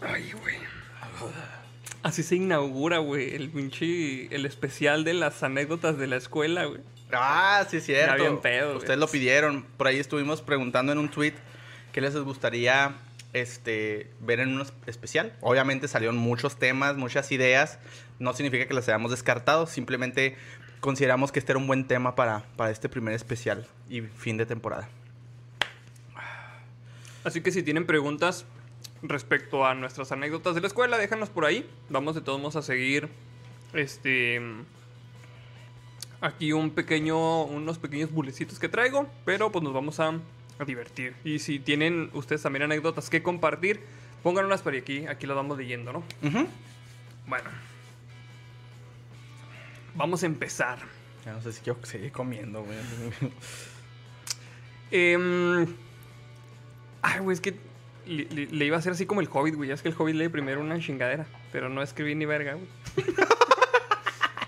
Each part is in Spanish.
Ay, güey. Así se inaugura, güey, el pinche, el especial de las anécdotas de la escuela, güey. Ah, sí, cierto. Ya bien pedo, güey. Ustedes lo pidieron. Por ahí estuvimos preguntando en un tweet qué les gustaría este, ver en un especial. Obviamente salieron muchos temas, muchas ideas. No significa que las hayamos descartado, simplemente consideramos que este era un buen tema para, para este primer especial y fin de temporada. Así que si tienen preguntas respecto a nuestras anécdotas de la escuela, déjanos por ahí. Vamos de todos modos a seguir este aquí un pequeño unos pequeños bulecitos que traigo, pero pues nos vamos a, a divertir. Y si tienen ustedes también anécdotas que compartir, pónganlas por aquí, aquí las vamos leyendo, ¿no? Bueno. Vamos a empezar. Ya no sé si quiero seguir comiendo, güey. Em, ay, güey, es que le, le- le iba a hacer así como el Hobbit, güey. Ya es que el Hobbit lee primero una chingadera, pero no escribí ni verga, güey.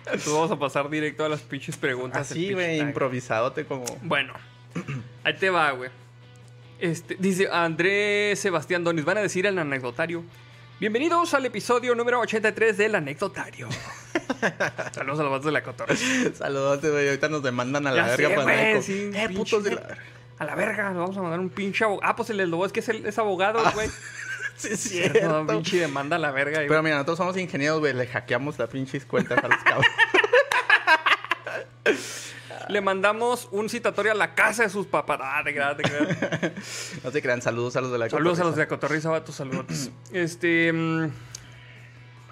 Entonces vamos a pasar directo a las pinches preguntas. Así, güey, improvisadote como... Bueno, ahí te va, güey. Este, dice Andrés Sebastián Donis, van a decir el anecdotario. Bienvenidos al episodio número 83 del anecdotario. Saludos a los vatos de la cotorra. Saludote, güey. Ahorita nos demandan a la Ya verga sé, para con- sí, Eh, putos de la verga. A la verga, le vamos a mandar un pinche abogado. Ah, pues el Lobo es que es, el- es abogado, güey. Sí, es No, cierto. pinche demanda a la verga. güey. Pero mira, nosotros somos ingenieros, güey. Le hackeamos las pinches cuentas a los cabros. Le mandamos un citatorio a la casa de sus papás. Ah, te creas, te creas. No se crean. Saludos a los de la Saludos a los de cotorriza. Cotorriza, vatos, saludos. Este. mm,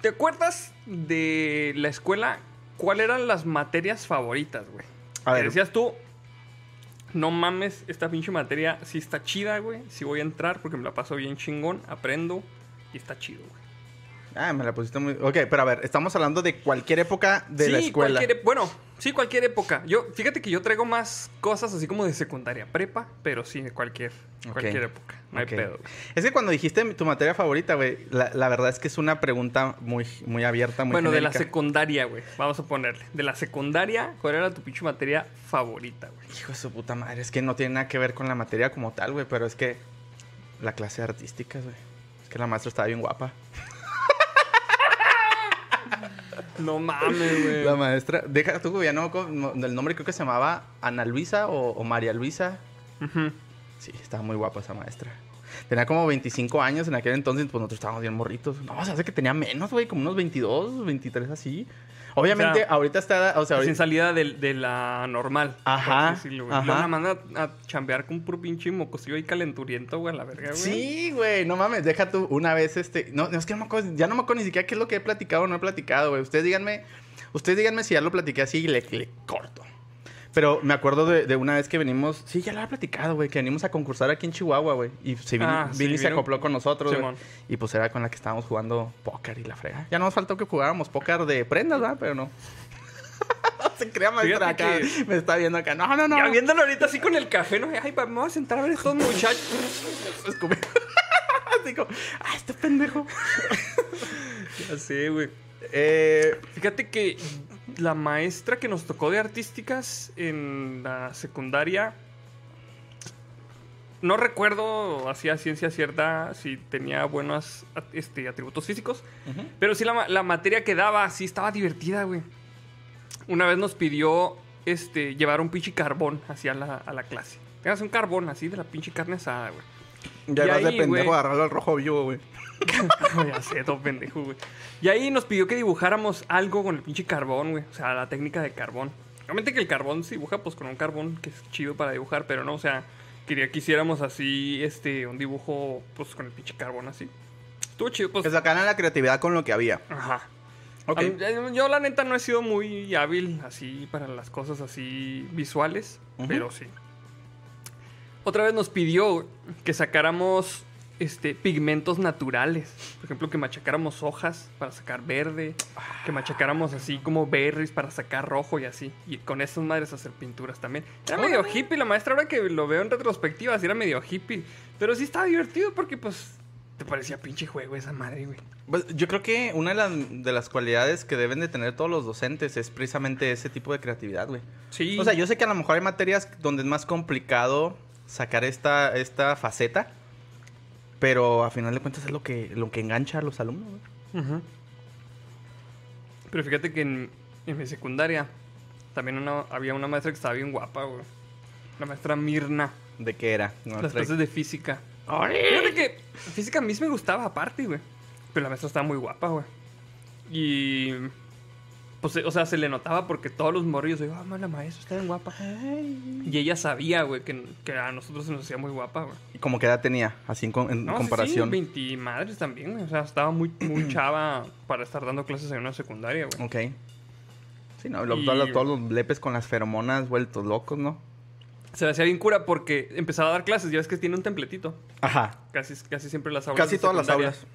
¿Te acuerdas de la escuela? ¿Cuáles eran las materias favoritas, güey? A ver. decías tú, no mames, esta pinche materia sí está chida, güey. Sí voy a entrar porque me la paso bien chingón, aprendo y está chido, güey. Ah, me la pusiste muy... Ok, pero a ver. Estamos hablando de cualquier época de la Sí, escuela. cualquier ep- bueno, sí, cualquier época. Yo, fíjate que yo traigo más cosas así como de secundaria, prepa, pero sí, de cualquier, cualquier época. No hay pedo. güey. Es que cuando dijiste tu materia favorita, güey, la, la verdad es que es una pregunta muy, muy abierta, muy Bueno, de la secundaria, güey. Vamos a ponerle. De la secundaria, ¿cuál era tu pinche materia favorita, güey? Hijo de su puta madre, es que no tiene nada que ver con la materia como tal, güey, pero es que la clase de artísticas, güey. Es que la maestra estaba bien guapa. No mames, güey. La maestra, deja tú, güey, ya no, del nombre creo que se llamaba Ana Luisa o, o María Luisa. Sí, estaba muy guapa esa maestra. Tenía como 25 años en aquel entonces, pues nosotros estábamos bien morritos. No, se hace que tenía menos, güey, como unos 22, 23 así. Obviamente, O sea, ahorita está, o sea, Sin salida de, de la normal. Ajá, decirlo, güey. ajá. La manda a chambear con un puro pinche mocosillo ahí calenturiento, güey, a la verga, güey. Sí, güey, no mames, deja tú una vez este, no, no, es que no me acuerdo, ya no me acuerdo ni siquiera qué es lo que he platicado o no he platicado, güey. Ustedes díganme, ustedes díganme si ya lo platiqué así y le, le corto. Pero me acuerdo de, de una vez que venimos, sí, ya lo he platicado, güey, que venimos a concursar aquí en Chihuahua, güey. Y se vino, Ah, sí, se acopló con nosotros, güey. Y pues era con la que estábamos jugando póker y la frega. Ya no nos faltó que jugáramos póker de prendas, ¿verdad? Pero no. se crea maestra Fíjate acá. que- Me está viendo acá. No, no, no. Ya viéndolo ahorita así con el café, ¿no? Ay, voy a sentar a ver estos muchachos. Así como, ah, este pendejo. Ya sé, güey. Eh, Fíjate que la maestra que nos tocó de artísticas en la secundaria. No recuerdo hacía ciencia cierta si tenía buenos este, atributos físicos. Pero sí la, la materia que daba, sí estaba divertida, güey. Una vez nos pidió este, llevar un pinche carbón hacia la, a la clase. Tengas un carbón así de la pinche carne asada, güey. Ya vas de pendejo güey. agarrarlo al rojo vivo, güey. ya sé, todo pendejo, güey. Y ahí nos pidió que dibujáramos algo con el pinche carbón, güey. O sea, la técnica de carbón. Obviamente que el carbón se dibuja pues con un carbón que es chido para dibujar, pero no, o sea, quería que hiciéramos así, este, un dibujo pues con el pinche carbón así. Estuvo chido, pues. Que sacaran la creatividad con lo que había. Ajá. Ok. A mí- eh, yo la neta no he sido muy hábil así para las cosas así visuales, pero sí. Otra vez nos pidió que sacáramos este, pigmentos naturales. Por ejemplo, que machacáramos hojas para sacar verde. Que machacáramos así como berries para sacar rojo y así. Y con esas madres hacer pinturas también. Era medio hippie la maestra, ahora que lo veo en retrospectiva, sí era medio hippie. Pero sí estaba divertido porque pues te parecía pinche juego esa madre, güey. Pues, yo creo que una de las, de las cualidades que deben de tener todos los docentes es precisamente ese tipo de creatividad, güey. Sí. O sea, yo sé que a lo mejor hay materias donde es más complicado sacar esta, esta faceta. Pero a final de cuentas es lo que, lo que engancha a los alumnos, güey. Ujú. Pero fíjate que en, en mi secundaria también una- había una maestra que estaba bien guapa, güey. La maestra Mirna. ¿De qué era? No, las clases de física. Fíjate que física a mí sí me gustaba aparte, güey. Pero la maestra estaba muy guapa, güey. Y... Pues, o sea, se le notaba porque todos los morrillos, digo, ah, la maestra está bien guapa. Y ella sabía, güey, que, que a nosotros se nos hacía muy guapa, güey. ¿Y como qué edad tenía? Así en, en No, sí, comparación. Sí, 20 madres también, güey. O sea, estaba muy, muy chava para estar dando clases en una secundaria, güey. Ok. Sí, no, lo- Y- todos, los, todos los lepes con las feromonas vueltos locos, ¿no? Se me hacía bien cura porque empezaba a dar clases. Ya ves que tiene un templetito. Ajá. Casi, casi siempre las aulas. Casi todas las aulas.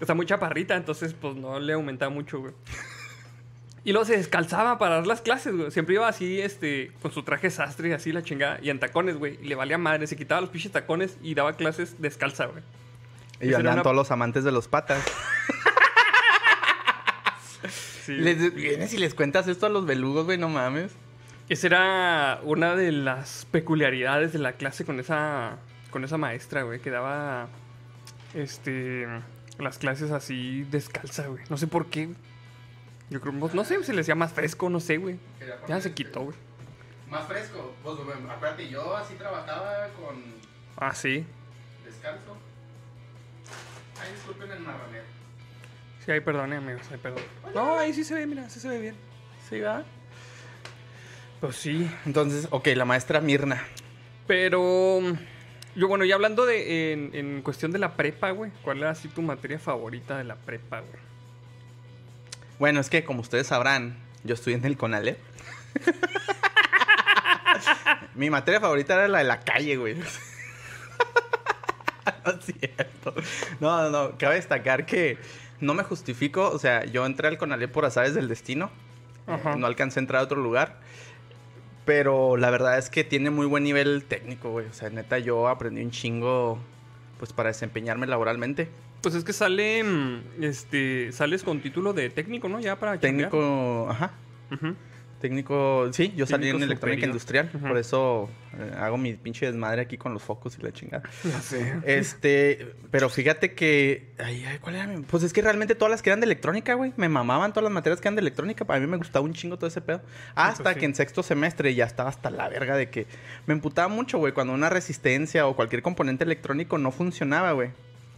Está muy chaparrita, entonces pues no le aumentaba mucho, güey. Y luego se descalzaba para dar las clases, güey. Siempre iba así, este, con su traje sastre, así la chingada. Y en tacones, güey. Y le valía madre. Se quitaba los pinches tacones y daba clases descalza, güey. Y andaban una- todos los amantes de los patas. Sí. Les, vienes y les cuentas esto a los belugos, güey, no mames. Esa era una de las peculiaridades de la clase con esa, con esa maestra, güey. Que daba, este, las clases así descalza, güey. No sé por qué. güey. Yo creo, no sé, se le hacía más fresco, no sé, güey. Ya se quitó, güey. Más fresco. Pues, aparte, yo así trabajaba con Ah, sí. descalzo. Ay, disculpen el marranero. Sí, ahí perdone, amigos, ahí perdón. No, ahí sí se ve, mira, sí se ve bien. Sí, va. Pues sí. Entonces, ok, la maestra Mirna. Pero, yo, bueno, ya hablando de, en, en cuestión de la prepa, güey. ¿Cuál era así tu materia favorita de la prepa, güey? Bueno, es que como ustedes sabrán, yo estudié en el Conalep. Mi materia favorita era la de la calle, güey. no es cierto. No, no, no. Cabe destacar que no me justifico. O sea, yo entré al Conalep por azares del destino. Ajá. No alcancé a entrar a otro lugar. Pero la verdad es que tiene muy buen nivel técnico, güey. O sea, neta, yo aprendí un chingo, pues, para desempeñarme laboralmente. Pues es que sale, mm, este, sales con título de técnico, ¿no? Ya para chambear. Técnico, ajá. Técnico, sí, yo salí en electrónica industrial, por eso eh, hago mi pinche desmadre aquí con los focos y la chingada. Ya sé. Este, pero fíjate que, ay, ay, ¿cuál era mi? Pues es que realmente todas las que eran de electrónica, güey, me mamaban todas las materias que eran de electrónica, a mí me gustaba un chingo todo ese pedo. Hasta pues sí. que en sexto semestre ya estaba hasta la verga de que me emputaba mucho, güey, cuando una resistencia o cualquier componente electrónico no funcionaba, güey.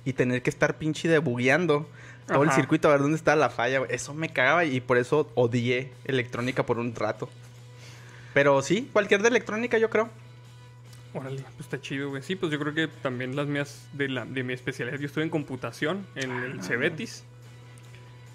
Y tener que estar pinche debugueando todo el circuito a ver dónde estaba la falla, güey. Eso me cagaba y por eso odié electrónica por un rato. Pero sí, cualquier de electrónica yo creo. Órale, pues está chido, güey. Sí, pues yo creo que también las mías de, la, de mi especialidad. Yo estuve en computación en Ah. el Cebetis.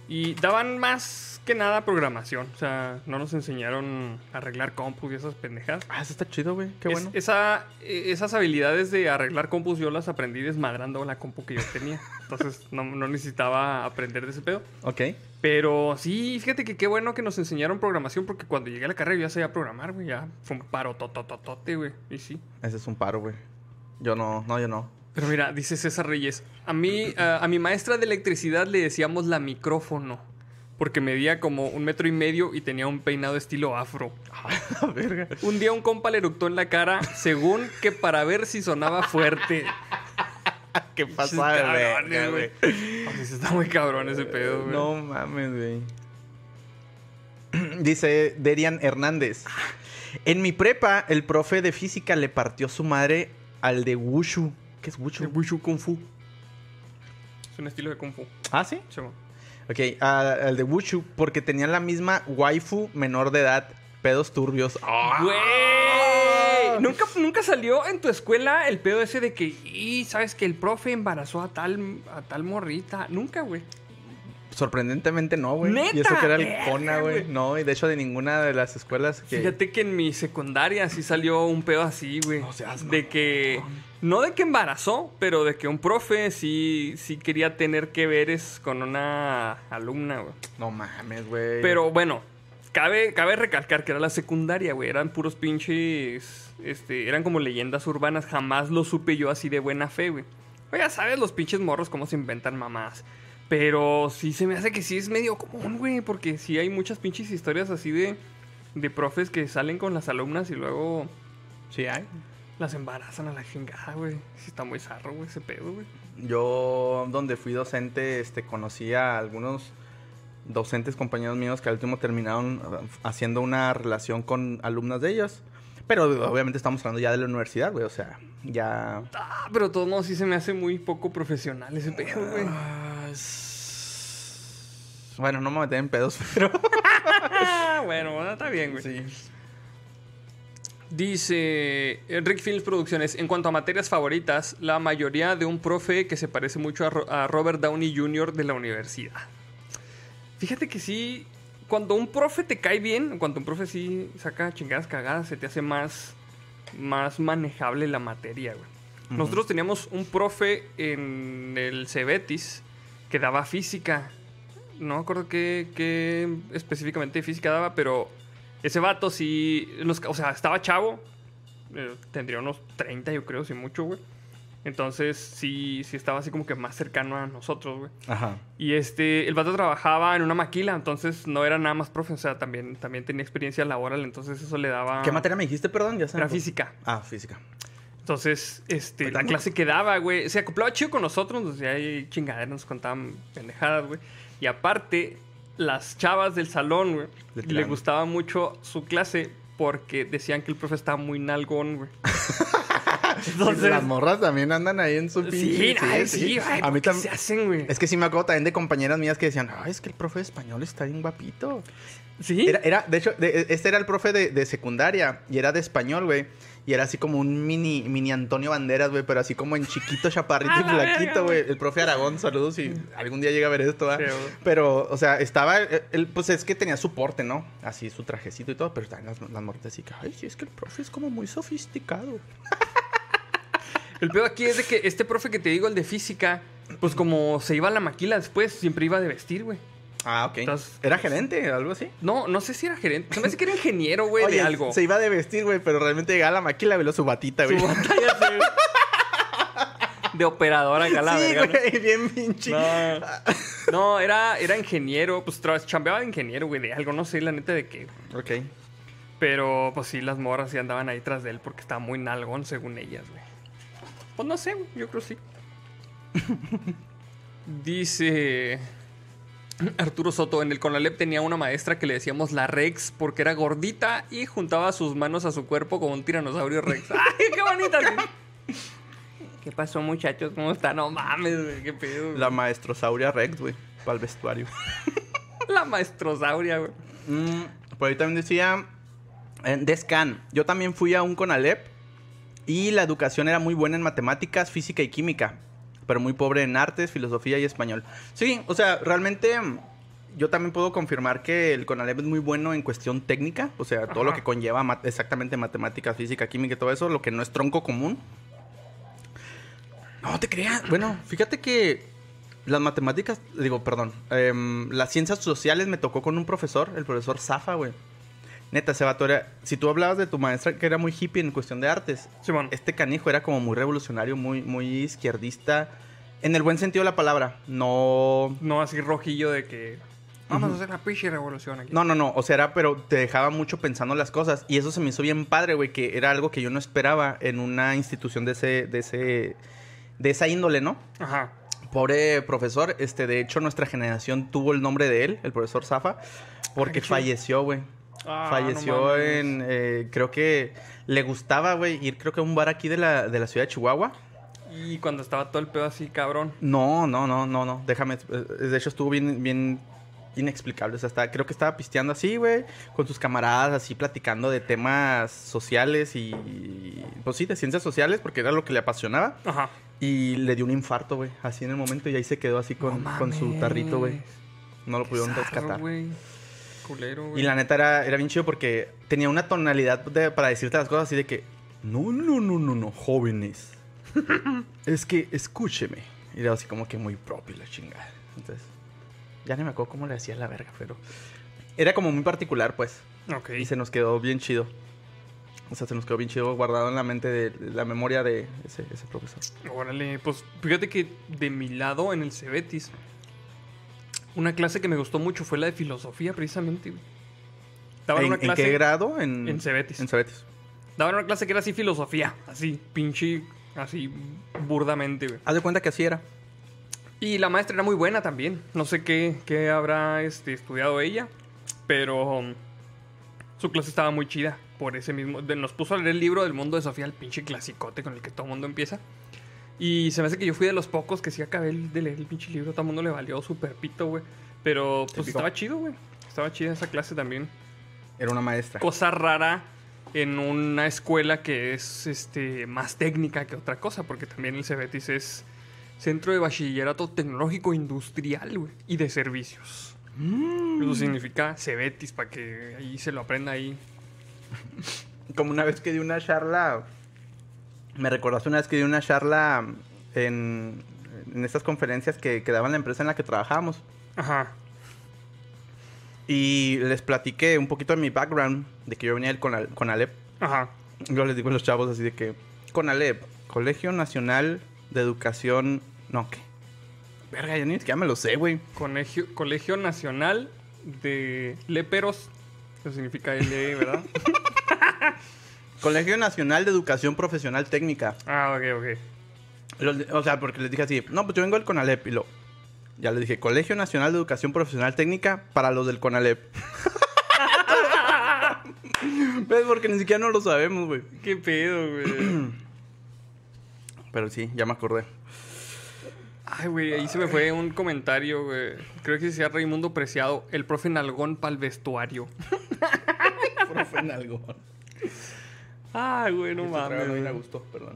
Y daban más que nada programación. O sea, no nos enseñaron a arreglar compus y esas pendejas. Ah, eso está chido, güey. Qué Es- bueno. esa, eh, esas habilidades de arreglar compus yo las aprendí desmadrando la compu que yo tenía. Entonces no, no necesitaba aprender de ese pedo. Ok. Pero sí, fíjate que qué bueno que nos enseñaron programación porque cuando llegué a la carrera yo ya sabía programar, güey. Ya fue un paro totototote, güey. Y sí. Ese es un paro, güey. Yo no, no, yo no. Pero mira, dice César Reyes, a mí, a, a mi maestra de electricidad le decíamos la micrófono, porque medía como un metro y medio y tenía un peinado estilo afro. Verga. Un día un compa le eructó en la cara, según que para ver si sonaba fuerte. ¿Qué pasa verga, güey? Está muy cabrón ese pedo, güey. No mames, güey. Dice Derian Hernández. En mi prepa, el profe de física le partió su madre al de Wushu. ¿Qué es El Wushu? Wushu Kung Fu. Es un estilo de Kung Fu. Ah, sí. chavo. Ok, al de Wushu porque tenían la misma waifu menor de edad. Pedos turbios. ¡Ah! ¡Güey! ¿Nunca, nunca salió en tu escuela el pedo ese de que, y sabes que el profe embarazó a tal, a tal morrita. Nunca, güey. Sorprendentemente no, güey. Y eso que era el CONA, güey. güey. No, y de hecho de ninguna de las escuelas que... Fíjate que en mi secundaria sí salió un pedo así, güey. No seas de que. No de que embarazó, pero de que un profe sí, sí quería tener que veres con una alumna, güey. No mames, güey. Pero bueno, cabe, cabe recalcar que era la secundaria, güey. Eran puros pinches. Este, eran como leyendas urbanas. Jamás lo supe yo así de buena fe, güey. Oye, ya sabes los pinches morros cómo se inventan mamás. Pero sí se me hace que sí es medio común, güey. Porque sí hay muchas pinches historias así de. De profes que salen con las alumnas y luego Sí hay. las embarazan a la chingada, güey. Sí está muy zarro, güey, ese pedo, güey. Yo, donde fui docente, este, conocí a algunos docentes, compañeros míos, que al último terminaron uh, haciendo una relación con alumnas de ellos. Pero obviamente estamos hablando ya de la universidad, güey. O sea, ya. Ah, pero todo modos sí se me hace muy poco profesional ese pedo, güey. Ah, es- Bueno, no me metí en pedos, pero. Bueno, bueno, está bien, güey. sí. Dice Rick Films Producciones, en cuanto a materias favoritas, la mayoría de un profe que se parece mucho a, Ro- a Robert Downey Jr. de la universidad. Fíjate que sí, cuando un profe te cae bien, cuando un profe sí saca chingadas cagadas, se te hace más, más manejable la materia, güey. Nosotros teníamos un profe en el Cebetis que daba física. No me acuerdo qué, qué específicamente física daba, pero ese vato sí, nos- o sea, estaba chavo, eh, tendría unos 30 yo creo, si mucho, güey. Entonces sí, sí estaba así como que más cercano a nosotros, güey. Ajá. Y este, el vato trabajaba en una maquila, entonces no era nada más profe, o sea, también, también tenía experiencia laboral, entonces eso le daba... ¿Qué materia me dijiste, perdón? Ya me Era física. Ah, física. Entonces, este, la clase que daba, güey, se acoplaba chido con nosotros, nos decía ahí chingaderas, nos contaban pendejadas, güey. Y aparte, las chavas del salón, güey, Le gustaba mucho su clase porque decían que el profe estaba muy nalgón, güey. Entonces, las morras también andan ahí en su sí, pinche- ay, sí, ay, A mí ¿por qué también. se hacen, güey. Es que sí me acuerdo también de compañeras mías que decían, ay, es que el profe de español está bien guapito. Sí. Era, era, de hecho, de- este era el profe de, de secundaria y era de español, güey. Y era así como un mini, mini Antonio Banderas, güey, pero así como en chiquito, chaparrito y flaquito, güey. El profe Aragón, saludos si algún día llega a ver esto, ¿va? Sí, güey. Pero, o sea, estaba, él, pues es que tenía su porte, ¿no? Así su trajecito y todo, pero estaban las, las morritas así que, ay, sí, es que el profe es como muy sofisticado. El peor aquí es de que este profe que te digo, el de física, pues como se iba a la maquila después, siempre iba de vestir, güey. Ah, ok. Entonces- ¿Era gerente algo así? No, no sé si era gerente. Se me hace que era ingeniero, güey, de algo. Se iba de vestir, güey, pero realmente llegaba la maquila, veló su batita, güey. Su batalla se- De operadora acá la sí, verga, ¿no? güey, bien pinche. No, no, era, era ingeniero, pues chambeaba de ingeniero, güey, de algo, no sé la neta de qué. Ok. Pero pues sí, las morras sí andaban ahí tras de él porque estaba muy nalgón según ellas, güey. Pues no sé, güey, yo creo sí. Dice Arturo Soto, en el Conalep tenía una maestra que le decíamos la Rex porque era gordita y juntaba sus manos a su cuerpo como un tiranosaurio Rex. ¡Ay, qué bonita! ¿Qué pasó, muchachos? ¿Cómo están? No mames, güey, qué pedo. güey. La maestrosauria Rex, güey, para el vestuario. La maestrosauria, güey. Mm, por ahí también decía eh, Descan. Yo también fui a un Conalep y la educación era muy buena en matemáticas, física y química, pero muy pobre en artes, filosofía y español. Sí, o sea, realmente mm, yo también puedo confirmar que el Conalep es muy bueno en cuestión técnica, o sea, todo lo que conlleva exactamente matemáticas, física, química y todo eso, lo que no es tronco común. No te creas. Bueno, fíjate que las matemáticas, digo, perdón, em, las ciencias sociales me tocó con un profesor, el profesor Zafa, güey. Neta, ese vato era. Si tú hablabas de tu maestra que era muy hippie en cuestión de artes, Simón. este canijo era como muy revolucionario, muy, muy izquierdista. En el buen sentido de la palabra. No. No así rojillo de que vamos a hacer la pinche revolución aquí. No, no, no. O sea, era, pero te dejaba mucho pensando las cosas. Y eso se me hizo bien padre, güey, que era algo que yo no esperaba en una institución de ese. de ese. de esa índole, ¿no? Ajá. Pobre profesor, este, de hecho, nuestra generación tuvo el nombre de él, el profesor Zafa, porque falleció, güey. Ah, falleció no en, eh, creo que le gustaba, güey, ir creo que a un bar aquí de la, de la ciudad de Chihuahua. Y cuando estaba todo el pedo así, cabrón. No, no, no, no, no, déjame, de hecho estuvo bien, bien inexplicable, o sea, estaba- creo que estaba pisteando así, güey, con sus camaradas, así platicando de temas sociales y, pues sí, de ciencias sociales, porque era lo que le apasionaba. Ajá. Y le dio un infarto, güey, así en el momento y ahí se quedó así con, No con su tarrito, güey. No lo pudieron Zarro, rescatar. güey. Culero, güey. Y la neta era, era bien chido porque tenía una tonalidad de- para decirte las cosas así de que, no, no, no, no, no, jóvenes. es que escúcheme. Y era así como que muy propio la chingada. Entonces, ya ni me acuerdo cómo le hacía la verga, pero era como muy particular, pues. Ok. Y se nos quedó bien chido. O sea, se nos quedó bien chido guardado en la mente de, de la memoria de ese, ese profesor. Órale, pues fíjate que de mi lado en el Cebetis, una clase que me gustó mucho fue la de filosofía, precisamente. güey. Daban ¿En, una en clase qué grado? En, en Cebetis. En Cebetis. Daban una clase que era así filosofía, así, pinche Así burdamente, güey. Haz de cuenta que así era. Y la maestra era muy buena también. No sé qué, qué habrá este, estudiado ella, pero um, su clase estaba muy chida. Por ese mismo. de- nos puso a leer el libro del mundo de Sofía, el pinche clasicote con el que todo el mundo empieza. Y se me hace que yo fui de los pocos que sí acabé de leer el pinche libro. Todo el mundo le valió súper pito, güey. Pero pues estaba chido, güey. Estaba chida esa clase también. Era una maestra. Cosa rara en una escuela que es este más técnica que otra cosa, porque también el Cebetis es Centro de Bachillerato Tecnológico Industrial güey, y de Servicios. Eso significa Cebetis, para que ahí se lo aprenda ahí. Como una vez que di una charla. Me recordaste una vez que di una charla en, en estas conferencias que, que daban la empresa en la que trabajábamos. Ajá. Y les platiqué un poquito de mi background, de que yo venía del Conal- Conalep. Ajá. Yo les digo a los chavos así de que Conalep, Colegio Nacional de Educación, no, ¿qué? Verga, ya ni siquiera me lo sé, güey. Colegio, Colegio Nacional de Léperos. Eso significa L, ¿verdad? Colegio Nacional de Educación Profesional Técnica. ah, ok, ok. Los- o sea, porque les dije así, no, pues yo vengo del Conalep y lo... Ya les dije, Colegio Nacional de Educación Profesional Técnica para los del Conalep. ¿Ves? Porque ni siquiera no lo sabemos, güey. Qué pedo, güey. Pero sí, ya me acordé. Ay, güey, ahí se me fue un comentario, güey. Creo que decía Raimundo Preciado, el profe Nalgón para el vestuario. Profe en Ay, güey, no mames. me güey. gustó, perdón.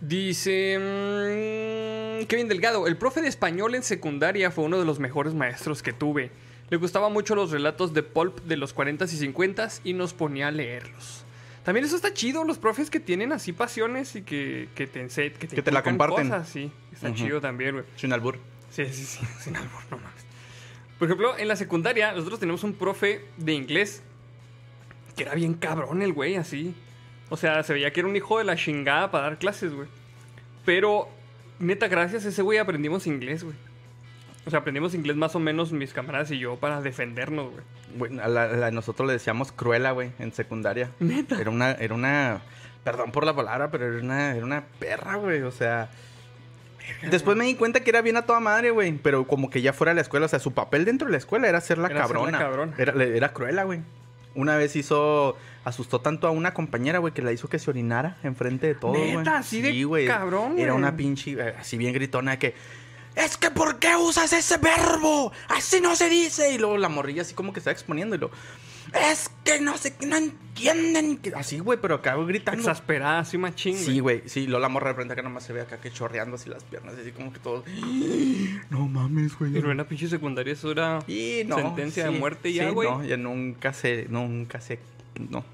Dice mm, Kevin Delgado, el profe de español en secundaria fue uno de los mejores maestros que tuve. Le gustaban mucho los relatos de pulp de los 40s y 50s y nos ponía a leerlos. También eso está chido, los profes que tienen así pasiones y que, que te ense- que te, Que te la comparten. Cosas, sí, está chido también, güey. Sin albur. Sí, sí, sí, sin albur, no mames. Por ejemplo, en la secundaria, nosotros tenemos un profe de inglés que era bien cabrón el güey, así. O sea, se veía que era un hijo de la chingada para dar clases, güey. Pero, neta, gracias a ese güey aprendimos inglés, güey. O sea, aprendimos inglés más o menos mis camaradas y yo para defendernos, güey. A la- a la- nosotros le decíamos cruela, güey, en secundaria. Neta. Era una, era una, perdón por la palabra, pero era una, era una perra, güey, o sea... Después me di cuenta que era bien a toda madre, güey, pero como que ya fuera de la escuela, o sea, su papel dentro de la escuela era ser la Era ser la cabrona. cabrona. Era, le- era cruela, güey. Una vez hizo, asustó tanto a una compañera, güey, que la hizo que se orinara enfrente de todo, güey. Neta, así de güey. cabrón, Era una pinche, eh, así bien gritona que... Es que ¿por qué usas ese verbo? Así no se dice. Y luego la morrilla así como que está exponiendo y lo... Es que no sé, no entienden. que-". Así, güey, pero acabo gritando. Exasperada, así machín, Sí, güey, sí, luego la morra de frente acá nomás se ve acá que chorreando así las piernas, así como que todo. No mames, güey. Pero en la pinche secundaria eso era Y no. sentencia de muerte ya, sí, güey. No, ya nunca se, nunca se, no.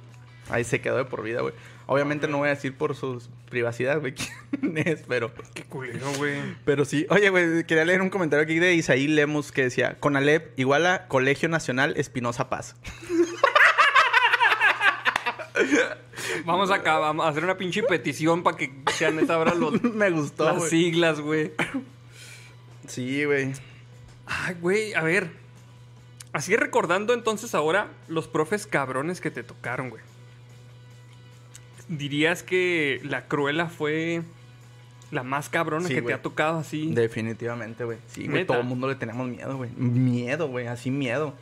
Ahí se quedó de por vida, güey. Obviamente no voy a decir por su privacidad, güey, quién es, pero, Qué culero, güey. pero sí. Oye, güey, quería leer un comentario aquí de Isaí Lemus que decía, Conalep igual a Colegio Nacional Espinosa Paz. Vamos acá, vamos a hacer una pinche petición para que sean hora los, Me gustó, las siglas, güey. Sí, güey. Ay, güey, a ver. Así recordando entonces ahora los profes cabrones que te tocaron, güey. ¿Dirías que la cruela fue la más cabrona Sí, que te ha tocado así? Definitivamente, güey. Sí, güey, todo el mundo le teníamos miedo, güey. Miedo, güey, así miedo.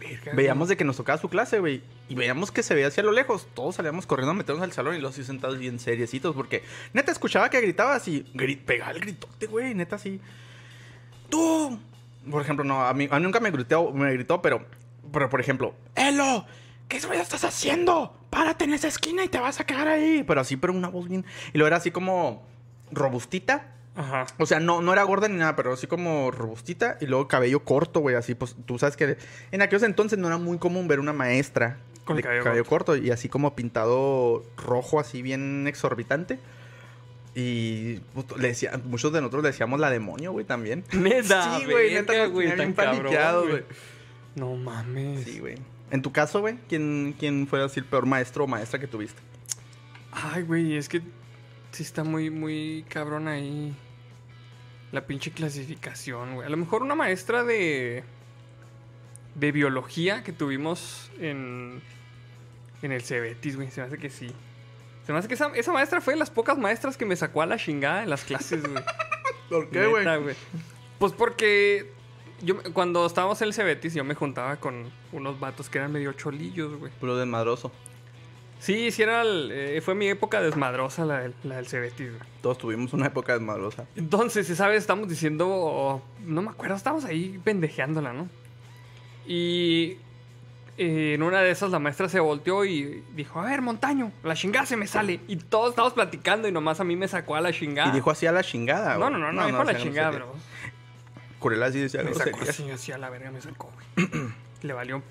Verga, Veíamos de que nos tocaba su clase, güey. Y veíamos que se veía hacia lo lejos. Todos salíamos corriendo a meternos al salón y los así sentados bien seriecitos. Porque neta escuchaba que gritaba así. Gri pegaba el gritote, güey. Neta así. ¡Tú! Por ejemplo, no, a mí, a mí nunca me gritó, me gritó, pero, pero por ejemplo, ¡Elo! ¿Qué estás haciendo? Párate en esa esquina y te vas a quedar ahí. Pero así, pero una voz bien. Y luego era así como robustita. Ajá. O sea, no, no era gorda ni nada, pero así como robustita y luego cabello corto, güey. Así, pues tú sabes que en aquellos entonces no era muy común ver una maestra Con de cabello corto. y así como pintado rojo, así bien exorbitante. Y puto, le decía, muchos de nosotros le decíamos la demonio, güey, también. Neta, sí, güey, neta, güey, bien güey. No mames. Sí, güey. En tu caso, güey, ¿quién, ¿quién fue así el peor maestro o maestra que tuviste? Ay, güey, es que sí está muy, muy cabrón ahí. La pinche clasificación, güey. A lo mejor una maestra de. de biología que tuvimos en. en el Cebetis, güey. Se me hace que sí. Se me hace que esa, esa maestra fue de las pocas maestras que me sacó a la chingada en las clases, güey. ¿Por qué, güey? Pues porque yo cuando estábamos en el Cebetis yo me juntaba con unos vatos que eran medio cholillos, güey. Puro desmadroso. Sí, sí era el- eh, fue mi época desmadrosa la, del- la del Cebetis, güey. Todos tuvimos una época desmadrosa. Entonces, esa vez estamos diciendo, no me acuerdo, estábamos ahí pendejeándola, ¿no? Y eh, en una de esas la maestra se volteó y dijo, a ver, montaño, la chingada se me sale. Y todos estábamos platicando y nomás a mí me sacó a la chingada. Y dijo así a la chingada, no, güey. no, no, no, dijo a la o sea, no chingada, sé qué. Curela así decía me sacó así, así a la verga, me sacó, güey. Le valió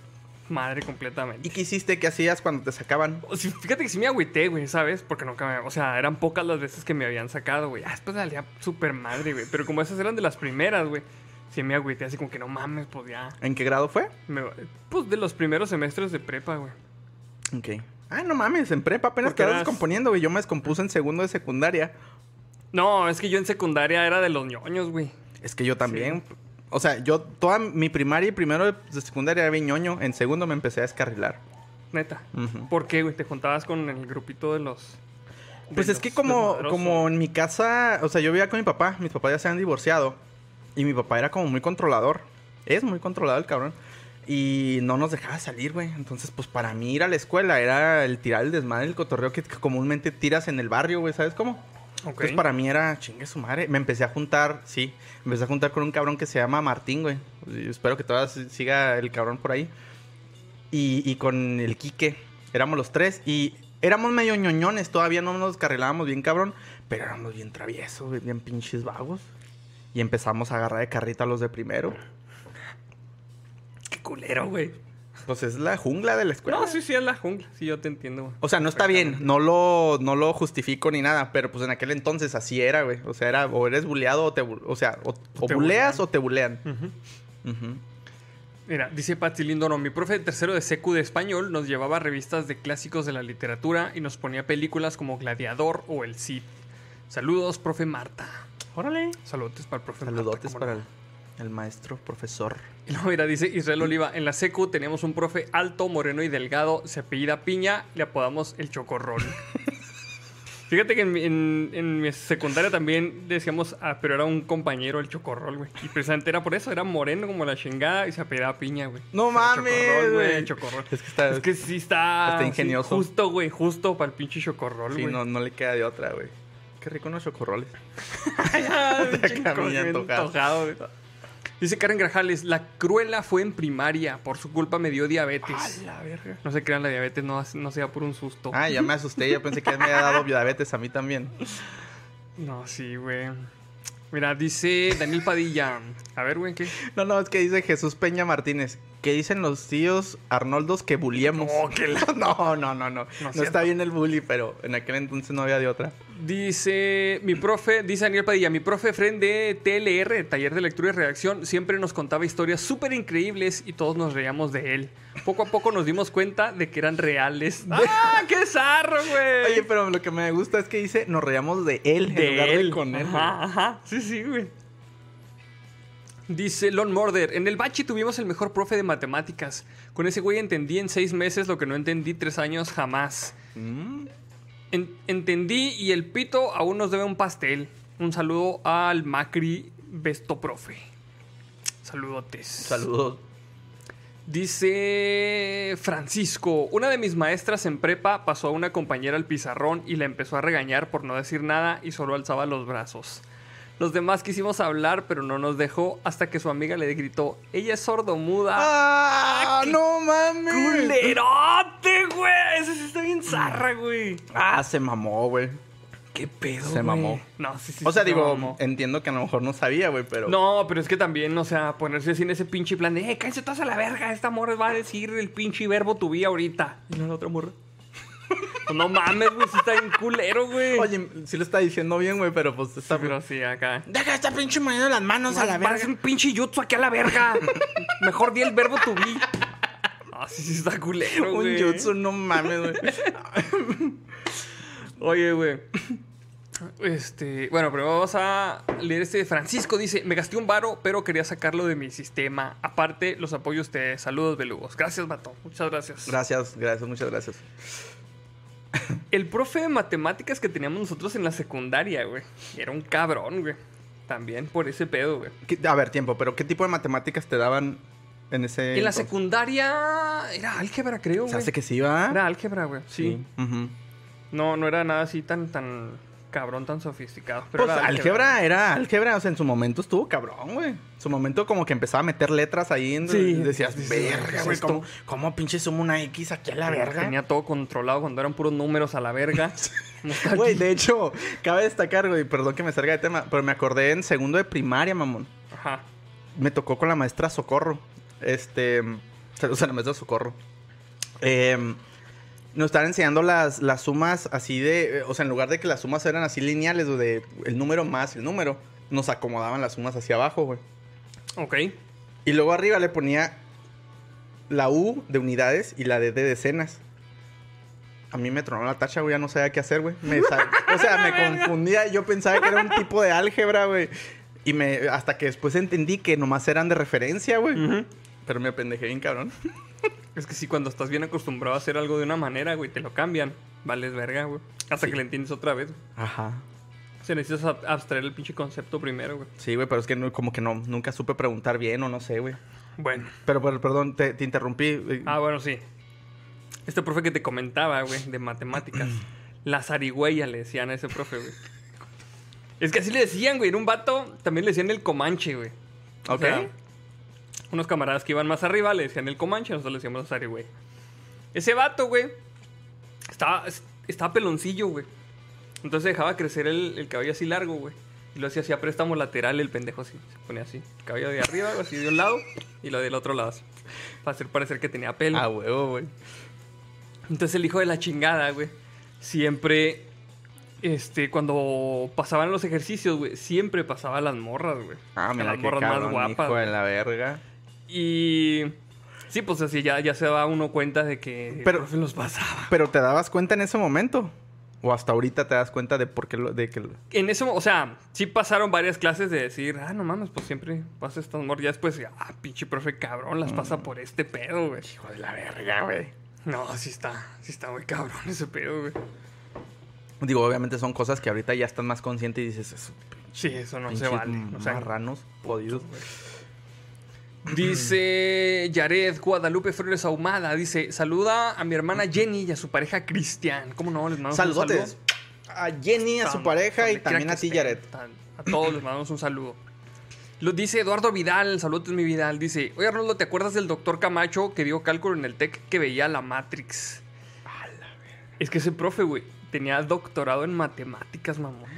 madre completamente. ¿Y qué hiciste? ¿Qué hacías cuando te sacaban? O sea, fíjate que sí me agüité, güey, ¿sabes? Porque nunca me... O sea, eran pocas las veces que me habían sacado, güey. Ah, después salía súper madre, güey. Pero como esas eran de las primeras, güey. Sí me agüité así como que no mames, pues ya. ¿En qué grado fue? me- pues de los primeros semestres de prepa, güey. Ok. Ah, no mames, en prepa apenas te eras- descomponiendo, güey. Yo me descompuse en segundo de secundaria. No, es que yo en secundaria era de los ñoños, güey. Es que yo también. O sea, yo toda mi primaria y primero de secundaria era bien ñoño. En segundo me empecé a descarrilar. Neta. ¿Por qué, güey? Te juntabas con el grupito de los... de Pues es que como, como en mi casa, o sea, yo vivía con mi papá, mis papás ya se han divorciado. Y mi papá era como muy controlador. Es muy controlador el cabrón. Y no nos dejaba salir, güey. Entonces, pues para mí ir a la escuela era el tirar el desmadre, el cotorreo que comúnmente tiras en el barrio, güey. ¿Sabes cómo? Ok. Entonces para mí era chingue su madre. Me empecé a juntar, sí. Me empecé a juntar con un cabrón que se llama Martín, güey. Espero que todavía si- siga el cabrón por ahí. Y, y con el Quique. Éramos los tres. Y éramos medio ñoñones. Todavía no nos carrilábamos bien, cabrón. Pero éramos bien traviesos, bien pinches vagos. Y empezamos a agarrar de carrita a los de primero. Qué culero, güey. Pues es la jungla de la escuela. No, sí, sí, es la jungla. Sí, yo te entiendo, güey. O sea, no está bien, no lo, no lo justifico ni nada, pero pues en aquel entonces así era, güey. O sea, era o eres buleado o te, o sea, o, o te buleas bulean. o te bulean. Mira, dice Patsy Lindono, mi profe de tercero de secu de español nos llevaba revistas de clásicos de la literatura y nos ponía películas como Gladiador o El Cid. Saludos, profe Marta. Órale. Saludos para el profe Saludotes Marta. para cómo el, el maestro, profesor. no. Y luego, mira, dice Israel Oliva, en la secu teníamos un profe alto, moreno y delgado, se apellida Piña, le apodamos el Chocorrol. Fíjate que en, mi- en- en mi secundaria también decíamos, ah, pero era un compañero el Chocorrol, güey. Y precisamente era por eso, era moreno como la chingada y se apellidaba Piña, güey. No mames, Chocorrol, güey. Chocorrol. Es que está, Es que sí está. Está sí, ingenioso. justo, güey, justo para el pinche chocorrol, sí, güey. no, no le queda de otra, güey. Qué rico unos chocorroles. Bien bien antojado. antojado, güey. Dice Karen Grajales, la cruela fue en primaria, por su culpa me dio diabetes. la verga. No se crean, la diabetes no, no sea por un susto. Ah, ya me asusté, ya pensé que me había dado diabetes a mí también. No, sí, güey. Mira, dice Daniel Padilla. A ver, güey, ¿qué? No, no, es que dice Jesús Peña Martínez. ¿Qué dicen los tíos Arnoldos que buliemos? Oh, que la- No, no, no, no. No, está bien el bully, pero en aquel entonces no había de otra. Dice mi profe, dice Daniel Padilla, mi profe friend de TLR, taller de lectura y redacción, siempre nos contaba historias súper increíbles y todos nos reíamos de él. Poco a poco nos dimos cuenta de que eran reales. ¡Ah, qué zarro, güey! Oye, pero lo que me gusta es que dice, nos reíamos de él en lugar de con él. Ajá, ajá. Sí, sí, güey. Dice Lon Morder, en el bachi tuvimos el mejor profe de matemáticas. Con ese güey entendí en seis meses lo que no entendí tres años jamás. Mm, En- entendí y el pito aún nos debe un pastel. Un saludo al Macri Besto Profe. Saludotes. Saludos. Dice Francisco, una de mis maestras en prepa pasó a una compañera al pizarrón y la empezó a regañar por no decir nada y solo alzaba los brazos. Los demás quisimos hablar, pero no nos dejó hasta que su amiga le gritó, ella es sordomuda. ¡Ah! ¡No mames! ¡Culerote, güey! Ese sí está bien zarra, güey. Ah, se mamó, güey. ¿Qué pedo, Se güey? mamó. No, sí, sí. O sea, se digo, mamó. entiendo que a lo mejor no sabía, güey, pero... No, pero es que también, o sea, ponerse así en ese pinche plan de, eh, cállense todas a la verga, esta morra va a decir el pinche verbo tu vida ahorita. Y no la otra morra. Pues no mames, güey, sí está bien culero, güey. Oye, sí lo está diciendo bien, güey, pero pues está... Sí, pero sí, acá. Deja esta pinche moviendo las manos a la Parece verga. un pinche jutsu aquí a la verga. Mejor di el verbo tu vi. Ah, sí, sí está culero, Un güey. jutsu, no mames, güey. Oye, güey. Este, bueno, pero vamos a leer este de Francisco. Dice, me gasté un varo, pero quería sacarlo de mi sistema. Aparte, los apoyo a ustedes. Saludos, belugos. Gracias, vato. Muchas gracias. Gracias, gracias, muchas gracias. El profe de matemáticas que teníamos nosotros en la secundaria, güey. Era un cabrón, güey. También por ese pedo, güey. ¿Qué- A ver, tiempo, pero ¿qué tipo de matemáticas te daban en ese. En la entonces? secundaria era álgebra, creo, Se güey. hace que sí, va. Era álgebra, güey. Sí. No, no era nada así tan, tan cabrón, tan sofisticado. Pero Pues era álgebra era álgebra, o sea, en su momento estuvo cabrón, güey. En su momento como que empezaba a meter letras ahí en... Sí. Decías, Sí, verga, ¿qué es güey, esto?" ¿cómo, ¿cómo pinche sumo una X aquí a la verga? Tenía todo controlado cuando eran puros números a la verga. Güey, de hecho, cabe destacar, güey, perdón que me salga de tema, pero me acordé en segundo de primaria, mamón. Ajá. Me tocó con la maestra Socorro. Este... O sea, la maestra Socorro. Eh, nos estaban enseñando las, las sumas así de... eh, O sea, en lugar de que las sumas eran así lineales, de el número más el número, nos acomodaban las sumas hacia abajo, güey. Ok. Y luego arriba le ponía la U de unidades y la D de decenas. A mí me tronó la tacha, güey, ya no sabía qué hacer, güey. O sea, me confundía. Yo pensaba que era un tipo de álgebra, güey. Y me, hasta que después entendí que nomás eran de referencia, güey. Pero me apendejé bien, cabrón. Es que sí, cuando estás bien acostumbrado a hacer algo de una manera, güey, te lo cambian. Vales verga, güey. Hasta Sí. que le entiendes otra vez. Ajá. O sea, necesitas ab- abstraer el pinche concepto primero, güey. Sí, güey, pero es que no- como que no, nunca supe preguntar bien o no sé, güey. Bueno. Pero, pero, perdón, te, te interrumpí. Ah, bueno, sí. Este profe que te comentaba, güey, de matemáticas. La zarigüeya le decían a ese profe, güey. Es que así le decían, güey. Era un vato, también le decían el comanche, güey. O Ok. sea, unos camaradas que iban más arriba le decían el comanche, nosotros le decíamos la zarigüeya. Ese vato, güey, estaba, estaba peloncillo, güey. Entonces dejaba crecer el, el cabello así largo, güey. Y lo hacía así a préstamo lateral, el pendejo así. Se ponía así. El cabello de arriba, así de un lado, y lo del otro lado así. Para hacer parecer que tenía pelo. Ah, huevo, güey. Entonces el hijo de la chingada, güey, siempre, este, cuando pasaban los ejercicios, güey, siempre pasaba a las morras, güey. Ah, A mira, las qué morras cabrón, más guapas. hijo de güey. la verga. Y sí, pues así ya, ya se da uno cuenta de que Pero- el profe los pasaba. Pero ¿te dabas cuenta en ese momento? ¿O hasta ahorita te das cuenta de por qué lo, de que lo- En eso, o sea, sí pasaron varias clases de decir, ah, no mames, pues siempre pasa estas morras. Ya después, ah, pinche profe cabrón, las pasa Mm. por este pedo, güey. Hijo de la verga, güey. No, sí está, sí está muy cabrón ese pedo, güey. Digo, obviamente son cosas que ahorita ya estás más consciente y dices, eso, Sí, eso no se vale. O sea, marranos jodidos. Dice Yared Guadalupe Flores Ahumada. Dice: Saluda a mi hermana Jenny y a su pareja Cristian. ¿Cómo no? Les mandamos un saludo. A Jenny, a su pareja y también a ti. Jared. Tan- A todos les mandamos un saludo. Lo dice Eduardo Vidal. Saludos, mi Vidal. Dice: Oye, Arnoldo, ¿te acuerdas del doctor Camacho que dio cálculo en el TEC que veía la Matrix? Es que ese profe, güey, tenía doctorado en matemáticas, mamón.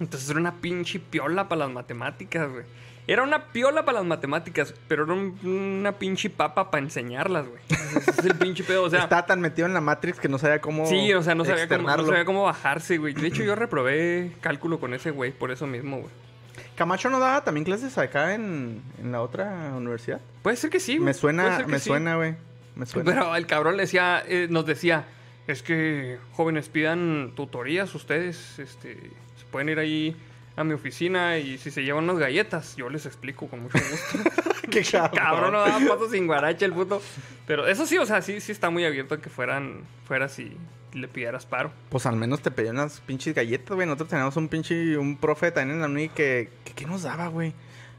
Entonces era una pinche piola para las matemáticas, güey. Era una piola para las matemáticas, pero era un- una pinche papa para enseñarlas, güey. Ese es el pinche pedo, o sea. Estaba tan metido en la Matrix que no sabía cómo Sí, o sea, no sabía, cómo, no externarlo. sabía cómo bajarse, güey. De hecho, yo reprobé cálculo con ese güey, por eso mismo, güey. ¿Camacho no daba también clases acá en, en la otra universidad? Puede ser que sí, güey. Me Puede suena, ser que me sí. suena, güey. Me suena. Pero el cabrón le decía, eh, nos decía, es que jóvenes pidan tutorías ustedes, este, se pueden ir ahí a mi oficina y si se llevan unas galletas, yo les explico con mucho gusto. Qué cabrón. cabrón, no daba paso sin guarache el puto. Pero eso sí, o sea, sí, sí está muy abierto a que fueran, fueras y le pidieras paro. Pues al menos te pedían unas pinches galletas, güey. Nosotros teníamos un pinche, un profe también en la uni que, que ¿qué nos daba, güey?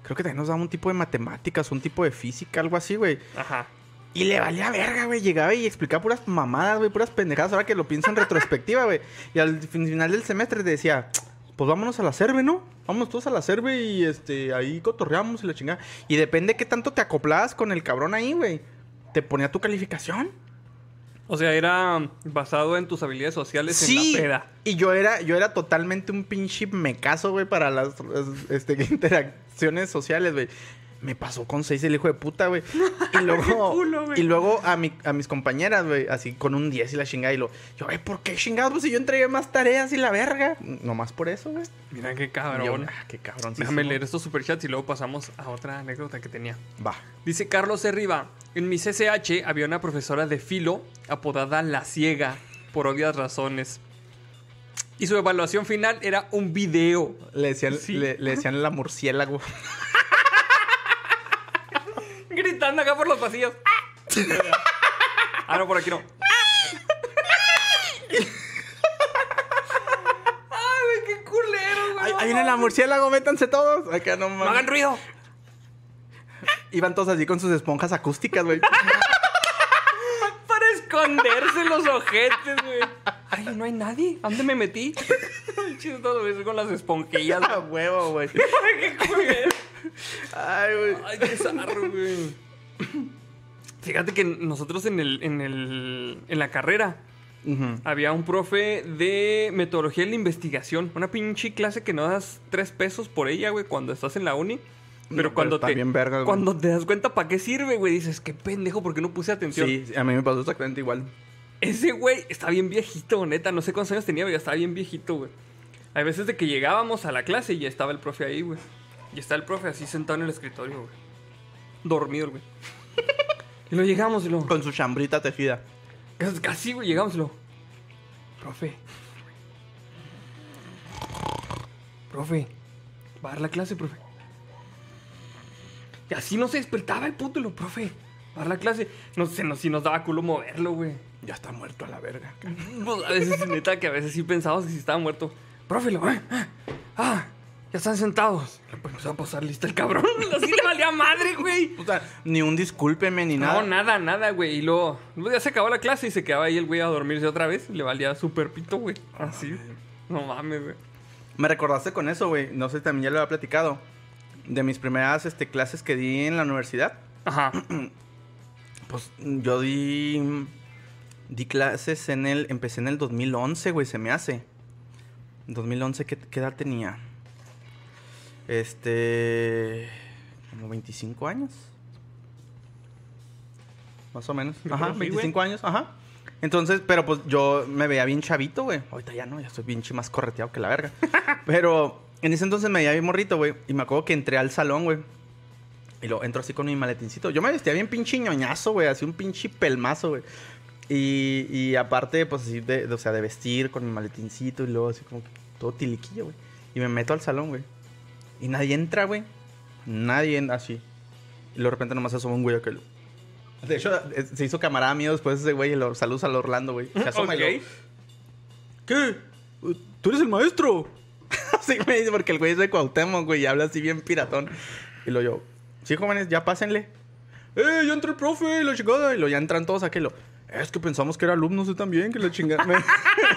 Creo que también nos daba un tipo de matemáticas, un tipo de física, algo así, güey. Ajá. Y le valía verga, güey. Llegaba y explicaba puras mamadas, güey, puras pendejadas. Ahora que lo pienso en retrospectiva, güey. Y al fin- final del semestre te decía, pues vámonos a la cerve, ¿no? Vámonos todos a la cerve y este, ahí cotorreamos y la chingada. Y depende qué tanto te acoplabas con el cabrón ahí, güey. Te ponía tu calificación. O sea, era basado en tus habilidades sociales en la peda. Y yo era, yo era totalmente un pinche mecazo, güey, para las las, este, interacciones sociales, güey. Me pasó con seis el hijo de puta, güey. Y luego, culo, y luego a, mi, a mis compañeras, güey, así con un 10 y la chingada. Y lo, yo, güey, ¿por qué chingados? Pues si yo entregué más tareas y la verga. Nomás por eso, güey. Mira qué yo, cabrón. ah, qué cabrón. Déjame leer estos superchats y luego pasamos a otra anécdota que tenía. Va. Dice Carlos Herriba, en mi CCH había una profesora de filo apodada La Ciega, por obvias razones. Y su evaluación final era un video. Le decían, Sí. le, le decían la murciélago. Gritando acá por los pasillos. ah, no, por aquí no. Ay, qué culero, güey. Ahí, ahí viene la murciélago, métanse todos. Acá no No mames. hagan ruido. Iban todos así con sus esponjas acústicas, güey. Para esconderse los ojetes, güey. Ay, no hay nadie. ¿A dónde me metí? Chistoso, güey, con las esponjillas. A huevo, güey. Qué culero. Ay, güey. Ay, qué zarro, güey. Fíjate que nosotros en el, en el, en la carrera había un profe de metodología de la investigación. Una pinche clase que no das tres pesos por ella, güey, cuando estás en la uni. Pero No, cuando pero te. bien verga, güey. cuando te das cuenta para qué sirve, güey, dices, qué pendejo, porque no puse atención. Sí, a mí me pasó exactamente igual. Ese güey está bien viejito, neta. No sé cuántos años tenía, pero ya estaba bien viejito, güey. Hay veces de que llegábamos a la clase y ya estaba el profe ahí, güey. Y está el profe así sentado en el escritorio, güey. Dormido, güey. y lo llegamos y lo. Con su chambrita tejida. Casi- güey, llegamos y lo. Profe. Profe. Va a dar la clase, profe. Y así no se despertaba el puto, y lo, profe. Va a dar la clase. No sé, no, si nos daba culo moverlo, güey. Ya está muerto a la verga. A veces, neta, que a veces sí pensábamos que si estaba muerto. Profe, lo, ah, ah, ah, ya están sentados. Pues empezó a pasar lista el cabrón. Así le valía madre, güey. O sea, ni un discúlpeme ni No, nada. nada, nada, güey. Y luego, luego ya se acabó la clase y se quedaba ahí el güey a dormirse otra vez. Le valía súper pito, güey. Así. No mames, güey. Me recordaste con eso, güey. No sé, también ya lo había platicado. De mis primeras este, clases que di en la universidad. Ajá. Pues yo di. Di clases en el. Empecé en el 2011, güey, se me hace. 2011, ¿qué, qué edad tenía? Este. Como 25 años. Más o menos. Ajá, creo que sí, 25 años, ajá. Entonces, pero pues yo me veía bien chavito, güey. Ahorita ya no, ya estoy bien más correteado que la verga. pero en ese entonces me veía bien morrito, güey. Y me acuerdo que entré al salón, güey. Y lo entro así con mi maletincito. Yo me vestía bien pinche ñoñazo, güey. Así un pinche pelmazo, güey. Y, y aparte, pues así, de, de- o sea, de vestir con mi maletincito y luego así como que todo tiliquillo, güey. Y me meto al salón, güey. Y nadie entra, güey. Nadie entra así. Y luego de repente nomás asoma un güey aquel. De hecho, se hizo camarada mío después ese güey. Y lo saludos al Orlando, güey. Se asoma y Ok. luego, ¿Qué? ¿Tú eres el maestro? así me dice, porque el güey es de Cuauhtémoc, güey, y habla así bien piratón. Y lo yo, sí, jóvenes, ya pásenle. ¡Eh, ya entró el profe! La chingada. Y lo ya entran todos aquí. Es que pensamos que era alumno usted también, que la chingada.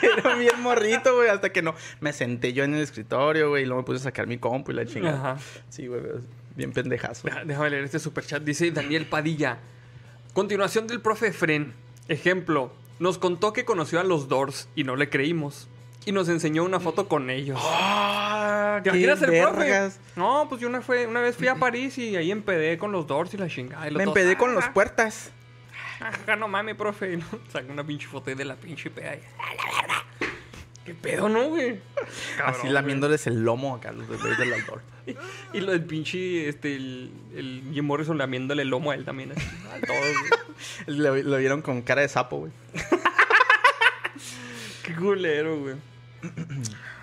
Era bien morrito, güey, hasta que no. Me senté yo en el escritorio, güey, y luego me puse a sacar mi compu y la chingada. Ajá. Sí, güey, bien pendejazo. Deja- Déjame leer este superchat. Dice Daniel Padilla. Continuación del profe Fren. Ejemplo. Nos contó que conoció a los Doors y no le creímos. Y nos enseñó una foto con ellos. ¡Ah! ¿Te imaginas el profe? No, pues yo una, fue, una vez fui a París y ahí empedé con los Doors y la chingada. y los Me dos, empedé con los "Ah, puertas. Ajá, no mames, profe. Y no, saca una pinche foto de la pinche peda. y, "A la verga". ¿Qué pedo, no, güey? Cabrón, así lamiéndoles el lomo acá, los del güey del Aldor. güey. Y lo del pinche, este, el, el Jim Morrison lamiéndole el lomo a él también. así, a todos, güey. Lo, lo vieron con cara de sapo, güey. Qué culero, güey.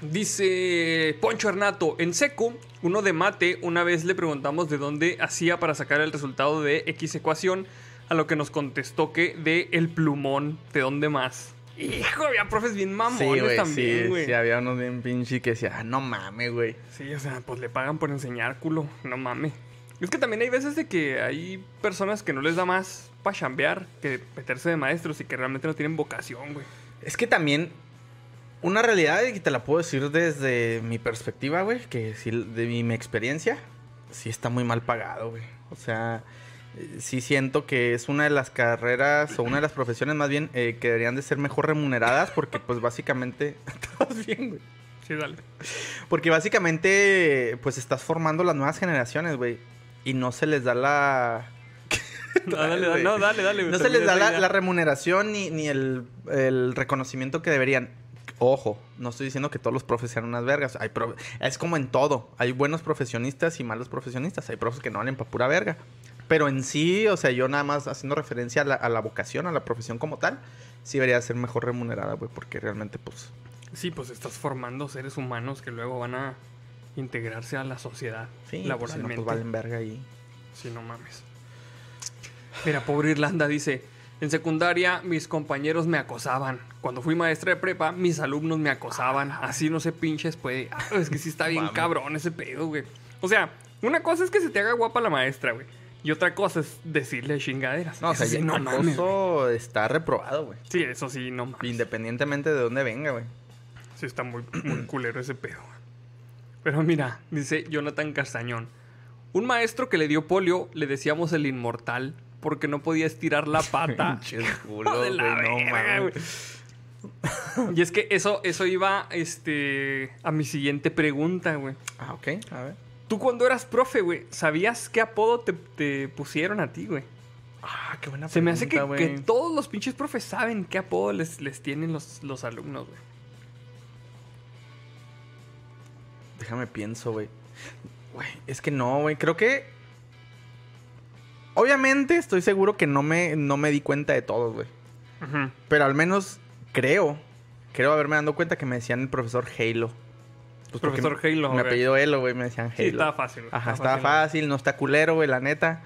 Dice Poncho Hernato, en seco, uno de mate, una vez le preguntamos de dónde hacía para sacar el resultado de X ecuación, a lo que nos contestó que de el plumón, ¿de dónde más? Hijo, había profes bien mamones también, sí, güey. sí, había unos bien pinche que decía, ah, no mames, güey. Sí, o sea, pues le pagan por enseñar culo, no mames. Es que también hay veces de que hay personas que no les da más para chambear que meterse de maestros y que realmente no tienen vocación, güey. Es que también, una realidad, y te la puedo decir desde mi perspectiva, güey, que sí, de mi, mi experiencia, sí está muy mal pagado, güey. O sea, sí siento que es una de las carreras, o una de las profesiones más bien, eh, que deberían de ser mejor remuneradas, porque pues básicamente, estás bien, güey. Sí, dale. Porque básicamente, pues estás formando las nuevas generaciones, güey. Y no se les da la... No, dale, dale, no, dale, No se les da la, remuneración ni, ni el, el reconocimiento que deberían. Ojo, no estoy diciendo que todos los profes sean unas vergas. Hay profe- es como en todo. Hay buenos profesionistas y malos profesionistas. Hay profes que no valen para pura verga. Pero en sí, o sea, yo nada más haciendo referencia a la, a la vocación, a la profesión como tal, sí debería ser mejor remunerada, güey, porque realmente, pues, Sí, pues estás formando seres humanos que luego van a integrarse a la sociedad sí, pues, si no, laboralmente. pues valen verga y... Sí, no mames. Mira, pobre Irlanda dice, En secundaria, mis compañeros me acosaban. Cuando fui maestra de prepa, mis alumnos me acosaban. Así no se pinches puede. Ah, es que sí está bien cabrón ese pedo, güey. O sea, una cosa es que se te haga guapa la maestra, güey. Y otra cosa es decirle chingaderas. No, o sea, sí, no mames, acoso está reprobado, güey. Sí, eso sí, no mames. Independientemente de dónde venga, güey. Sí, está muy, muy culero ese pedo. güey. Pero mira, dice Jonathan Castañón. Un maestro que le dio polio le decíamos el inmortal porque no podía estirar la pata. Culos, de la güey, no mames. Y es que eso, eso iba este, a mi siguiente pregunta, güey. Ah, ok, a ver. Tú cuando eras profe, güey, ¿sabías qué apodo te, te pusieron a ti, güey? Ah, qué buena Se me hace que, pregunta, todos los pinches profes saben qué apodo les, les tienen los, los alumnos, güey. Déjame pienso, güey. Güey, es que no, güey. Creo que. Obviamente estoy seguro que no me, no me di cuenta de todos, güey. Pero al menos creo. Creo haberme dado cuenta que me decían el profesor Halo. Pues Profesor Halo, ok. apellido Halo, güey, me decían Halo. Sí, estaba fácil. güey. Ajá, Estaba estaba fácil, no está culero, güey, la neta.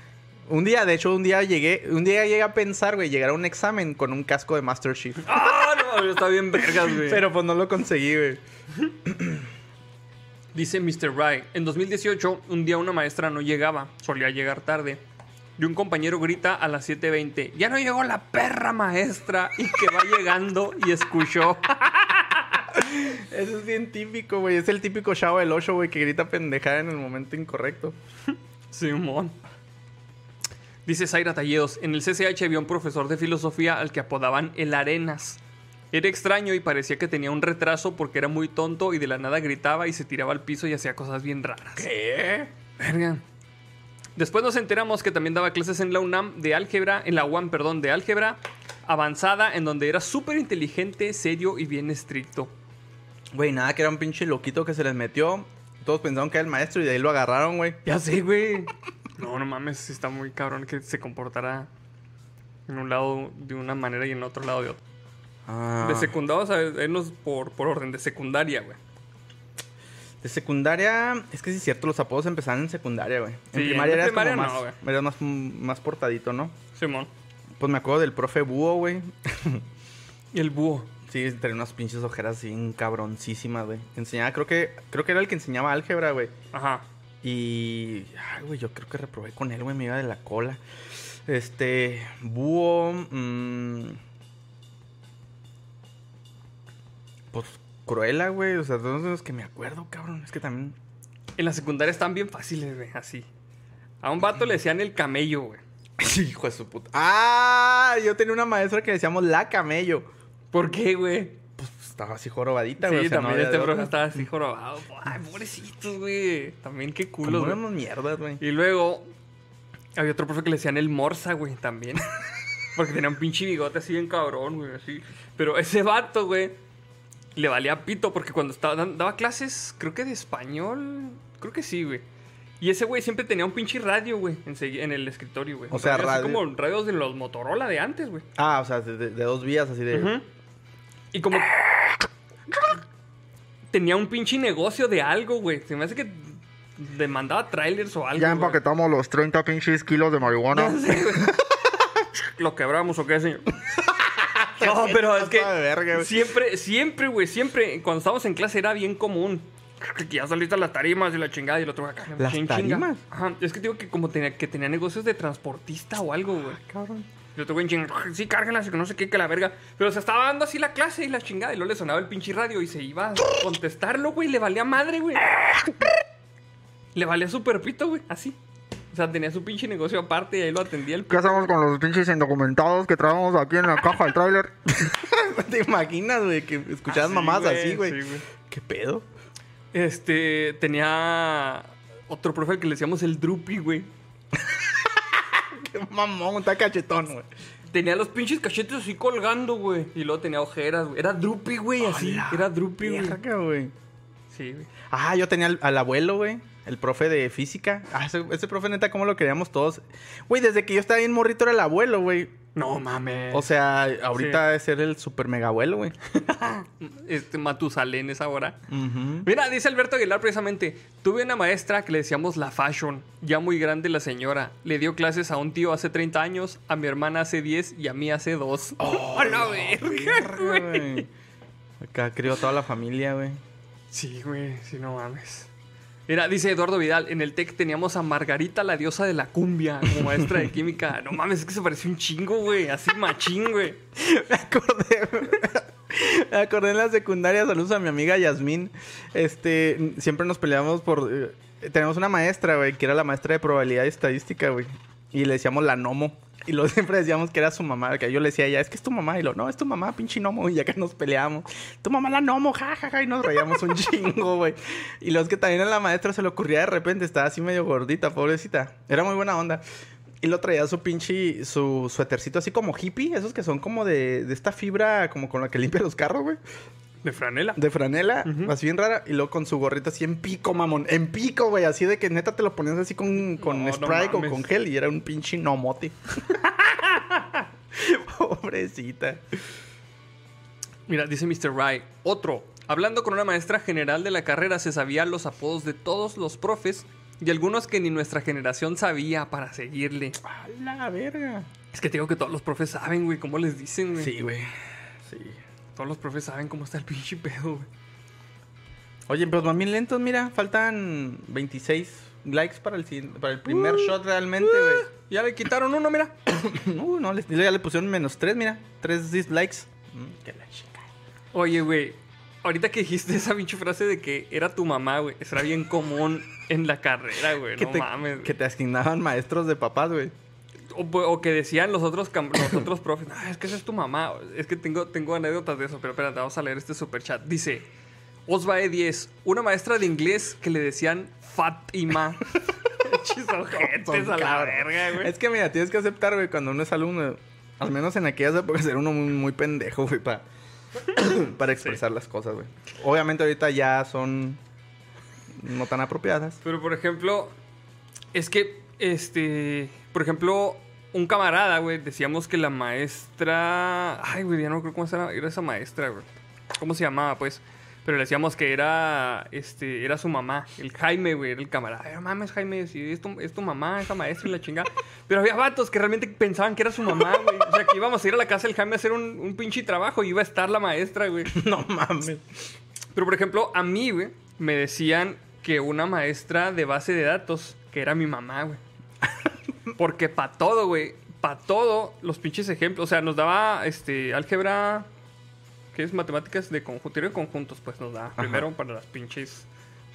Un día, de hecho, un día llegué, un día llegué a pensar, güey, llegar a un examen con un casco de Master Chief. ¡Ah, no! Está bien vergas, güey. Pero pues no lo conseguí, güey. Dice Mr. Wright, en 2018, un día una maestra no llegaba, solía llegar tarde. Y un compañero grita a las 7.20, ya no llegó la perra maestra y que va llegando y escuchó. Eso es bien típico, güey. Es el típico chavo del 8, güey, que grita pendejada en el momento incorrecto. Simón. Dice Zaira Talledos, en el CCH había un profesor de filosofía al que apodaban el Arenas. Era extraño y parecía que tenía un retraso porque era muy tonto y de la nada gritaba y se tiraba al piso y hacía cosas bien raras. ¿Qué? Verga. Después nos enteramos que también daba clases en la UNAM de álgebra, en la UAM, perdón, de álgebra avanzada, en donde era súper inteligente, serio y bien estricto. Güey, nada, que era un pinche loquito que se les metió. Todos pensaron que era el maestro y de ahí lo agarraron, güey. Ya sé, güey. No, no mames, sí está muy cabrón que se comportara en un lado de una manera y en otro lado de otra. Ah. De secundaria, o sea, irnos por, por orden de secundaria, güey. De secundaria, es que sí es cierto, los apodos empezaron en secundaria, güey. Sí, en primaria en eras primaria como no, más, eras más, más portadito, ¿no? Simón. Pues me acuerdo del profe Búho, güey. Y el búho. Sí, tenía unas pinches ojeras así bien cabroncísimas, güey. Enseñaba, creo que, creo que era el que enseñaba álgebra, güey. Ajá. Y. Ay, güey, yo creo que reprobé con él, güey, me iba de la cola. Este. Búho. mm, pues Cruella, güey. O sea, todos los que me acuerdo, cabrón. Es que también. En la secundaria están bien fáciles, güey, así. A un vato le decían el camello, güey. Sí, hijo de su puta. Ah, yo tenía una maestra que le decíamos la camello. ¿Por qué, güey? Pues estaba así jorobadita, Sí, güey. o sea, no también este profe estaba así jorobado. Ay, pobrecitos, güey. También qué Como culo, güey. mierdas, güey. Y luego había otro profe que le decían el morsa, güey, también. Porque tenía un pinche bigote así bien cabrón, güey, así. Pero ese vato, güey, le valía pito porque cuando estaba daba clases, creo que de español, creo que sí, güey. Y ese güey siempre tenía un pinche radio, güey, en el escritorio, güey. O sea, así radio. como radios de los Motorola de antes, güey. Ah, o sea, de, dos vías, así de. Y como. Tenía un pinche negocio de algo, güey. Se me hace que demandaba trailers o algo. Ya empaquetamos los 30 pinches kilos de marihuana. Sé, güey. ¿Lo quebramos o qué, señor? No, pero es que siempre, siempre, güey, siempre, cuando estábamos en clase era bien común. Que ya saliste a las tarimas y la chingada y el otro acá. ¿Las chinga. tarimas? Ajá, es que digo que como tenía, que tenía negocios de transportista o algo, güey. Cabrón. Y otro güey sí, cárgalas y que no sé qué, que la verga. Pero se estaba dando así la clase y la chingada. Y luego le sonaba el pinche radio y se iba a contestarlo, güey. Le valía madre, güey. Le valía súper pito, güey. Así. O sea, tenía su pinche negocio aparte y ahí lo atendía el ¿Qué hacemos con los pinches indocumentados que traemos aquí en la caja del tráiler? ¿Te imaginas, güey, que escuchabas Así, mamás así, güey? sí, güey. ¿Qué pedo? Este, tenía otro profe al que le decíamos el Drupi, güey. Qué mamón, está cachetón, güey. Tenía los pinches cachetes así colgando, güey. Y luego tenía ojeras, güey. Era Drupi, güey, así. Era Drupi, güey. Sí, güey. Ah, yo tenía al, al abuelo, güey. El profe de física. Ah, ese, ese profe neta, ¿cómo lo queríamos todos? Güey, desde que yo estaba bien morrito era el abuelo, güey. No mames. O sea, ahorita es ser el super mega abuelo, güey. este Matusalén es ahora. Mira, dice Alberto Aguilar precisamente, tuve una maestra que le decíamos la fashion, ya muy grande la señora. Le dio clases a un tío hace 30 años, a mi hermana hace 10 y a mí hace 2. ¡Oh, la verga, güey! güey. Acá crió toda la familia, güey. Sí, güey, sí, no mames. Mira, dice Eduardo Vidal, en el TEC teníamos a Margarita, la diosa de la cumbia, como maestra de química. No mames, es que se pareció un chingo, güey, así machín, güey. Me acordé. Me acordé en la secundaria, saludos a mi amiga Yasmín. Este, siempre nos peleamos por. eh, tenemos una maestra, güey, que era la maestra de probabilidad y estadística, güey. Y le decíamos la Nomo. Y luego siempre decíamos que era su mamá. Que yo le decía a es que es tu mamá. Y lo, no, es tu mamá, pinche Nomo. Y que nos peleamos, tu mamá la Nomo, jajaja. y nos reíamos un chingo, güey. Y es que también a la maestra se le ocurría de repente, estaba así medio gordita, pobrecita. Era muy buena onda. Y lo traía su pinche, su suétercito así como hippie, esos que son como de, de esta fibra como con la que limpia los carros, güey. De franela. De franela, así bien rara. Y luego con su gorrita así en pico, mamón. En pico, güey. Así de que neta te lo ponías así con, con No, o con gel. Y era un pinche nomote. Pobrecita. Mira, dice Mr. Wright, otro. Hablando con una maestra general de la carrera, se sabían los apodos de todos los profes y algunos que ni nuestra generación sabía para seguirle. A la verga. Es que te digo que todos los profes saben, güey, cómo les dicen, güey. Sí, güey. Sí. Todos los profes saben cómo está el pinche pedo, güey. Oye, pero van bien lentos, mira. Faltan 26 likes para el, siguiente- para el primer shot realmente, güey. Ya le quitaron uno, mira. No, no, ya le pusieron menos 3, mira. 3 dislikes. Mm, que la chica. Oye, güey, ahorita que dijiste esa pinche frase de que era tu mamá, güey, eso era bien común en la carrera, güey, no te, mames. güey. que te asignaban maestros de papás, güey. O, o que decían los otros, los otros profes, "Ah, es que esa es tu mamá. Es que tengo, tengo anécdotas de eso, pero espérate, vamos a leer este super chat. Dice, Osvae 10, una maestra de inglés que le decían Fátima. A la verga, güey. Es que mira, tienes que aceptar, güey, cuando uno es alumno, al menos en aquellas épocas era uno muy, muy pendejo, güey, para, para expresar las cosas, güey. Obviamente ahorita ya son no tan apropiadas. Pero por ejemplo, es que, este, por ejemplo, un camarada, güey, decíamos que la maestra, ay, güey, ya no creo cómo era, era esa maestra, güey. ¿Cómo se llamaba, pues? Pero le decíamos que era, este, era su mamá, el Jaime, güey, era el camarada. No mames, Jaime, si es tu, es tu mamá, esa maestra y la chingada. Pero había vatos que realmente pensaban que era su mamá, güey. O sea, que íbamos a ir a la casa del Jaime a hacer un, un pinche trabajo y iba a estar la maestra, güey. no mames. Pero, por ejemplo, a mí, güey, me decían que una maestra de base de datos, que era mi mamá, güey. Porque para todo, güey, para todo, los pinches ejemplos, o sea, nos daba, este, álgebra, que es matemáticas de conjunto, de conjuntos, pues nos da primero para las pinches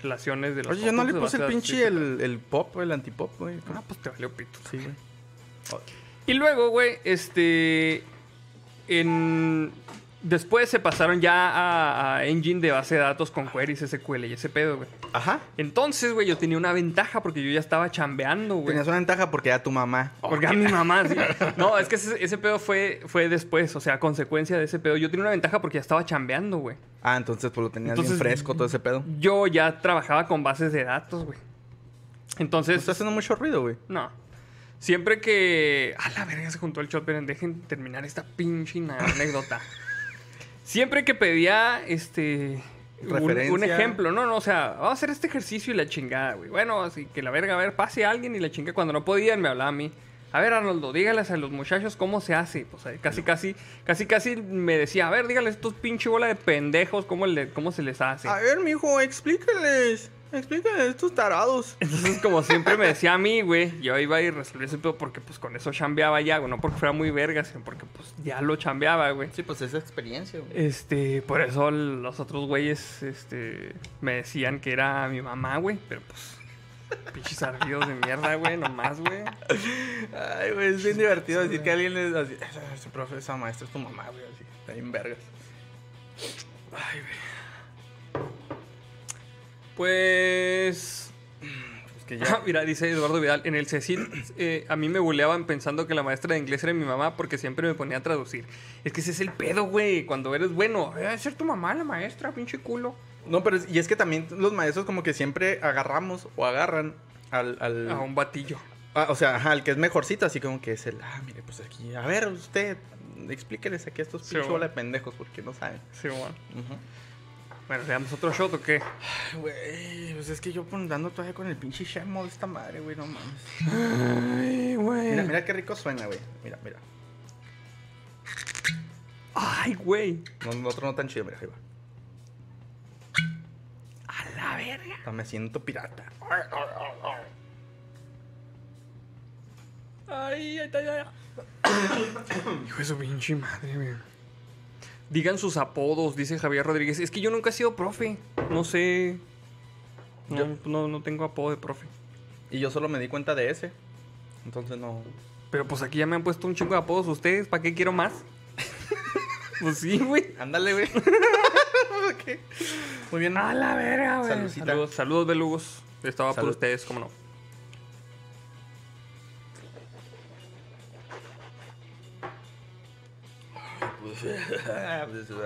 relaciones de los Oye, yo no le puse el pinche el, el pop, el antipop, güey. Ah, pues te valió pito. Sí, güey. Y luego, güey, este. En. Después se pasaron ya a, a engine de base de datos con queries, SQL y ese pedo, güey. Ajá. Entonces, güey, yo tenía una ventaja porque yo ya estaba chambeando, güey. Tenías una ventaja porque era tu mamá. Porque a mi mamá, sí. No, es que ese, ese pedo fue, fue después, o sea, consecuencia de ese pedo. Yo tenía una ventaja porque ya estaba chambeando, güey. Ah, entonces pues lo tenías Entonces, bien fresco todo ese pedo. Yo ya trabajaba con bases de datos, güey. Entonces, Está haciendo mucho ruido, güey. no. Siempre que. A la verga se juntó el shot, pero dejen terminar esta pinche anécdota. Siempre que pedía este. Un, un ejemplo, no, no, o sea, vamos a hacer este ejercicio y la chingada, güey. Bueno, así que la verga, a ver, pase a alguien y la chingada. Cuando no podían, me hablaba a mí. A ver, Arnoldo, dígales a los muchachos cómo se hace. Pues ahí casi, casi, casi, casi me decía, a ver, dígales a estos pinche bola de pendejos cómo, le- cómo se les hace. A ver, mijo, explícales. Explícales estos tarados. Entonces, como siempre me decía a mí, güey, yo iba y resolvía ese pedo porque, pues, con eso chambeaba ya, güey. No porque fuera muy verga, sino porque, pues, ya lo chambeaba, güey. Sí, pues esa experiencia, güey. Este, por eso los otros güeyes, este, me decían que era mi mamá, güey. Pero, pues, pinches ardidos de mierda, güey, nomás, güey. Ay, güey, es bien divertido decir que alguien es así. "Esa- Ese profe, esa maestra es tu mamá, güey. Así, está bien vergas. Ay, güey. Pues... Es que Ah, ya. Mira, dice Eduardo Vidal, en el CECIT eh, a mí me buleaban pensando que la maestra de inglés era mi mamá porque siempre me ponía a traducir. Es que ese es el pedo, güey. Cuando eres bueno, debe ser tu mamá la maestra, pinche culo. No, pero es- y es que también los maestros como que siempre agarramos o agarran al, al, A un batillo. Ah, o sea, ajá, el que es mejorcito, así como que es el, ah, mire, pues aquí, a ver, usted, explíqueles aquí a estos Sí, pinches de pendejos, porque no saben. Sí, bueno. Ujú. Bueno, ¿le damos otro shot o qué? Ay, Güey, pues es que yo pues, dando todavía con el pinche shemo de esta madre, güey, no mames. Ay, güey. Mira, mira qué rico suena, güey. Mira, mira. Ay, güey. No, no, otro no tan chido, mira, ahí va. A la verga. Me siento pirata. Ay, ay, ay, ay. Hijo de su pinche madre, güey. Digan sus apodos, dice Javier Rodríguez. Es que yo nunca he sido profe. No sé. No, Yo- no, no tengo apodo de profe. Y yo solo me di cuenta de ese. Entonces no. Pero pues aquí ya me han puesto un chingo de apodos ustedes. ¿Para qué quiero más? pues sí, güey. Ándale, güey. Muy bien. A la verga, güey. Saludos, saludos, belugos. Estaba por ustedes, cómo no. Estoy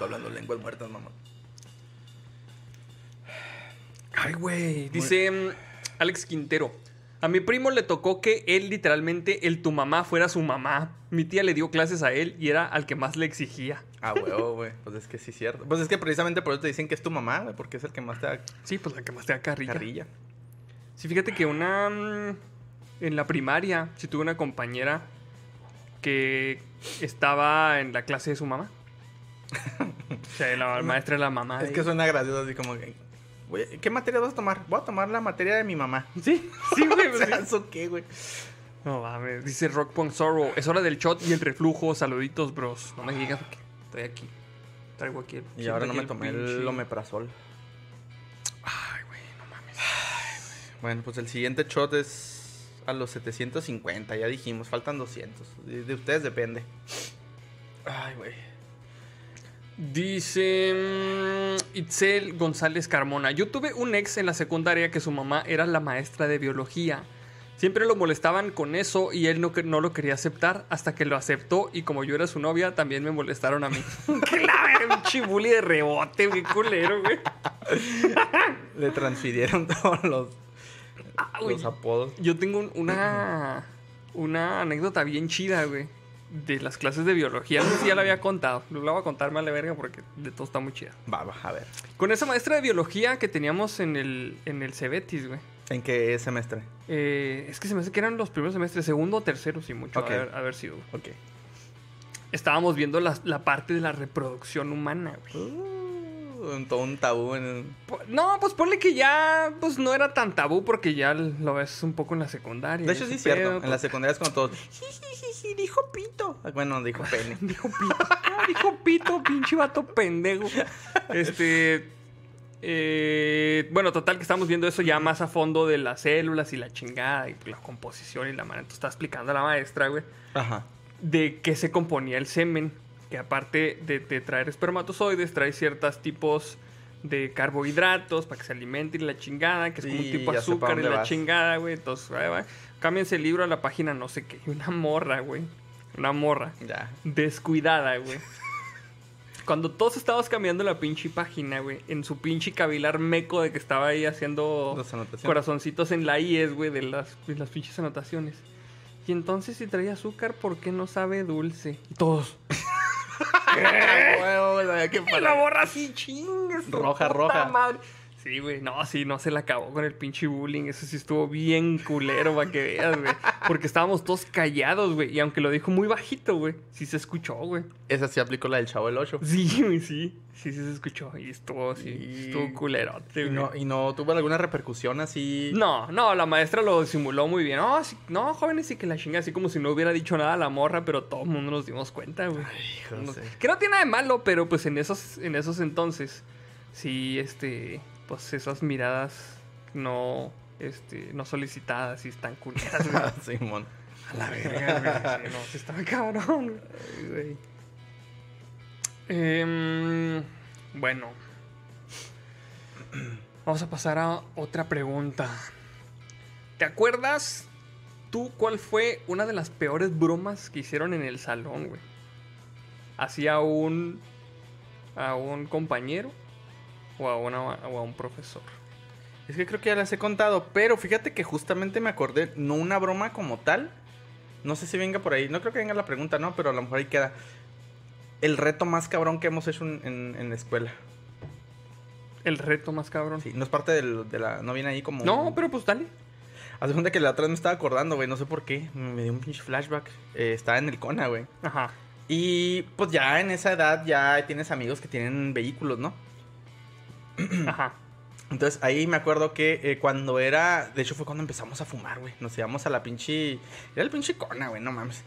hablando lenguas muertas, mamá. Ay, güey. Dice mm, Alex Quintero. A mi primo le tocó que él literalmente, el tu mamá, fuera su mamá. Mi tía le dio clases a él y era al que más le exigía. Ah, huevo, güey. Pues es que sí es cierto. Pues es que precisamente por eso te dicen que es tu mamá, güey, porque es el que más te da Sí, pues la que más te da carrilla. carrilla. Sí, fíjate que una. mm, En la primaria, sí tuve una compañera que estaba en la clase de su mamá. o sea, la maestra de la mamá. Es de- que suena gracioso así como que. ¿qué materia vas a tomar? Voy a tomar la materia de mi mamá. Sí, sí, güey. o sea. ¿eso qué, güey? No mames, dice Rock Punk Sorrow. Es hora del shot y el reflujo. Saluditos, bros. No me digas estoy aquí. Traigo aquí el. Y ahora no me tomé pinche- el omeprazol. Ay, güey, no mames. Bueno, pues el siguiente shot es a los 750, ya dijimos, faltan 200. De, de ustedes depende. Ay, güey. Dice mm, Itzel González Carmona. Yo tuve un ex en la secundaria que su mamá era la maestra de biología. Siempre lo molestaban con eso y él no, no lo quería aceptar hasta que lo aceptó y como yo era su novia también me molestaron a mí. ¡Qué la verga! Un chibuli de rebote, qué culero, güey. Le transfirieron todos los, Ah, güey. los apodos. Yo tengo un- una, una anécdota bien chida, güey. De las clases de biología. No sé si ya la había contado. Lo voy a contar más de verga porque de todo está muy chida. Va, va, a ver. Con esa maestra de biología que teníamos en el, en el Cebetis, güey. ¿En qué semestre? Eh, es que se me hace que eran los primeros semestres, segundo o tercero, sí, mucho. Ok. Haber, haber sido. güey. Ok. Estábamos viendo la, la parte de la reproducción humana, güey. Uh, todo un tabú en No, pues ponle que ya pues no era tan tabú porque ya lo ves un poco en la secundaria. De hecho, sí es cierto. pedo, En la secundaria es cuando todos... Sí, sí, sí, sí, dijo pito. Ah, Bueno, dijo pene. Dijo pito. Ah, dijo pito, pinche vato pendejo. Este. eh, bueno, total que estamos viendo eso ya más a fondo de las células y la chingada y la composición y la manera. Entonces está explicando a la maestra, güey, Ajá. de qué se componía el semen. Que aparte de, de traer espermatozoides, trae ciertos tipos de carbohidratos para que se alimente y la chingada, que es como un tipo azúcar y la vas. chingada, güey. Entonces, va. cámbiense el libro a la página no sé qué. Una morra, güey. Una morra Ya. descuidada, güey. Cuando todos estábamos cambiando la pinche página, güey, en su pinche cavilar meco de que estaba ahí haciendo corazoncitos en la IES, güey, de las, de las pinches anotaciones. Y entonces, si trae azúcar, ¿por qué no sabe dulce? Y todos. la borra así, chingas. Roja, roja. madre. Sí, güey. No, sí, no se la acabó con el pinche bullying. Eso sí estuvo bien culero, para que veas, güey. Porque estábamos todos callados, güey. Y aunque lo dijo muy bajito, güey, sí se escuchó, güey. Esa sí aplicó la del Chavo del 8. Sí, güey, sí. Sí, sí se escuchó. Y estuvo así. Y- Estuvo culerote, Y güey. no, y no tuvo alguna repercusión así. No, no, la maestra lo simuló muy bien. No, sí- no, jóvenes, sí que la chinga, así como si no hubiera dicho nada a la morra, pero todo el mundo nos dimos cuenta, güey. Hijo, No- sí. Que no tiene nada de malo, pero pues en esos, en esos entonces, sí, este, pues esas miradas no, este, no solicitadas y están culeras, güey. Simón. A la verga, güey. No, sí estaba cabrón. Güey. Em, bueno. Vamos a pasar a otra pregunta. ¿Te acuerdas tú cuál fue una de las peores bromas que hicieron en el salón, güey? ¿Hacia un a un compañero o a, una, o a un profesor? Es que creo que ya las he contado, pero fíjate que justamente me acordé, no una broma como tal. No sé si venga por ahí, no creo que venga la pregunta, ¿no? Pero a lo mejor ahí queda. El reto más cabrón que hemos hecho en, en- en la escuela. El reto más cabrón. Sí, no es parte del- de la... No viene ahí como... No, pero pues dale. Hace cuenta que la otra vez me estaba acordando, güey, no sé por qué. Me dio un pinche flashback. Eh, estaba en el Cona, güey. Ajá. Y pues ya en esa edad ya tienes amigos que tienen vehículos, ¿no? Ajá. Entonces ahí me acuerdo que eh, cuando era, de hecho fue cuando empezamos a fumar, güey. Nos íbamos a la pinche, era el pinche cona, güey, no mames.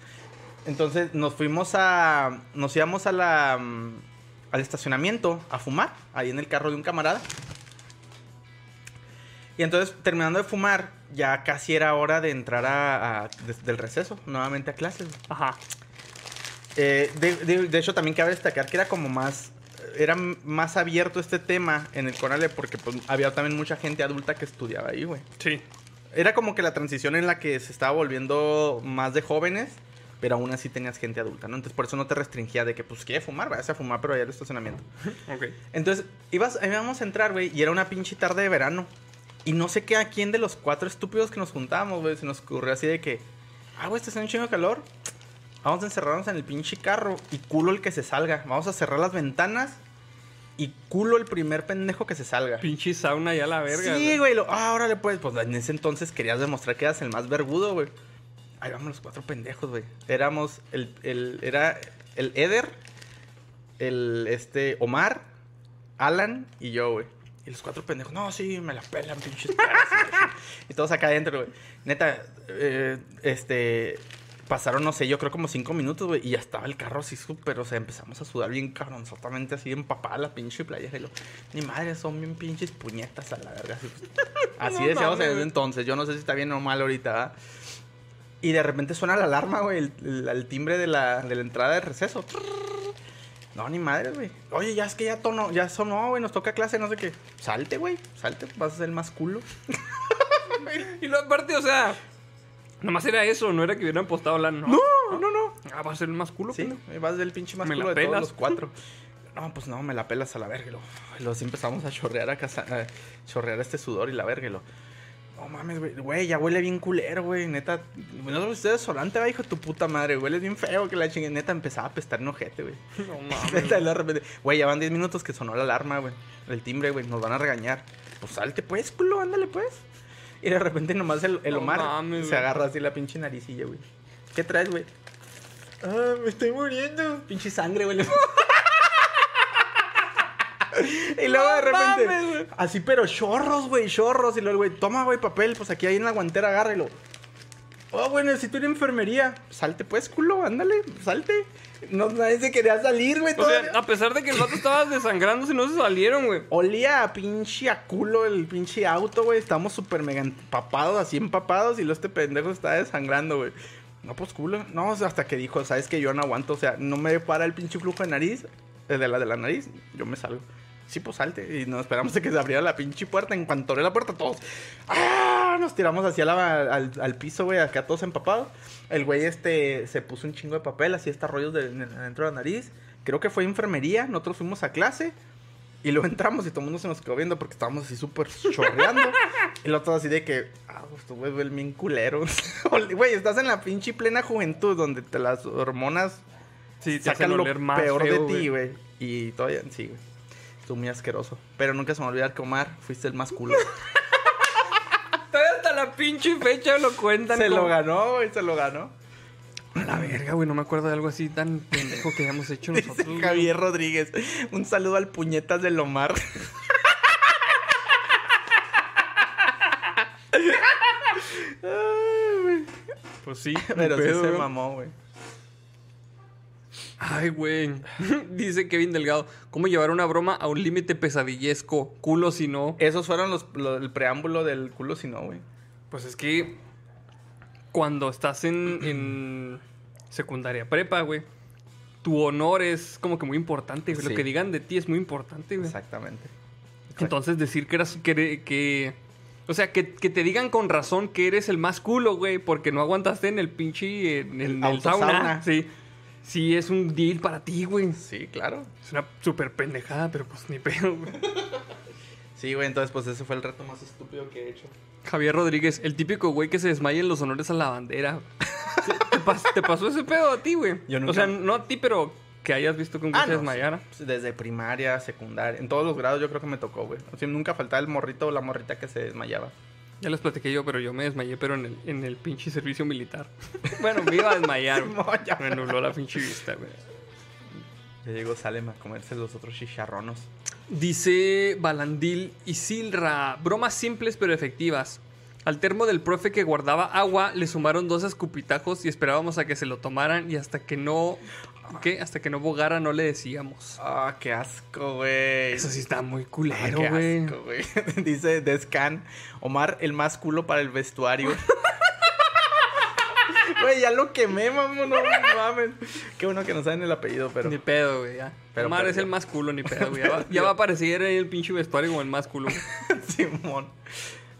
Entonces nos fuimos a, nos íbamos a la, mm, al estacionamiento a fumar, ahí en el carro de un camarada. Y entonces terminando de fumar, ya casi era hora de entrar a, del receso, nuevamente a clases. güey. Ajá. Eh, de, de- de hecho, también cabe destacar que era como más. Era más abierto este tema en el Conale porque pues, había también mucha gente adulta que estudiaba ahí, güey. Sí. Era como que la transición en la que se estaba volviendo más de jóvenes, pero aún así tenías gente adulta, ¿no? Entonces por eso no te restringía de que, pues, quiere fumar, vayas a fumar, pero allá al estacionamiento. Ok. Entonces, ibas, íbamos a entrar, güey, y era una pinche tarde de verano. Y no sé qué a quién de los cuatro estúpidos que nos juntábamos, güey, se nos ocurrió así de que, ah, güey, está haciendo un chingo de calor. Vamos a encerrarnos en el pinche carro y culo el que se salga. Vamos a cerrar las ventanas y culo el primer pendejo que se salga. Pinche sauna ya a la verga. sí, güey, lo, ah, órale, pues, pues en ese entonces querías demostrar que eras el más vergudo, güey. Ahí vamos los cuatro pendejos, güey. Éramos el, el, era el Eder, el, este, Omar, Alan y yo, güey. Y los cuatro pendejos, no, sí, me la pelan, pinches perros", y todos acá adentro, güey. Neta, eh, este, pasaron, no sé, yo creo como cinco minutos, güey, y ya estaba el carro así súper, o sea, empezamos a sudar bien cabronzotamente, así empapada la pinche playa. Y lo, ni madre, son bien pinches puñetas a la verga. Así. Así No decíamos güey. entonces, yo no sé si está bien o mal ahorita, ¿verdad? Y de repente suena la alarma, güey, el, el- el timbre de la, de la entrada de receso. No, ni madre, güey. Oye, ya es que ya tono, ya sonó, güey, nos toca clase, no sé qué. Salte, güey, salte, vas a ser el más culo. Y lo aparte, o sea, nomás era eso, no era que hubieran apostado la. No, No, no, no. Ah, va a ser el más culo, Sí, pendejo. vas del pinche más ¿Me culo la de todos pelas? los cuatro. No, pues no, me la pelas a la verga. y Los empezamos a chorrear a casa, a chorrear este sudor y la verga. No mames, güey, güey, ya huele bien culero, güey, neta. No sé ustedes solante, va, hijo de tu puta madre, huele bien feo que la chingue. Neta empezaba a apestar en ojete, güey. No mames. Neta, de repente, güey, ya van 10 minutos que sonó la alarma, güey. El timbre, güey, nos van a regañar. Pues salte, pues, culo, ándale, pues. Y de repente nomás el, el No Omar mames, se agarra así la pinche naricilla, güey. ¿Qué traes, güey? Ah, me estoy muriendo. Pinche sangre, güey. y luego de repente, mames, así, pero chorros, güey, chorros. Y luego, el güey, toma, güey, papel, pues aquí hay en la guantera, agárrelo. Oh, güey, necesito ir a enfermería. Salte, pues, culo, ándale, salte. No, nadie se quería salir, güey. O todavía. sea, a pesar de que el vato estaba desangrando, si no se salieron, güey. Olía a pinche a culo el pinche auto, güey. Estamos súper mega empapados, así empapados. Y luego este pendejo está desangrando, güey. No, pues culo. No, o sea, hasta que dijo, sabes que yo no aguanto. O sea, no me para el pinche flujo de nariz. El de la de la nariz, yo me salgo. Sí, pues salte. Y nos esperamos de que se abriera la pinche puerta. En cuanto abrió la puerta, todos. ¡Ah! Nos tiramos hacia la, al, al piso, güey, acá todos empapados. El güey este se puso un chingo de papel, así está rollos de, dentro de la nariz. Creo que fue enfermería. Nosotros fuimos a clase. Y luego entramos y todo el mundo se nos quedó viendo porque estábamos así súper chorreando. y lo todo así de que, ah, pues tu güey bien culero. Güey, estás en la pinche plena juventud donde te las hormonas Sí, te sacan lo peor feo, de ti, güey. Y todavía, sí, güey. Estuvo muy asqueroso. Pero nunca se me va a olvidar que Omar fuiste el más culo. Todavía hasta la pinche fecha lo cuentan. se como- lo ganó, güey, se lo ganó. A la verga, güey, no me acuerdo de algo así tan pendejo que hayamos hecho nosotros. Dice. Javier Rodríguez. Un saludo al puñetas del Omar. Ay, güey. Pues sí, Pero ni sí pedo, se mamó, güey. Ay, güey. Dice Kevin Delgado, ¿cómo llevar una broma a un límite pesadillesco? Culo si no. Esos fueron los, lo- el preámbulo del culo, si no, güey. Pues es que cuando estás en, en secundaria prepa, güey, tu honor es como que muy importante. güey. Sí. Lo que digan de ti es muy importante, güey. Exactamente. Entonces decir que eras que, o sea, que, que te digan con razón que eres el más culo, güey, porque no aguantaste en el pinche en el, en el sauna. Sí. Sí, es un deal para ti, güey. Sí, claro. Es una súper pendejada, pero pues ni pedo, güey. Sí, güey, entonces pues ese fue el reto más estúpido que he hecho. Javier Rodríguez, el típico güey que se desmaya en los honores a la bandera. ¿Te, pas- te pasó ese pedo a ti, güey? Yo nunca- O sea, no a ti, pero que hayas visto que un güey Ah, se no, desmayara. sí. Desde primaria, secundaria, en todos los grados yo creo que me tocó, güey. O sea, nunca faltaba el morrito o la morrita que se desmayaba. Ya les platiqué yo, pero yo me desmayé, pero en el, en el pinche servicio militar. bueno, me iba a desmayar. Me nubló la pinche vista, güey. Ya llegó Salem a comerse los otros chicharronos. Dice Balandil y Silra, bromas simples pero efectivas. Al termo del profe que guardaba agua le sumaron dos escupitajos y esperábamos a que se lo tomaran y hasta que no... ¿Qué? Hasta que no bogara no le decíamos. Ah, qué asco, güey. Eso sí está muy Ah, culero, qué güey. asco, güey. Dice Descan, Omar, el más culo para el vestuario. Güey, ya lo quemé, mamón, no mames. Qué bueno que no saben el apellido, pero... Ni pedo, güey, ya. Pero Omar es el más culo, ni pedo, güey. Ya va, ya va a aparecer en el pinche vestuario como el más culo. Simón.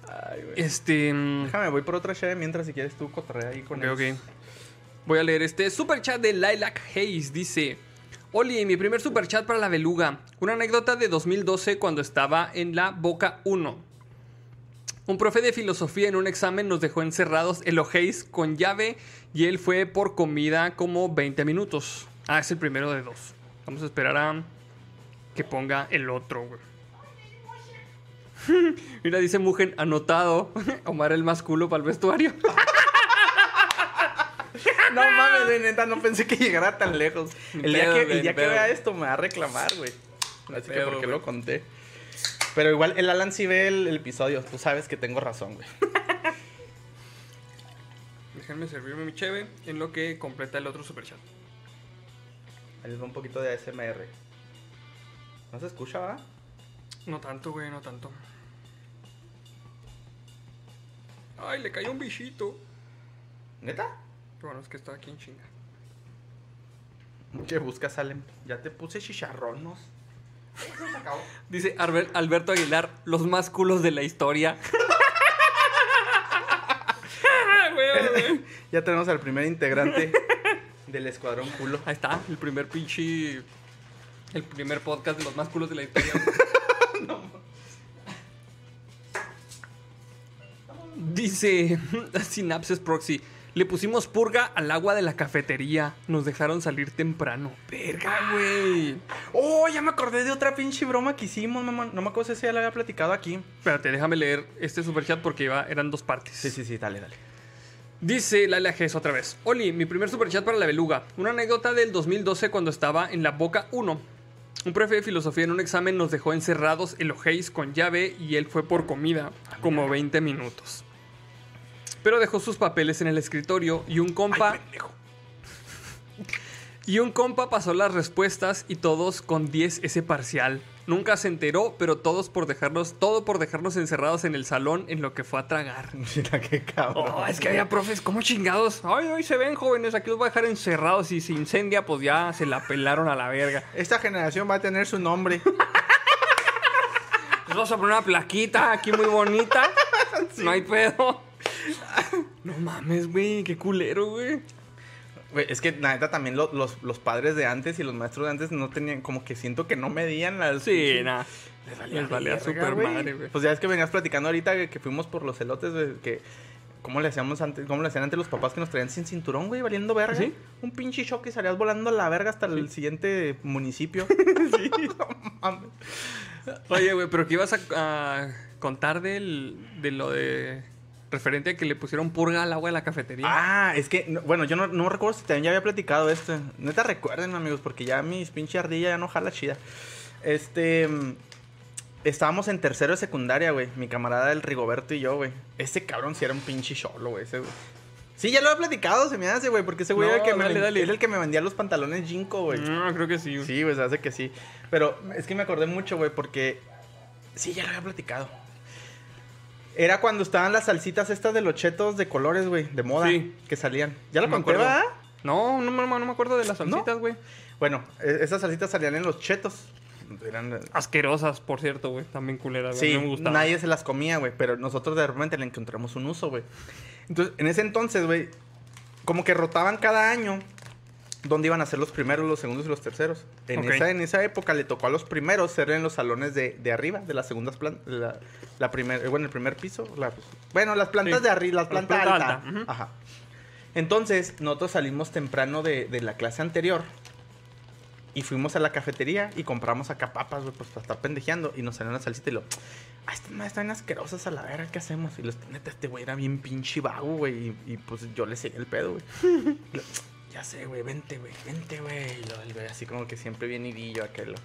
Ay, güey. Este... mm, Déjame, voy por otra chave mientras si quieres tú cotorrea ahí con Ok, ellos. ok. Voy a leer este super chat de Lilac Hayes. Dice: Oli, mi primer super chat para la beluga. Una anécdota de 2012 cuando estaba en la Boca 1. Un profe de filosofía en un examen nos dejó encerrados el Hayes con llave y él fue por comida como 20 minutos. Ah, es el primero de dos. Vamos a esperar a que ponga el otro, güey. Mira, dice Mugen, anotado. Omar el más culo para el vestuario. No mames, de neta, no pensé que llegara tan lejos. El día, que, güey, el día ni que pedo. vea esto me va a reclamar, güey. Así que porque güey. lo conté. Pero igual el Alan sí ve el, el episodio. Tú sabes que tengo razón, güey. Déjenme servirme mi cheve en lo que completa el otro superchat. Ahí les va un poquito de ASMR. ¿No se escucha, va? No tanto, güey, no tanto. Ay, le cayó un bichito. ¿Neta? Qué bueno, es que está aquí en chinga. Que busca Salem. Ya te puse chicharronos. Se acabó. Dice Arbel- Alberto Aguilar, los más culos de la historia. Ya tenemos al primer integrante del escuadrón culo. Ahí está, el primer pinche. El primer podcast de los más culos de la historia. Dice Synapses Proxy. Le pusimos purga al agua de la cafetería. Nos dejaron salir temprano. Verga, güey. Oh, ya me acordé de otra pinche broma que hicimos, mamá. No me acuerdo si ya la había platicado aquí. Espérate, déjame leer este superchat porque iba, eran dos partes. Sí, sí, sí, dale, dale. Dice Laila Gess otra vez. Oli, mi primer superchat para la beluga. Una anécdota del 2012 cuando estaba en la Boca 1. Un profe de filosofía en un examen nos dejó encerrados el con llave y él fue por comida, como 20 minutos. Pero dejó sus papeles en el escritorio y un compa... Ay. Y un compa pasó las respuestas y todos con 10 ese parcial. Nunca se enteró, pero todos por dejarnos, todo por dejarnos encerrados en el salón en lo que fue a tragar. Mira qué cabrón. Oh, es que había profes, ¿cómo chingados? Ay, hoy se ven jóvenes, aquí los voy a dejar encerrados y si incendia, pues ya se la pelaron a la verga. Esta generación va a tener su nombre. Les vamos a poner una plaquita aquí muy bonita. No hay pedo. No mames, güey, qué culero, güey. Es que la neta también lo- los, los padres de antes y los maestros de antes no tenían, como que siento que no medían las. Sí, nada. Les valía, Les valía super madre, güey. Pues ya es que venías platicando ahorita que, que fuimos por los elotes, güey, que. ¿Cómo le hacíamos antes? ¿Cómo le hacían antes los papás que nos traían sin cinturón, güey? Valiendo verga. ¿Sí? Un pinche shock y salías volando a la verga hasta el siguiente municipio. sí, no mames. Oye, güey, pero que ibas a, a contar del, de lo de. Referente a que le pusieron purga al agua de la cafetería. Ah, es que, no- bueno, yo no, no recuerdo si también ya había platicado esto. Neta, recuerden, amigos, porque ya mis pinche ardilla ya no jala chida. Este. Estábamos en tercero de secundaria, güey. Mi camarada el Rigoberto y yo, güey. Ese cabrón sí era un pinche cholo, güey. Ese, güey. Sí, ya lo he platicado, se me hace, güey. Porque ese güey No, era el que me dale, ven- dale. es el que me vendía los pantalones Jinko, güey. No, creo que sí. güey. Sí, güey, se hace que sí. Pero es que me acordé mucho, güey, porque. Sí, ya lo había platicado. Era cuando estaban las salsitas estas de los chetos de colores, güey, de moda. Sí. Que salían. ¿Ya lo No conté. ¿verdad? No, no, me- no me acuerdo de las salsitas, güey. Bueno, e- esas salsitas salían en los chetos. Eran. Asquerosas, por cierto, güey. También culeras, güey. Sí, No me gustaban. nadie se las comía, güey. Pero nosotros de repente le encontramos un uso, güey. Entonces, en ese entonces, güey, como que rotaban cada año dónde iban a ser los primeros, los segundos y los terceros. En, esa, en esa época le tocó a los primeros ser en los salones de, de arriba, de las segundas plantas. La, la primer, eh, bueno, el primer piso. la- bueno, las plantas Sí. de arriba, las plantas planta alta, ujú. Ajá. Entonces, nosotros salimos temprano de, de la clase anterior. Y fuimos a la cafetería y compramos acá papas, güey, pues para estar pendejeando. Y nos salió una salsita y lo. Ah, estas están asquerosas a la verga, ¿qué hacemos? Y los, neta, este güey era bien pinche vago, güey. Y, y, pues yo le seguí el pedo, güey. Ya sé, güey, vente, güey, vente, güey. Así como que siempre bien idillo aquel.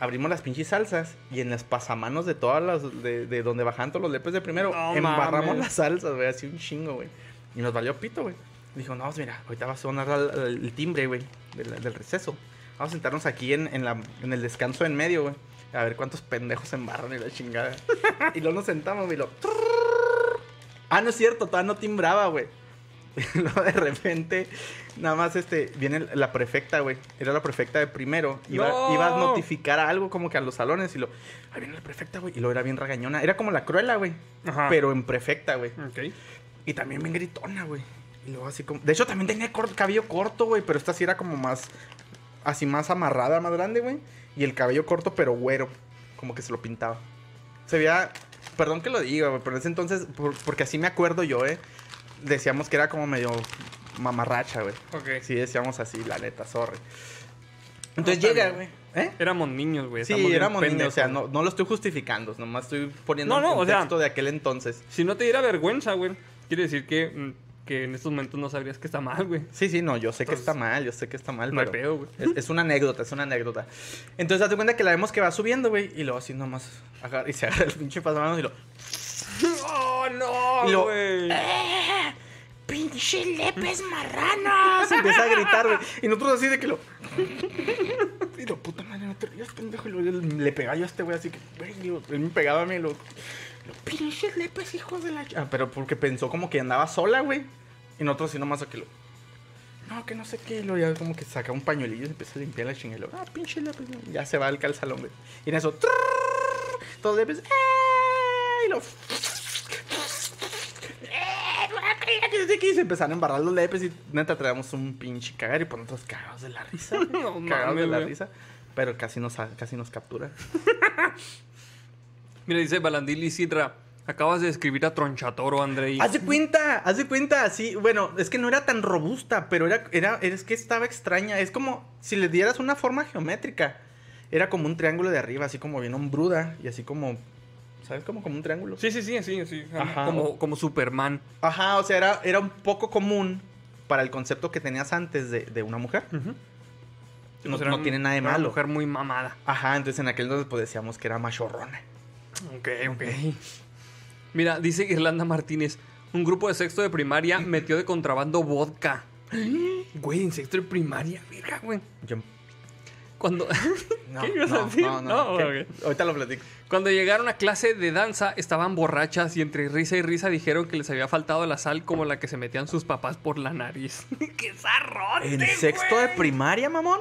Abrimos las pinches salsas y en las pasamanos de todas las. de, de donde bajaban todos los lepes de primero, No embarramos mames. las salsas, güey, así un chingo, güey. Y nos valió pito, güey. Dijo, no, pues mira, ahorita va a sonar el, el timbre, güey, del, del receso. Vamos a sentarnos aquí en, en, la, en el descanso en medio, güey. A ver cuántos pendejos se embarran y la chingada. y luego nos sentamos, güey, y lo... Ah, no es cierto, todavía no timbraba, güey. Y luego de repente, nada más este, viene la prefecta, güey. Era la prefecta de primero. Iba, ¡No! iba a notificar algo como que a los salones y lo. Ahí viene la prefecta, güey. Y luego era bien ragañona. Era como la cruela, güey. Ajá. Pero en prefecta, güey. Ok. Y también bien gritona, güey. Y luego así como. De hecho, también tenía cabello corto, güey. Pero esta sí era como más. Así más amarrada, más grande, güey. Y el cabello corto, pero güero. Como que se lo pintaba. Se veía. Perdón que lo diga, güey. Pero en ese entonces. por- porque así me acuerdo yo, eh. Decíamos que era como medio mamarracha, güey. Ok. Sí, decíamos así, la neta, sorry. Entonces llega, güey. ¿Eh? Éramos niños, güey. Sí, éramos niños, o sea, no, no lo estoy justificando, nomás estoy poniendo No, el no, o sea- contexto de aquel entonces. Si no te diera vergüenza, güey, quiere decir que, mm, que en estos momentos no sabrías que está mal, güey. Sí, sí, no, yo sé que está mal, yo sé que está mal, No hay pero pedo, güey. es, es una anécdota, es una anécdota. Entonces, date cuenta que la vemos que va subiendo, güey, y luego así nomás agarra, y se agarra el pinche pasamanos y lo... ¡Oh, no, Y lo- güey! ¡Pinche lepes marranos! Se empieza a gritar, güey. Y nosotros así de que lo... Y lo, puta madre, no te rías, pendejo. Y lo- le pegaba yo a este güey así que, güey, él me pegaba a mí lo... lo pinches lepes, hijos de la... ch-". Ah, pero porque pensó como que andaba sola, güey. Y nosotros así nomás aquí lo... No, que no sé qué. Y luego ya como que saca un pañuelillo y empieza a limpiar la luego, ah, pinche lepes. Ya se va al calzalón, güey. Y en eso... Todos lepes... ¡eh! Y lo... Y se empezaron a embarrar los lepes y neta traíamos un pinche cagar y pues nosotros cagados de la risa. No cagados de la güey. risa. Pero casi nos, casi nos captura. Mira, dice Balandil y Sidra. Acabas de escribir a Tronchatoro, Andrei. Haz de cuenta, haz de cuenta, sí. Bueno, es que no era tan robusta, pero era, era, es que estaba extraña. Es como si le dieras una forma geométrica. Era como un triángulo de arriba, así como bien hombruda y así como, ¿sabes? Como, como un triángulo. Sí, sí, sí, sí, sí. Ajá. Como, como Superman. Ajá, o sea, era, era un poco común para el concepto que tenías antes de, de una mujer. Ujú. No, no tiene nada de era Una malo. mujer muy mamada. Ajá, entonces en aquel entonces pues decíamos que era machorrona. Ok, ok. Mira, dice Irlanda Martínez. Un grupo de sexto de primaria metió de contrabando vodka. Güey, en sexto de primaria, verga, güey. Yo- Cuando, no, ¿Qué ibas a no, decir? no, no, No, ¿qué? ok. Ahorita lo platico. Cuando llegaron a clase de danza, estaban borrachas y entre risa y risa dijeron que les había faltado la sal como la que se metían sus papás por la nariz. ¡Qué zarrote, ¿En sexto de primaria, mamón?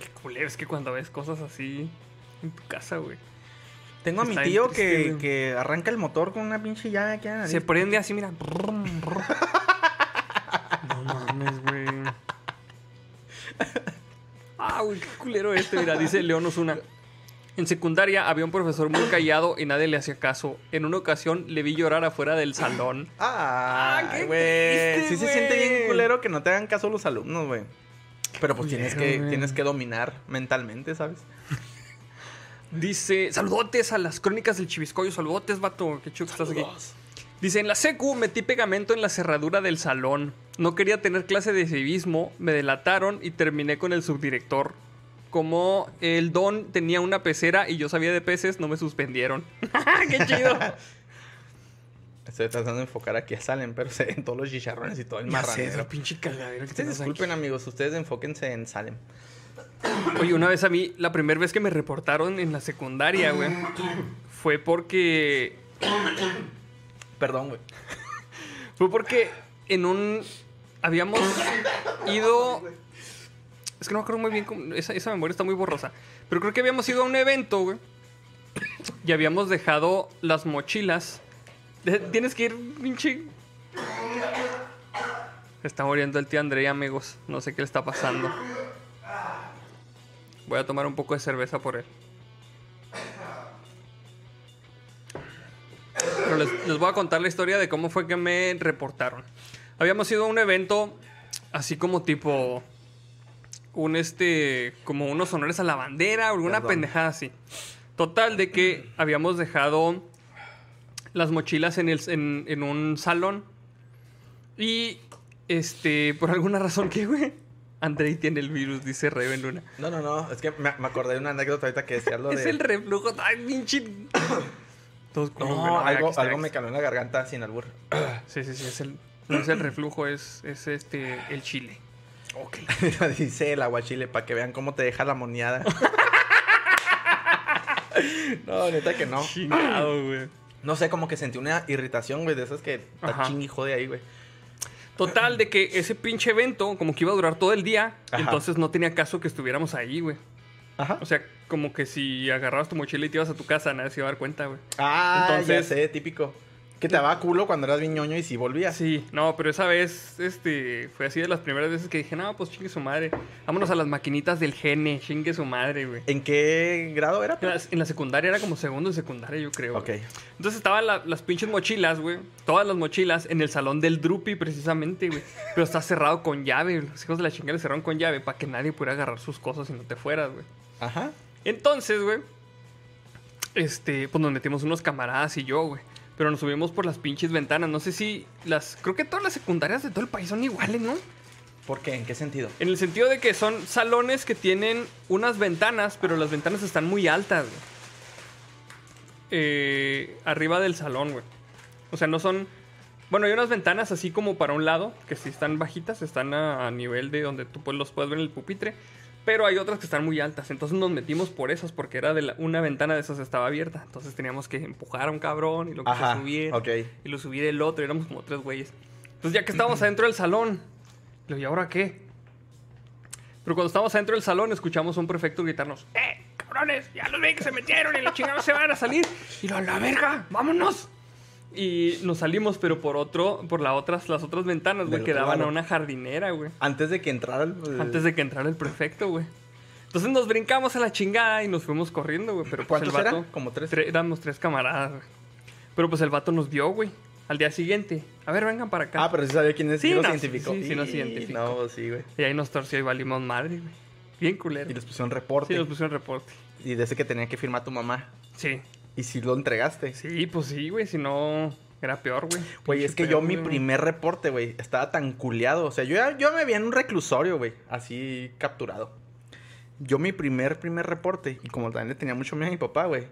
Qué culero, es que cuando ves cosas así en tu casa, güey. Tengo a mi tío que, que arranca el motor con una pinche llave que Se prende así, mira. No mames, güey. Ah, güey, qué culero este, mira, dice León Osuna. En secundaria había un profesor muy callado y nadie le hacía caso. En una ocasión le vi llorar afuera del salón. Ah, qué güey. Sí se siente bien culero que no te hagan caso los alumnos, güey. Pero pues tienes que, tienes que dominar mentalmente, ¿sabes? Dice, saludotes a las crónicas del Chiviscoyo, saludotes, vato, qué chido que estás aquí. Dice, en la secu metí pegamento en la cerradura del salón. No quería tener clase de civismo, me delataron y terminé con el subdirector. Como el don tenía una pecera y yo sabía de peces, no me suspendieron. ¡Qué chido! Estoy tratando de enfocar aquí a Salem, pero se ven todos los chicharrones y todo el marranero. pinche cagadera que Ustedes tienes aquí. disculpen, amigos, ustedes enfóquense en Salem. Oye, una vez a mí, la primera vez que me reportaron en la secundaria, güey, fue porque Perdón, güey. Fue porque en un. Habíamos ido. Es que no me acuerdo muy bien. cómo- esa, esa memoria está muy borrosa. Pero creo que habíamos ido a un evento, güey. Y habíamos dejado las mochilas. Tienes que ir, pinche. Está muriendo el tío André, amigos. No sé qué le está pasando. Voy a tomar un poco de cerveza por él. Pero les, les voy a contar la historia de cómo fue que me reportaron. Habíamos ido a un evento así como tipo un este como unos honores a la bandera alguna Perdón. pendejada así. Total de que habíamos dejado las mochilas en, el, en, en un salón y este por alguna razón que güey Andrei tiene el virus dice Raven Luna. No, no, no. Es que me, me acordé de una anécdota ahorita que decía lo Es de. el reflujo, ay pinche. No, bueno, algo, me caló en la garganta sin albur. Sí, sí, sí, es el no es el reflujo, es, es este el chile. Ok. Dice el aguachile para que vean cómo te deja la moniada. no, neta que no. Chingado, güey. No sé, como que sentí una irritación, güey, de esas que está Ajá. chingui jode ahí, güey. Total, de que ese pinche evento, como que iba a durar todo el día, Ajá. entonces no tenía caso que estuviéramos ahí, güey. Ajá. O sea, como que si agarrabas tu mochila y te ibas a tu casa, nadie se iba a dar cuenta, güey. Ah, ya Entonces- sé, típico. Que te daba culo cuando eras bien ñoño y si volvías. Sí, no, pero esa vez, este, fue así de las primeras veces que dije, no, pues chingue su madre. Vámonos a las maquinitas del gene, chingue su madre, güey. ¿En qué grado era? En la, en la secundaria era como segundo de secundaria, yo creo. Ok. Entonces estaban la- las pinches mochilas, güey. Todas las mochilas en el salón del Drupi, precisamente, güey. Pero está cerrado con llave. Los hijos de la chingada le cerraron con llave para que nadie pudiera agarrar sus cosas y no te fueras, güey. Ajá. Entonces, güey, este, pues nos metimos unos camaradas y yo, güey. Pero nos subimos por las pinches ventanas. No sé si las. Creo que todas las secundarias de todo el país son iguales, ¿no? ¿Por qué? ¿En qué sentido? En el sentido de que son salones que tienen unas ventanas, pero las ventanas están muy altas, güey. Eh, arriba del salón, güey. O sea, no son. Bueno, hay unas ventanas así como para un lado, que sí están bajitas, están a, a nivel de donde tú pues, los puedes ver en el pupitre. Pero hay otras que están muy altas. Entonces nos metimos por esas, porque era de la- una ventana de esas estaba abierta. Entonces teníamos que empujar a un cabrón y lo que Ajá, se subiera. ok. Y lo subí del otro, éramos como tres güeyes. Entonces ya que estábamos adentro del salón, le digo, ¿y ahora qué? Pero cuando estábamos adentro del salón, escuchamos a un prefecto gritarnos, ¡Eh, cabrones! Ya los ven que se metieron y los chingados se van a salir. Y lo, la verga, vámonos. Y nos salimos, pero por otro, por la otras, las otras ventanas, güey, que daban a una jardinera, güey. Antes de que entrara el... Antes de que entrara el prefecto, güey. Entonces nos brincamos a la chingada y nos fuimos corriendo, güey. Pero pues el ¿Cuántos vato. eran? Como tres. Tre- éramos tres camaradas, güey. Pero pues el vato nos vio, güey. Al día siguiente. A ver, vengan para acá. Ah, pero sí sabía quién es. Sí, Sí, no, identificó. sí, sí, nos Y- identificó. No, sí, güey. Y ahí nos torció y valimos madre, güey. Bien culero. Y les pusieron reporte. Sí, nos pusieron reporte. Y de ese que tenía que firmar tu mamá. Sí. Y si lo entregaste. Sí, pues sí, güey. Si no, era peor, güey. Güey, es que peor, yo mi primer reporte, güey, estaba tan culeado. O sea, yo, yo me vi en un reclusorio, güey, así capturado. Yo mi primer, primer reporte, y como también le tenía mucho miedo a mi papá, güey,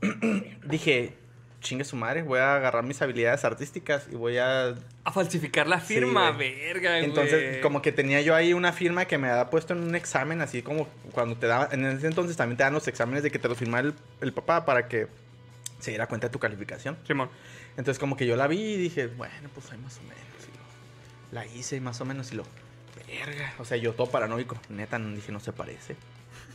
dije, chingue su madre, voy a agarrar mis habilidades artísticas y voy a... A falsificar la Sí, firma, güey. verga, güey. Entonces, como que tenía yo ahí una firma que me había puesto en un examen, así como cuando te daban, en ese entonces también te dan los exámenes de que te lo firmara el, el papá para que se diera cuenta de tu calificación. Simón. Entonces como que yo la vi y dije, bueno, pues ahí más o menos. y lo- la hice más o menos y lo... Verga. O sea, yo todo paranoico. Neta, dije, no se parece.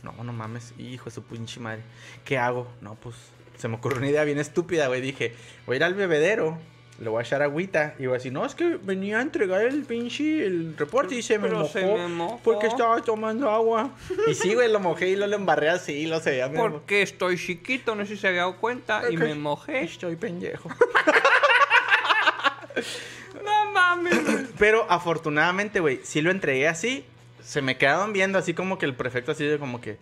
No, no mames. Hijo de su pinche madre. ¿Qué hago? No, pues se me ocurrió una idea bien estúpida, güey. Dije, voy a ir al bebedero. Le voy a echar agüita y voy a decir, no, es que venía a entregar el pinche el reporte y se me, mojó, se me mojó. porque estaba tomando agua. y sí, güey, lo mojé y lo, lo embarré así y lo veía. Porque estoy chiquito, no sé si se había dado cuenta, y me mojé. Estoy pendejo. No mames. Pero afortunadamente, güey, sí lo entregué así. Se me quedaron viendo así como que el prefecto así de como que... "Hijo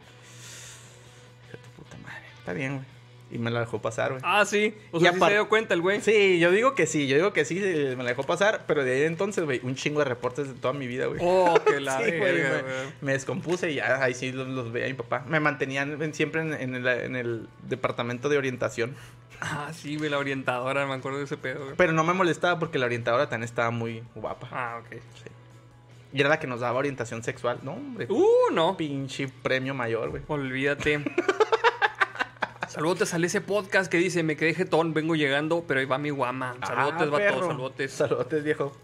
de tu puta madre. Está bien, güey. Y me la dejó pasar, güey. Ah, sí. O Y sea, sí se dio cuenta el güey. Sí, yo digo que sí, yo digo que sí, me la dejó pasar, pero de ahí entonces, güey, un chingo de reportes de toda mi vida, güey. Oh, que la Sí, güey, verga, me, güey. me descompuse y ya ahí sí los, los veía mi papá. Me mantenían en- siempre en, en el, en el departamento de orientación. Ah, sí, güey, la orientadora, me acuerdo de ese pedo, güey. Pero no me molestaba porque la orientadora también estaba muy guapa. Ah, ok. Sí. Y era la que nos daba orientación sexual. No, hombre. Uh, no. Pinche premio mayor, güey. Olvídate. Saludos, sale ese podcast que dice, me quedé jetón, vengo llegando, pero ahí va mi guama. Saludos, Ah, vato, perro. saludos. Saludotes, viejo.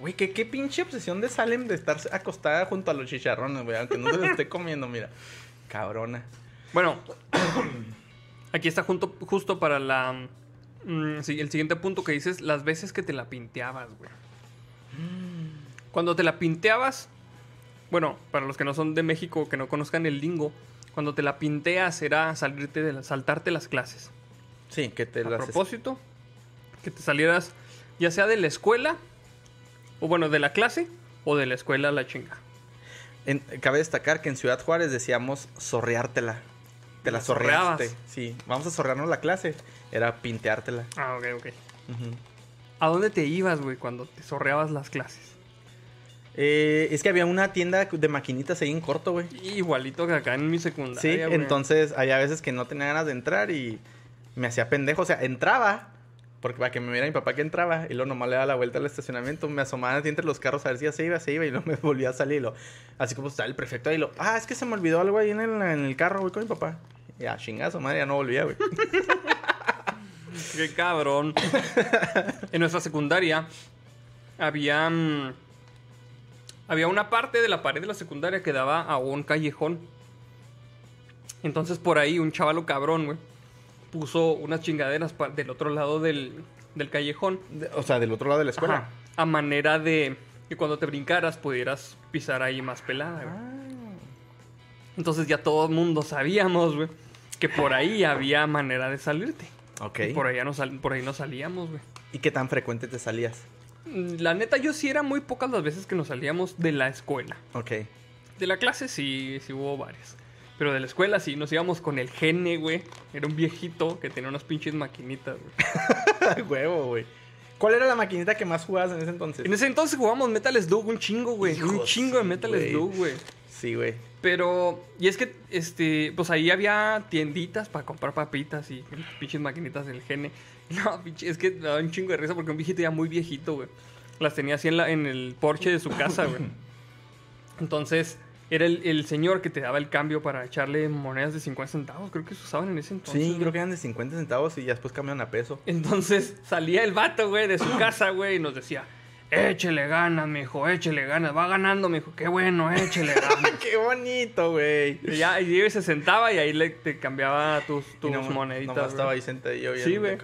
Güey, ¿qué, qué pinche obsesión de Salem de estar acostada junto a los chicharrones, güey. Aunque no se los esté comiendo, mira. Cabrona. Bueno, aquí está junto, justo para la... mm, sí, el siguiente punto que dices, las veces que te la pinteabas, güey. Cuando te la pinteabas, bueno, para los que no son de México, que no conozcan el lingo, cuando te la pinteas era salirte de la- saltarte las clases. Sí, que te A las... propósito, que te salieras ya sea de la escuela, o bueno, de la clase, o de la escuela a la chinga. En- cabe destacar que en Ciudad Juárez decíamos zorreártela. Te la La zorreabas. zorreaste. Sí, vamos a zorrearnos la clase. Era pinteártela. Ah, ok, ok. ¿A dónde te ibas, güey, cuando te sorreabas las clases? Eh, es que había una tienda de maquinitas ahí en corto, güey. Igualito que acá en mi secundaria. Sí, güey. entonces había veces que no tenía ganas de entrar y me hacía pendejo. O sea, entraba, porque para que me viera mi papá que entraba, y luego nomás le daba la vuelta al estacionamiento, me asomaba así entre los carros a ver si ya se iba, se iba, y luego me volvía a salir. Y lo, así como estaba el prefecto ahí, lo, ah, es que se me olvidó algo ahí en el, en el carro, güey, con mi papá. Ya, chingazo, madre, ya no volvía, güey. Qué cabrón. en nuestra secundaria había. Había una parte de la pared de la secundaria que daba a un callejón. Entonces por ahí un chavalo cabrón, güey, puso unas chingaderas del otro lado del, del callejón. De- O sea, del otro lado de la escuela. Ajá, a manera de que cuando te brincaras pudieras pisar ahí más pelada, güey. Ah. Entonces ya todo el mundo sabíamos, güey, que por ahí había manera de salirte. Ok. Y por, allá no sal- por ahí no salíamos, güey. ¿Y qué tan frecuente te salías? Mm, La neta, yo sí era muy pocas las veces que nos salíamos de la escuela. Ok. De la clase sí, sí hubo varias. Pero de la escuela sí, nos íbamos con el gene, güey. Era un viejito que tenía unas pinches maquinitas, güey. Huevo, güey. ¿Cuál era la maquinita que más jugabas en ese entonces? En ese entonces jugábamos Metal Slug un chingo, güey. Un chingo de Metal. Slug, güey. Sí, güey. Pero, y es que, este, pues ahí había tienditas para comprar papitas y pinches maquinitas del gene. No, pinche, es que me daba un chingo de risa porque un viejito ya muy viejito, güey. Las tenía así en, la, en el porche de su casa, güey. Entonces, era el, el señor que te daba el cambio para echarle monedas de 50 centavos. Creo que se usaban en ese entonces. Sí, creo que eran de 50 centavos y ya después cambiaron a peso. Entonces salía el vato, güey, de su casa, güey, y nos decía, échele ganas, mijo, échele ganas. Va ganando, mijo, qué bueno, échele ganas. ¡Qué bonito, güey! Y ya, y se sentaba y ahí le te cambiaba tus, tus no- moneditas. nomás estaba ahí sentadillo. Sí, güey.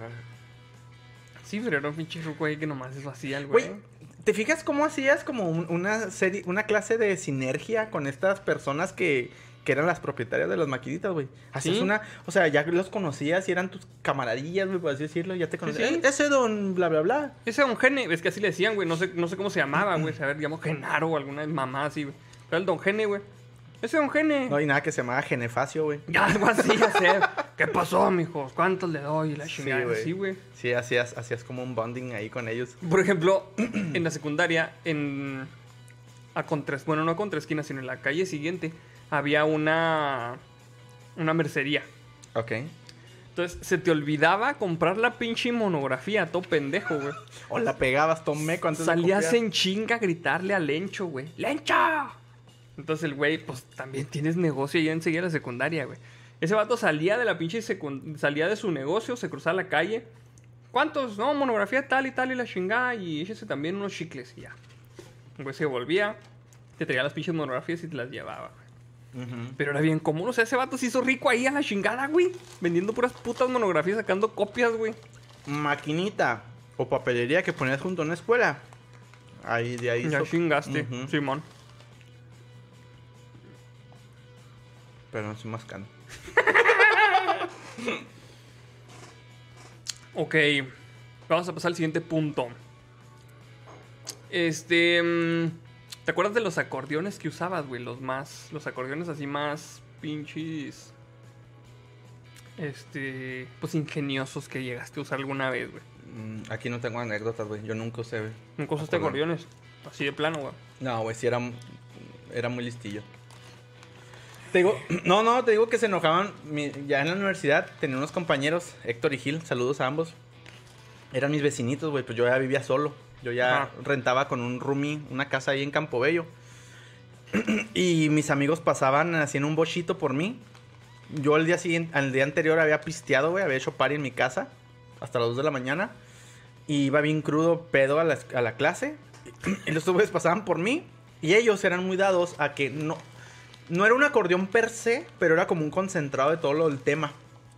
Sí, pero era un pinche ruco ahí que nomás eso hacía el Güey, güey. ¿te fijas cómo hacías como un- una serie, una clase de sinergia con estas personas que, que eran las propietarias de las maquinitas, güey? Hacías Sí. una, o sea, ya los conocías y eran tus camaradillas, güey, por así decirlo, ya te conocías. sí. "Eh, Ese don, bla, bla, bla. Ese don Gene, es que así le decían, güey, no sé, no sé cómo se llamaba, güey. A ver, digamos Genaro o alguna mamá así, güey. Pero el don Gene, güey. Ese don Gene. No hay nada que se llamaba Genefacio, güey. Ya, algo así, ya sé. ¿Qué pasó, mijo? ¿Cuántos le doy? La Sí, chingada. güey. Sí, güey. Sí, hacías, hacías como un bonding ahí con ellos. Por ejemplo, en la secundaria, en. A contra, bueno, no a contra esquina, sino en la calle siguiente, había una. Una mercería. Ok. Entonces, se te olvidaba comprar la pinche monografía, todo pendejo, güey. O la pegabas, tomé cuando Salías en chinga a gritarle al Lencho, güey. ¡Lencho! Entonces el güey, pues también tienes negocio ya enseguida en la secundaria, güey. Ese vato salía de la pinche salía de su negocio, se cruzaba la calle. ¿Cuántos? No, monografía tal y tal y la chingada. Y échese también unos chicles y ya. Güey se volvía, te traía las pinches monografías y te las llevaba, güey. Pero era bien común, o sea, ese vato se hizo rico ahí a la chingada, güey. Vendiendo puras putas monografías, sacando copias, güey. Maquinita o papelería que ponías junto a una escuela. Ahí, de ahí. Ya chingaste. Simón. Pero no estoy mascando. Ok, vamos a pasar al siguiente punto. Este, mm, ¿te acuerdas de los acordeones que usabas, güey? Los más, los acordeones así más pinches, este, pues ingeniosos que llegaste a usar alguna vez, güey. Mm, Aquí no tengo anécdotas, güey. Yo nunca usé, güey. Nunca usaste acordeones, así de plano, güey. No, güey, sí era, era muy listillo. Te digo, no, no, te digo que se enojaban. mi- ya en la universidad tenía unos compañeros, Héctor y Gil, saludos a ambos. Eran mis vecinitos, güey, pues yo ya vivía solo. Yo ya Ajá. rentaba con un roomie una casa ahí en Campobello. y mis amigos pasaban haciendo un bochito por mí. Yo el día siguiente, al día anterior había pisteado, güey, había hecho party en mi casa hasta las 2 de la mañana. Y iba bien crudo, pedo a la, a la clase. Y los güeyes pasaban por mí. Y ellos eran muy dados a que no. No era un acordeón per se, pero era como un concentrado de todo lo del tema.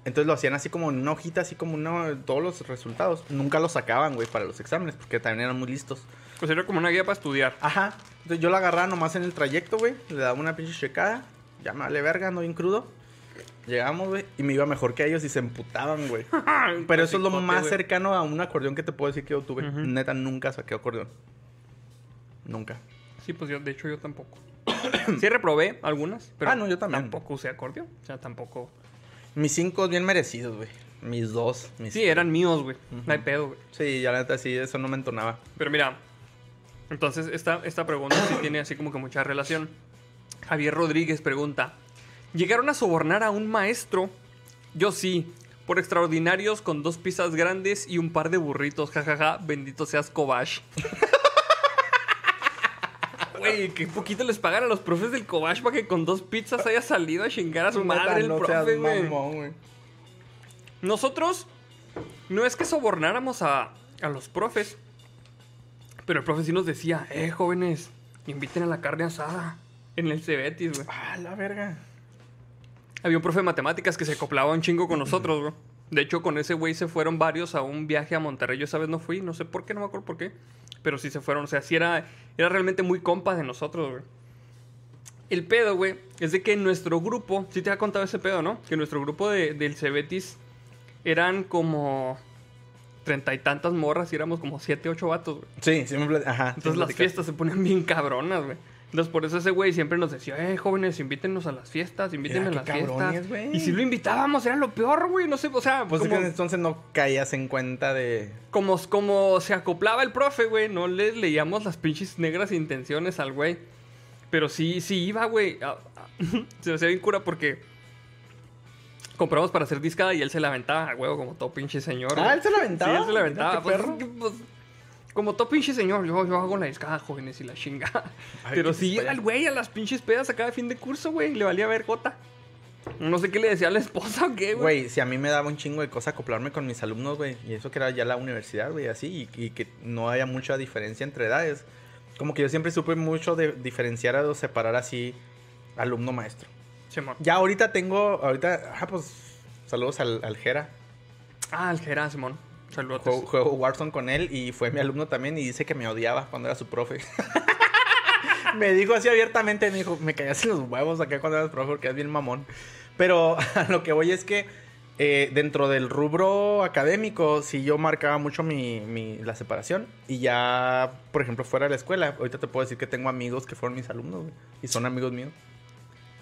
Entonces lo hacían así como en una hojita, así como una, todos los resultados. Nunca los sacaban, güey, para los exámenes, porque también eran muy listos. Pues era como una guía para estudiar. Ajá. Entonces yo la agarraba nomás en el trayecto, güey. Le daba una pinche checada. Ya me vale verga, ando bien crudo. Llegamos, güey, y me iba mejor que ellos y se emputaban, güey. Pero eso es lo más cercano a un acordeón que te puedo decir que yo tuve. Neta, nunca saqué acordeón. Nunca. Sí, pues yo, de hecho, yo tampoco. Sí reprobé algunas, pero Ah, no, yo también. tampoco usé acordeón. O sea, tampoco. Mis cinco bien merecidos, güey. Mis dos. Mis Sí, eran míos, güey. No hay pedo, güey. Sí, ya la neta, sí, eso no me entonaba. Pero mira, entonces esta, esta pregunta sí tiene así como que mucha relación. Javier Rodríguez pregunta: ¿Llegaron a sobornar a un maestro? Yo sí, por extraordinarios con dos pizzas grandes y un par de burritos, jajaja, bendito seas Kobash. Güey, que poquito les pagan a los profes del Kobash para que con dos pizzas haya salido a chingar a su madre el profe, güey. Nosotros no es que sobornáramos a, a los profes, pero el profe sí nos decía, eh, jóvenes, inviten a la carne asada en el Cebetis, güey. Ah, la verga. Había un profe de matemáticas que se acoplaba un chingo con nosotros, güey. De hecho, con ese güey se fueron varios a un viaje a Monterrey. Yo esa vez no fui, no sé por qué, no me acuerdo por qué. Pero sí se fueron, o sea, sí era, era realmente muy compa de nosotros, güey. El pedo, güey, es de que en nuestro grupo, sí te ha contado ese pedo, ¿no? Que nuestro grupo de, del Cebetis eran como treinta y tantas morras y éramos como siete, ocho vatos, güey. Sí, pla- Ajá. Entonces las fiestas se ponían bien cabronas, güey. Entonces por eso ese güey siempre nos decía, eh, jóvenes, invítenos a las fiestas, invítenme a las fiestas. güey. Y si lo invitábamos, era lo peor, güey. No sé, o sea, Pues es como, que entonces no caías en cuenta de. como, como se acoplaba el profe, güey, no le leíamos las pinches negras intenciones al güey. Pero sí, sí iba, güey. Se me hacía bien cura porque compramos para hacer discada y él se la aventaba, güey, como todo pinche señor. Ah. ¿él se la aventaba? Sí, él se la aventaba. Pues, perro. es que, pues, como todo pinche señor, yo, yo hago la discada, jóvenes, y la chinga. Ay, Pero sí feo. el güey a las pinches pedas acá de fin de curso, güey. Le valía ver gota. No sé qué le decía a la esposa o qué, güey. Güey, si a mí me daba un chingo de cosa acoplarme con mis alumnos, güey, y eso que era ya la universidad, güey, así, y, y que no haya mucha diferencia entre edades. Como que yo siempre supe mucho de diferenciar o separar así alumno-maestro. Simón. Ya ahorita tengo, ahorita, ah, pues, saludos al, al Jera. Ah, el Gerard, Simón. Juego, juego Warzone con él y fue mi alumno también y dice que me odiaba cuando era su profe. me dijo así abiertamente, me dijo, me caías en los huevos acá cuando eras profe porque eres bien mamón. Pero a lo que voy es que eh, dentro del rubro académico, sí yo marcaba mucho mi, mi- la separación. Y ya, por ejemplo, fuera de la escuela, ahorita te puedo decir que tengo amigos que fueron mis alumnos güey, y son amigos míos.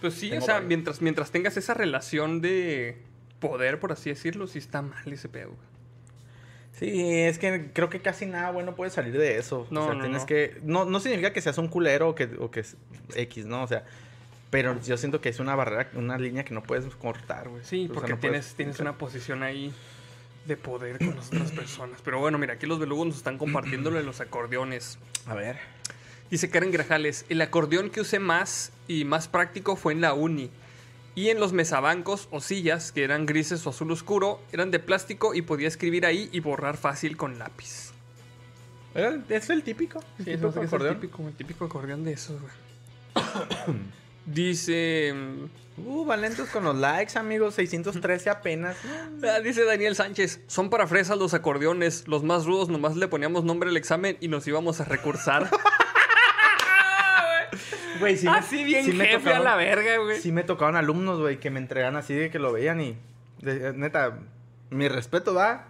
Pues sí, Tengo o sea, varios. mientras, mientras tengas esa relación de poder, por así decirlo, sí está mal ese pedo, güey. Sí, es que creo que casi nada bueno puede salir de eso. No, o sea, no, tienes no. que. No, no significa que seas un culero o que, o que es X, ¿no? O sea. Pero yo siento que es una barrera, una línea que no puedes cortar, güey. Sí, O sea, porque no tienes, puedes- tienes una posición ahí de poder con las otras personas. Pero bueno, mira, aquí los belugos nos están compartiéndole los acordeones. A ver. Dice Karen Grajales, el acordeón que usé más y más práctico fue en la uni. Y en los mesabancos o sillas, que eran grises o azul oscuro, eran de plástico y podía escribir ahí y borrar fácil con lápiz. ¿Era- ¿Es el típico? ¿El típico es el acordeón? típico, el típico acordeón de esos, güey. Dice... Uh, valentos con los likes, amigos. 613 apenas. ah, Dice Daniel Sánchez, son para fresas los acordeones, los más rudos nomás le poníamos nombre al examen y nos íbamos a recursar. Güey, sí así bien sí jefe a la verga, güey. Sí me tocaban alumnos, güey, que me entregan así de que lo veían y... de- neta, mi respeto da...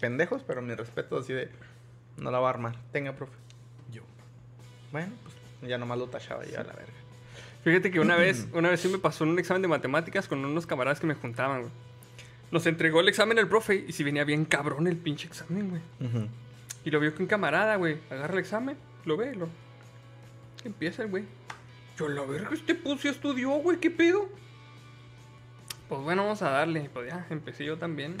Pendejos, pero mi respeto así de... No la va a armar. Tenga, profe. Yo. Bueno, pues ya nomás lo tachaba ya a la verga. Fíjate que una vez, una vez sí me pasó en un examen de matemáticas con unos camaradas que me juntaban, güey. Nos entregó el examen el profe y si venía bien cabrón el pinche examen, güey. Y lo vio que un camarada, güey. Agarra el examen, lo ve, lo. Empieza el güey. Yo, la verga, este puso y estudió, güey, ¿qué pedo? Pues bueno, vamos a darle. Pues ya, empecé yo también.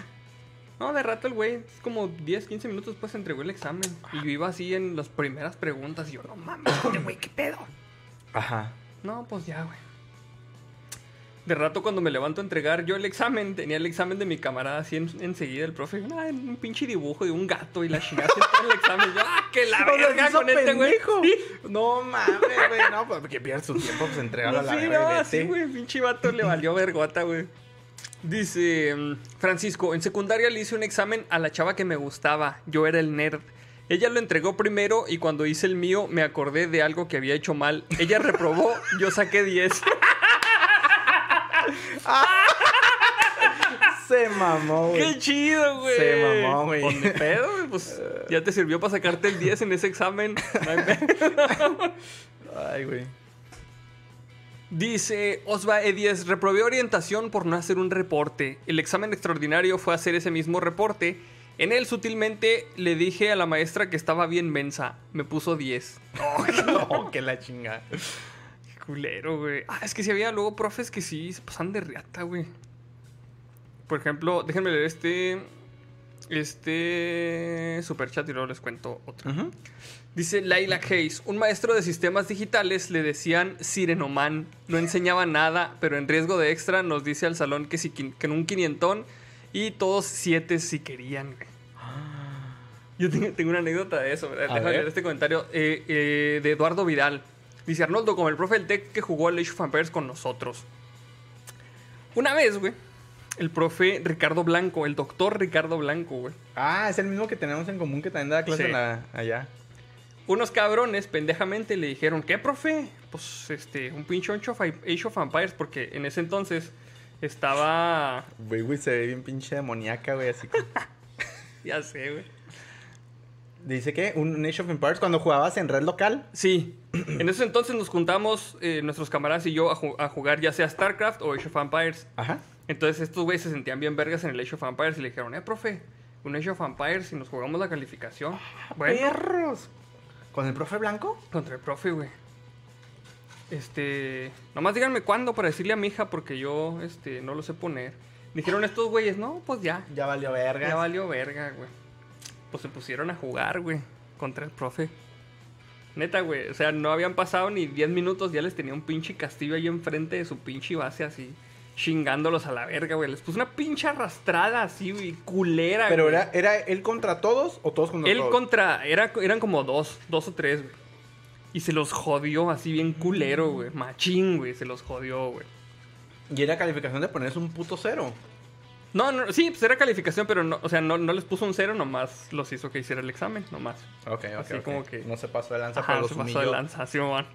No, de rato el güey, es como 10, 15 minutos después entregó el examen. Y yo iba así en las primeras preguntas y yo, no mames, este güey, ¿qué pedo? Ajá. No, pues ya, güey. De rato cuando me levanto a entregar yo el examen, tenía el examen de mi camarada así en- enseguida el profe, ah, un pinche dibujo de un gato y la chingada todo el examen. Yo, ah, que la O sea, verga con este güey. Sí. No mames, güey. No, pues que pierdes su tiempo, pues entregalo a la sí, verga. no, vete. güey, pinche vato le valió vergota, güey. Dice mm, Francisco, en secundaria le hice un examen a la chava que me gustaba. Yo era el nerd. Ella lo entregó primero y cuando hice el mío me acordé de algo que había hecho mal. Ella reprobó, yo saqué 10. Se mamó, güey. ¡Qué chido, güey! Se mamó, güey. Pues ni pedo, güey, Pues ya te sirvió para sacarte el 10 en ese examen. No. Ay, güey. Dice Osva E10, reprobé orientación por no hacer un reporte. El examen extraordinario fue hacer ese mismo reporte. En él sutilmente le dije a la maestra que estaba bien mensa. Me puso 10. Oh, que la chingada. Culero, güey. Ah, es que si había luego profes que sí se pasan de riata, güey. Por ejemplo, déjenme leer este. Este. Super chat y luego les cuento otro. Dice Laila Hayes, un maestro de sistemas digitales le decían Sirenoman. No enseñaba nada, pero en riesgo de extra nos dice al salón que, si, que en un quinientón y todos siete si querían. güey. Yo tengo, tengo una anécdota de eso. ¿verdad? A Déjame leer este comentario eh, eh, de Eduardo Vidal. Dice Arnoldo, como el profe del TEC que jugó al Age of Empires con nosotros. Una vez, güey, el profe Ricardo Blanco, el doctor Ricardo Blanco, güey. Ah, es el mismo que tenemos en común que también da clase Sí. en la- allá. Unos cabrones pendejamente le dijeron, ¿qué, profe? Pues, este, un pinche Age of, Age of Empires, porque en ese entonces estaba... Güey, güey, se ve bien pinche demoníaca, güey, así como... Ya sé, güey. Dice que un Age of Empires cuando jugabas en red local. Sí, en ese entonces nos juntamos, eh, nuestros camaradas y yo, a, ju- a jugar ya sea StarCraft o Age of Empires. Ajá. Entonces estos güeyes se sentían bien vergas en el Age of Empires y le dijeron, eh, profe, un Age of Empires y nos jugamos la calificación. Bueno, ¡Perros! ¿Con el profe blanco? contra el profe, güey. Este, nomás díganme cuándo para decirle a mi hija porque yo, este, no lo sé poner. Dijeron estos güeyes, no, pues ya, Ya valió verga. ya valió verga, güey. Pues se pusieron a jugar, güey, contra el profe. Neta, güey, o sea, no habían pasado ni 10 minutos, ya les tenía un pinche castillo ahí enfrente de su pinche base así, chingándolos a la verga, güey. Les puso una pinche arrastrada así, güey, culera, Pero güey. era, ¿era él contra todos o todos contra Él todos? contra. Era, eran como dos, dos o tres, güey. Y se los jodió así bien culero, güey. Machín, güey. Se los jodió, güey. Y era calificación de ponerse un puto cero. No, no, sí, pues era calificación, pero no, o sea, no, no les puso un cero, nomás los hizo que hiciera el examen, nomás. Ok, ok, Así como que- No se pasó de lanza, Ajá, pero se los pasó de lanza, sí, man.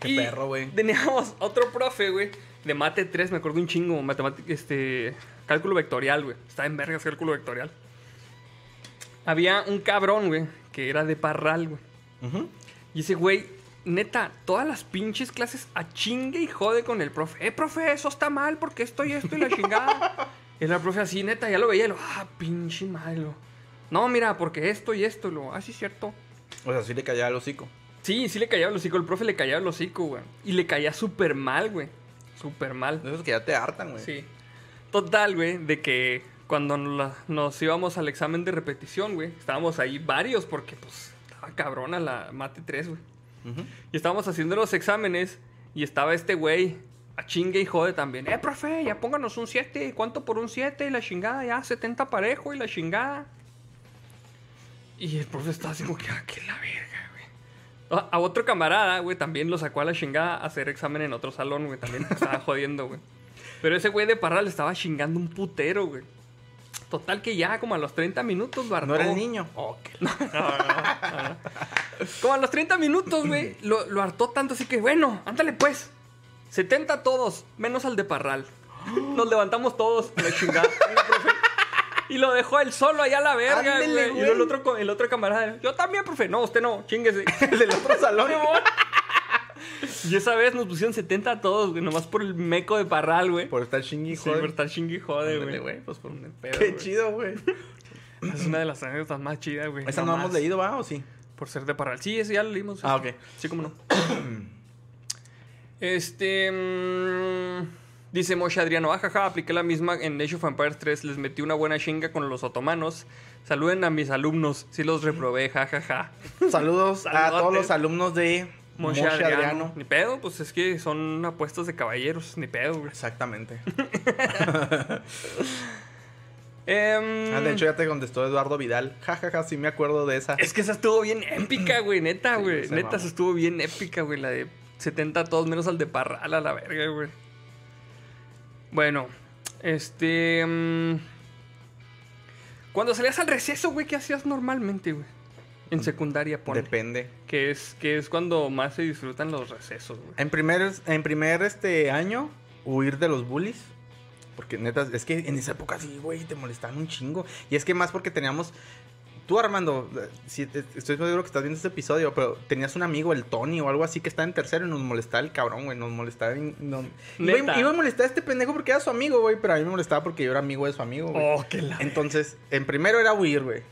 Qué Y perro, güey. Teníamos otro profe, güey, de mate 3, me acuerdo un chingo, matemática, este, cálculo vectorial, güey. Estaba en vergas cálculo vectorial. Había un cabrón, güey, que era de parral, güey. Ujú. Y ese güey, neta, todas las pinches clases a chingue y jode con el profe. Eh, profe, eso está mal porque esto y esto y la chingada. Y el profe así, neta, ya lo veía y lo, ah, pinche malo. No, mira, porque esto y esto, y lo, ah, sí, es cierto. O sea, sí le callaba el hocico. Sí, sí le callaba el hocico, el profe le callaba el hocico, güey. Y le caía súper mal, güey. Súper mal. De esos que ya te hartan, güey. Sí. Total, güey, de que cuando nos, la- íbamos al examen de repetición, güey, estábamos ahí varios porque, pues, estaba cabrona la mate 3, güey. Y estábamos haciendo los exámenes y estaba este güey a chingue y jode también. Eh, profe, ya pónganos un 7. ¿Cuánto por un 7? Y la chingada, ya 70 parejo y la chingada. Y el profe estaba así como que, ah, qué la verga, güey. A, a otro camarada, güey, también lo sacó a la chingada a hacer examen en otro salón, güey. También estaba jodiendo, güey. Pero ese güey de Parral estaba chingando un putero, güey. Total que ya como a los 30 minutos lo hartó. ¿No era el niño? No, no, no. Como a los 30 minutos, güey, lo, lo hartó tanto así que, bueno, ándale pues. 70 todos, menos al de Parral. Nos levantamos todos, la chingada. Y lo dejó él solo allá a la verga, Ándele, güey. Y el otro, el otro camarada, yo también, profe. No, usted no, chinguese. El del otro salón. y esa vez nos pusieron 70 a todos, güey, nomás por el meco de Parral, güey. Por estar chingui, Sí, joder. por estar chingui jode, güey. güey, pues por un pedo, Qué güey. chido, güey. Es una de las anécdotas más chidas, güey. ¿Esa no más. hemos leído, va? ¿O sí? Por ser de Parral. Sí, ese ya lo leímos. Ah, este. ok. Sí, cómo no. este. mm, dice Moshe Adriano. Ajaja, apliqué la misma en Age of Empires 3. Les metí una buena chinga con los otomanos. Saluden a mis alumnos. Sí los reprobé, jajaja. Saludos a todos los alumnos de Moshe, Moshe Adriano. Adriano. Ni pedo, pues es que son apuestas de caballeros. Ni pedo, güey. Exactamente. Em, Ah, de hecho, ya te contestó Eduardo Vidal. Ja, ja, ja, sí me acuerdo de esa. Es que esa estuvo bien épica, güey, neta, güey. neta, esa estuvo bien épica, güey. La de 70 todos menos al de Parral a la verga, güey. Bueno, este. mm, cuando salías al receso, güey, ¿qué hacías normalmente, güey? En secundaria, pone. Depende. Que es, que es cuando más se disfrutan los recesos, güey. En primer, en primer este año, huir de los bullies. Porque neta, es que en esa época sí, güey, te molestaban un chingo. Y es que más porque teníamos. Tú, Armando, eh, sí, estoy seguro que estás viendo este episodio, pero tenías un amigo, el Tony o algo así, que estaba en tercero y nos molestaba el cabrón, güey. Nos molestaba. nos- Iba, iba a molestar a este pendejo porque era su amigo, güey. Pero a mí me molestaba porque yo era amigo de su amigo, güey. Oh, qué la... Entonces, en primero era huir, güey.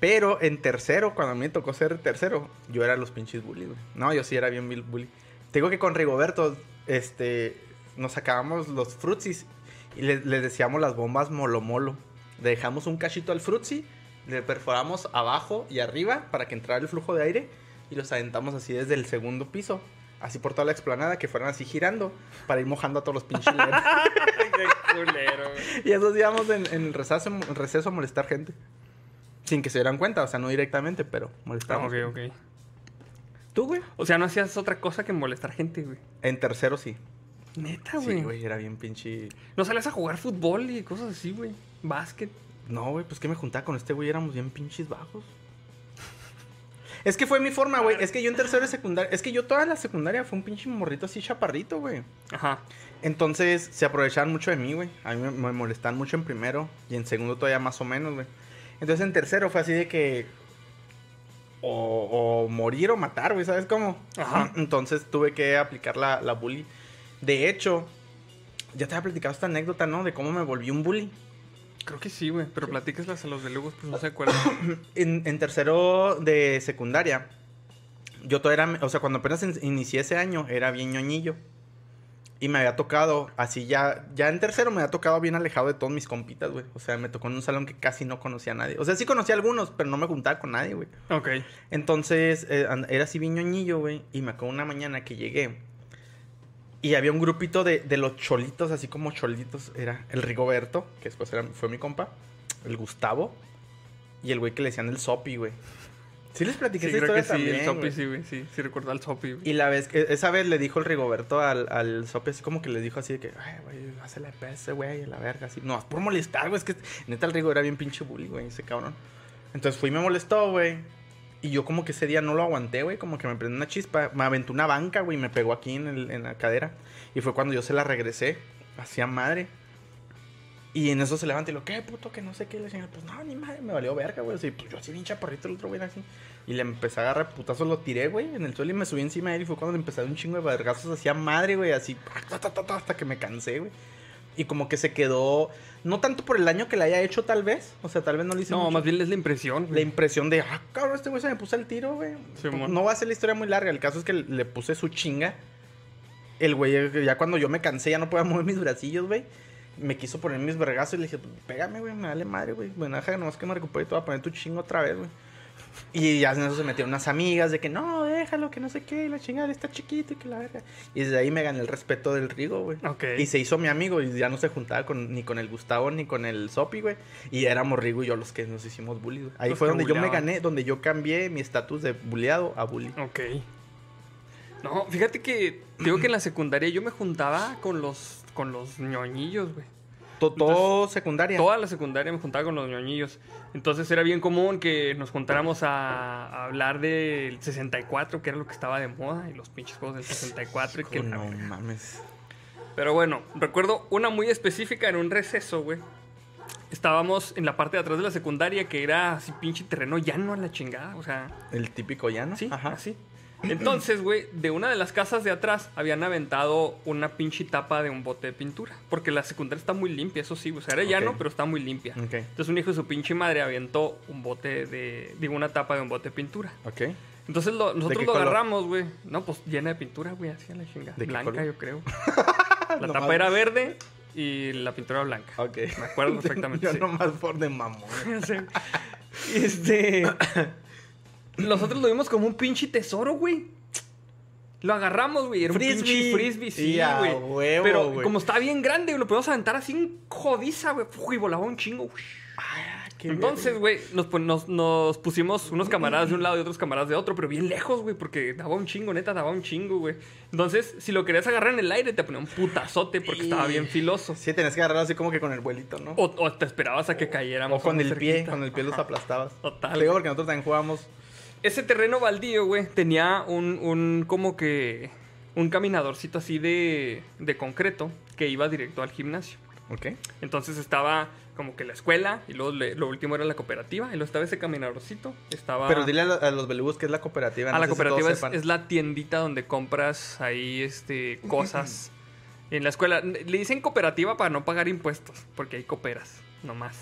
Pero en tercero, cuando a mí me tocó ser tercero, yo era los pinches bully, güey. No, yo sí era bien bully. Te digo que con Rigoberto, este, nos sacábamos los frutsis y le- les decíamos las bombas molo molo. Le dejamos un cachito al frutzi, le perforamos abajo y arriba para que entrara el flujo de aire y los aventamos así desde el segundo piso. Así por toda la explanada, que fueran así girando para ir mojando a todos los pinches culero, güey. Y eso íbamos en, en receso, en receso a molestar gente. Sin que se dieran cuenta, o sea, no directamente, pero molestamos. ok, ok. ¿Tú, güey? O sea, no hacías otra cosa que molestar gente, güey. En tercero sí. Neta, Sí, güey. güey, era bien pinche. no salías a jugar fútbol y cosas así, güey. Básquet. No, güey, pues que me juntaba con este güey, éramos bien pinches bajos. Es que fue mi forma, güey. Es que yo en tercero de secundaria. Es que yo toda la secundaria fue un pinche morrito así chaparrito, güey. Ajá. Entonces se aprovechaban mucho de mí, güey. A mí me, me molestaban mucho en primero y en segundo todavía más o menos, güey. Entonces en tercero fue así de que o, o morir o matar, güey, ¿sabes cómo? Ajá. Entonces tuve que aplicar la, la bully. De hecho, ya te había platicado esta anécdota, ¿no? De cómo me volví un bully. Creo que sí, güey. Pero platícaslas a los de Lugos, pues no se acuerdan. En, en tercero de secundaria, yo todavía era, o sea, cuando apenas in- inicié ese año, era bien ñoñillo. Y me había tocado, así ya, ya en tercero me había tocado bien alejado de todos mis compitas, güey. O sea, me tocó en un salón que casi no conocía a nadie. O sea, sí conocía a algunos, pero no me juntaba con nadie, güey. ok. Entonces, eh, era así bien ñoñillo, güey. Y me acuerdo una mañana que llegué. Y había un grupito de, de los cholitos, así como cholitos. Era el Rigoberto, que después era- fue mi compa. El Gustavo. Y el güey que le decían el Sopi, güey. Sí les platiqué Sí, esa creo que historia sí. también, el Sopi güey. sí, güey. Sí, sí recuerdo al Sopi, güey. Y la vez, que- esa vez le dijo el Rigoberto al, al Sopi así como que le dijo así de que, ay, güey, hazle a ese güey, a la verga, así. No, es por molestar, güey, es que neta el Rigo era bien pinche bully, güey, ese cabrón. Entonces fui y me molestó, güey. Y yo como que ese día no lo aguanté, güey, como que me prendió una chispa. Me aventó una banca, güey, y me pegó aquí en, el- en la cadera. Y fue cuando yo se la regresé, hacía madre. Y en eso se levanta y lo, ¿qué puto? Que no sé qué. Le decía, pues no, ni madre, me valió verga, güey. Así, pues yo así bien chaparrito, el otro güey así. Y le empecé a agarrar putazos, lo tiré, güey, en el suelo y me subí encima de él. Y fue cuando le empecé a dar un chingo de vergazos, hacía madre, güey, así, ta, ta, ta, ta, hasta que me cansé, güey. Y como que se quedó, no tanto por el daño que le haya hecho, tal vez. O sea, tal vez no le hice No, mucho. más bien es la impresión, La impresión de, ah, cabrón, este güey se me puso el tiro, güey. No va a ser la historia muy larga. El caso es que le puse su chinga. El güey, ya cuando yo me cansé, ya no podía mover mis bracillos, güey. Me quiso poner mis vergazos y le dije, pues, pégame, güey, me vale madre, güey. Bueno, deja nomás que me recupere y te voy a poner tu chingo otra vez, güey. Y ya en eso se metieron unas amigas de que no, déjalo, que no sé qué, y la chingada está chiquito y que la verga. Y desde ahí me gané el respeto del Rigo, güey. Ok. Y se hizo mi amigo y ya no se juntaba con, ni con el Gustavo ni con el Sopi, güey. Y éramos Rigo y yo los que nos hicimos bully, güey. Ahí Los fue donde yo me gané, donde yo cambié mi estatus de bulleado a bully. Ok. No, fíjate que digo que en la secundaria yo me juntaba con los con los ñoñillos, güey. To- Todo secundaria. Toda la secundaria me juntaba con los ñoñillos. Entonces era bien común que nos juntáramos a, a hablar del 64, que era lo que estaba de moda, y los pinches juegos del 64 y que la no mames. Pero bueno, recuerdo una muy específica en un receso, güey. Estábamos en la parte de atrás de la secundaria que era así pinche terreno llano a la chingada, o sea, El típico llano. Sí, Ajá. así. Entonces, güey, de una de las casas de atrás habían aventado una pinche tapa de un bote de pintura. Porque la secundaria está muy limpia, eso sí. O sea, era Ok. llano, pero está muy limpia. Entonces, un hijo de su pinche madre aventó un bote de. Digo, una tapa de un bote de pintura. Ok. Entonces, lo- nosotros lo color? agarramos, güey. No, pues llena de pintura, güey, así a la chingada. ¿De qué Blanca, color? yo creo. la tapa era verde y la pintura blanca. Ok. Me acuerdo perfectamente. Yo sí. nomás por de mamón. Este. Nosotros lo vimos como un pinche tesoro, güey. Lo agarramos, güey. Era un Frisbee. pinche frisbee, sí, güey. huevo, Pero güey. como está bien grande, lo podemos aventar así en jodiza, güey. Y volaba un chingo. Ah, qué Entonces, güey, nos, pon- nos, nos pusimos unos camaradas de un lado y otros camaradas de otro, pero bien lejos, güey, porque daba un chingo, neta, daba un chingo, güey. Entonces, si lo querías agarrar en el aire, te ponía un putazote porque estaba bien filoso. Sí, tenías que agarrarlo así como que con el vuelito, ¿no? O, o te esperabas a que cayeran. O con el pie, con el pie los aplastabas. Total. Te digo porque nosotros también jugábamos. Ese terreno baldío, güey, tenía un, un como que un caminadorcito así de, de concreto que iba directo al gimnasio. ¿Ok? Entonces estaba como que la escuela y luego le- lo último era la cooperativa y luego estaba ese caminadorcito. Estaba Pero dile a, lo- a los belugos que es la cooperativa. a no la sé si cooperativa es, sepan. es la tiendita donde compras ahí este cosas en la escuela. Le dicen cooperativa para no pagar impuestos, porque hay cooperas, nomás.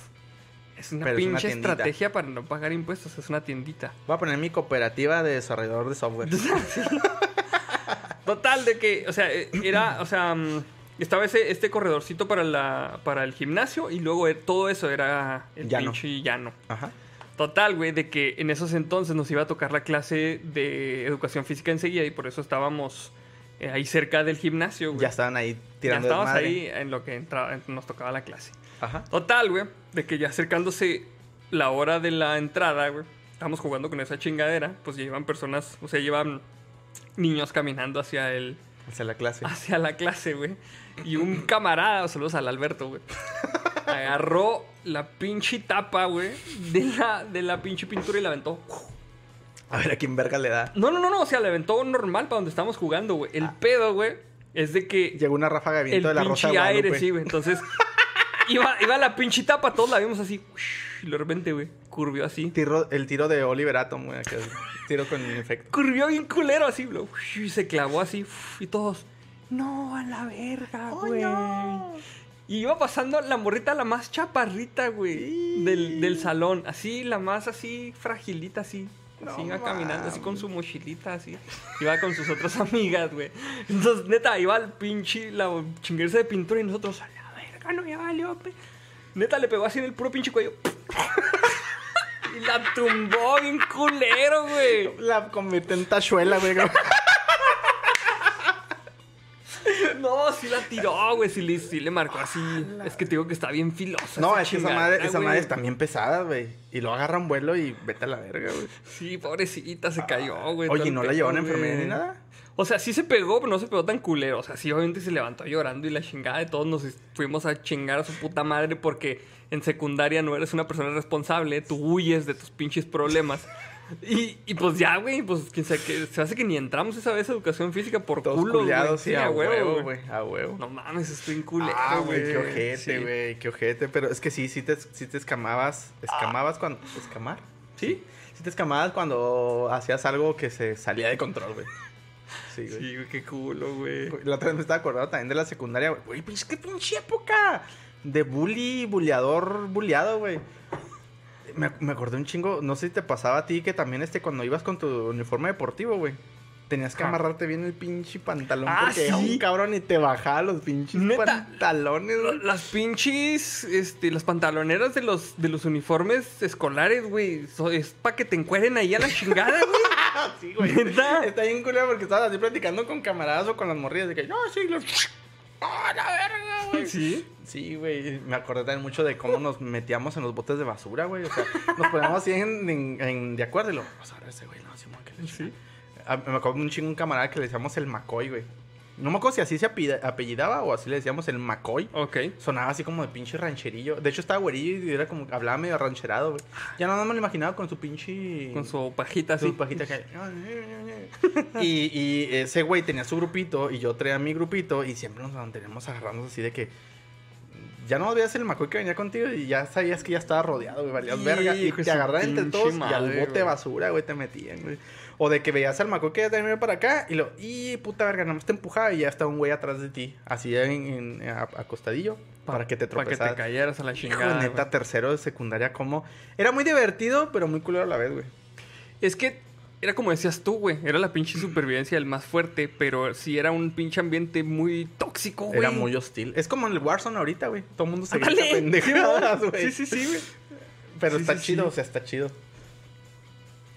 Es una Pero es una pinche tiendita. estrategia para no pagar impuestos, es una tiendita. Voy a poner mi cooperativa de desarrollador de software. Total, de que, o sea, eh, era, o sea, mm, estaba ese, este corredorcito para, la, para el gimnasio y luego eh, todo eso era el Llano. pinche llano. Ajá. Total, güey, de que en esos entonces nos iba a tocar la clase de educación física enseguida y por eso estábamos eh, ahí cerca del gimnasio, güey. Ya estaban ahí Ya tirando estábamos desmadre. ahí en lo que entraba, nos tocaba la clase. Ajá. Total, güey, de que ya acercándose la hora de la entrada, güey, estábamos jugando con esa chingadera, pues iban personas, o sea, llevan niños caminando hacia el, Hacia la clase. hacia la clase, güey. Y un camarada, saludos al Alberto, güey. Agarró la pinche tapa, güey, de la, de la pinche pintura y la aventó. A ver a quién verga le da. No, no, no, no, o sea, la aventó normal para donde estábamos jugando, güey. El pedo, güey, es de que Llegó una ráfaga de viento el de la rosa de aire, sí, güey. Entonces, iba, iba la pinche tapa, todos la vimos así. Y de repente, güey, curvió así. Tiro- el tiro de Oliver Atom, güey. aquel Tiro con efecto. Curvió bien culero así, bro. Y se clavó así. Y todos, no, a la verga, güey. Y iba pasando la morrita, la más chaparrita, güey, del, del salón. Así, la más así, fragilita, así. No Así iba caminando, así con su mochilita, así. Iba con sus otras amigas, güey. Entonces, neta, iba al pinche, la chinguerza de pintura y nosotros, a la verga, no, ya valió, pe. Neta, le pegó así en el puro pinche cuello. y la tumbó bien culero, güey. La convirtió en tachuela, güey. No, sí la tiró, güey. Sí le, sí le marcó así. Es que te digo que está bien filosa. No, es que esa madre, esa madre está bien pesada, güey. Y lo agarran vuelo y vete a la verga, güey. Sí, pobrecita, se cayó, güey. Oye, todo ¿y el no la llevaron a enfermería ni nada? O sea, sí se pegó, pero no se pegó tan culero. O sea, sí, obviamente se levantó llorando y la chingada de todos nos fuimos a chingar a su puta madre porque en secundaria no eres una persona responsable, tú huyes de tus pinches problemas. Y, y pues ya, güey, pues quién sabe que se hace que ni entramos esa vez a educación física por Todos culo, culiados, sí, a huevo, güey. A huevo. No mames, estoy en culero, Ah, güey, qué Sí. ojete, güey, qué ojete. Pero es que sí, sí te, sí te escamabas. ¿Escamabas cuando. ¿Escamar? ¿Sí? Sí te escamabas cuando hacías algo que se salía de control, güey. Sí, güey. Sí, güey, qué culo, güey. La otra vez me estaba acordando también de la secundaria, güey. Güey, pinche, qué pinche época de bully, bulleador, bulleado, güey. Me, me acordé un chingo, no sé si te pasaba a ti que también este cuando ibas con tu uniforme deportivo, güey. Tenías que amarrarte bien el pinche pantalón Ah, porque sí. un cabrón y te bajaba los pinches Neta. pantalones, güey. Las pinches, este, las pantaloneras de los, de los uniformes escolares, güey. so- es para que te encueren ahí a la chingada, güey. Sí, güey. ¿Neta? Está bien culero porque estabas así platicando con camaradas o con las morrillas de que, no, sí, los... ¡Ah, la verga, güey! Sí. Sí, güey. Me acordé también mucho de cómo nos metíamos en los botes de basura, güey. O sea, nos poníamos así en, en- en- de acuerdo y lo, vamos a ver ese güey, no, Simón, que le Sí. Ah, Me acuerdo un chingo un camarada que le decíamos el Macoy, güey. No me acuerdo si así se apellidaba o así le decíamos el Macoy. Ok. Sonaba así como de pinche rancherillo. De hecho, estaba güerillo y era como hablaba medio rancherado, güey. Ya no me lo imaginaba con su pinche. Con su pajita así. Su pajita que- y, y ese güey tenía su grupito y yo traía mi grupito y siempre nos manteníamos agarrando así de que ya no veías el macoy que venía contigo y ya sabías que ya estaba rodeado, güey, valías verga y te agarraban entre todos y al bote güey. basura, güey, te metían, güey. O de que veías al macoy que ya tenía para acá y lo, y puta verga, nomás te empujaba y ya estaba un güey atrás de ti, así en, en- a- acostadillo, para que te Para que tropezaras. te cayeras a la Hijo, chingada. neta, güey. tercero de secundaria, como... Era muy divertido, pero muy culero a la vez, güey. Es que era como decías tú, güey. Era la pinche supervivencia del más fuerte, pero sí era un pinche ambiente muy tóxico, güey. Era muy hostil. Es como en el Warzone ahorita, güey. Todo el mundo se grita pendejadas, güey. Sí, sí, sí, güey. Pero Sí, está sí, chido, sí. o sea, está chido.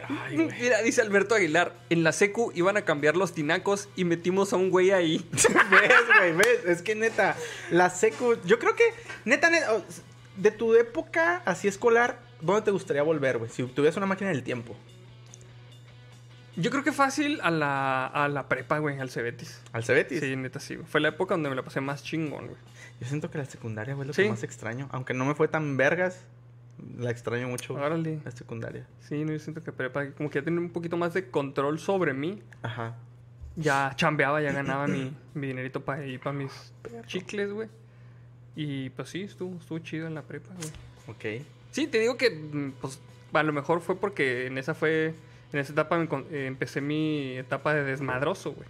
Ay. Mira, dice Alberto Aguilar, en la secu iban a cambiar los tinacos y metimos a un güey ahí. ¿Ves, güey? ¿Ves? Es que neta, la secu... Yo creo que, neta, neta, de tu época así escolar, ¿dónde te gustaría volver, güey? Si tuvieras una máquina del tiempo. Yo creo que fácil a la, a la prepa, güey, al Cebetis. ¿Al Cebetis? Sí, neta, sí. güey. Fue la época donde me la pasé más chingón, güey. Yo siento que la secundaria, güey, lo Sí. que más extraño. Aunque no me fue tan vergas, la extraño mucho. Órale. La secundaria. Sí, no, yo siento que prepa, como que ya tenía un poquito más de control sobre mí. Ajá. Ya chambeaba, ya ganaba mi, mi dinerito para ir para mis chicles, güey. Y pues sí, estuvo, estuvo chido en la prepa, güey. Ok. Sí, te digo que, mm, pues, a lo mejor fue porque en esa fue, en esa etapa me eh, empecé mi etapa de desmadroso, güey.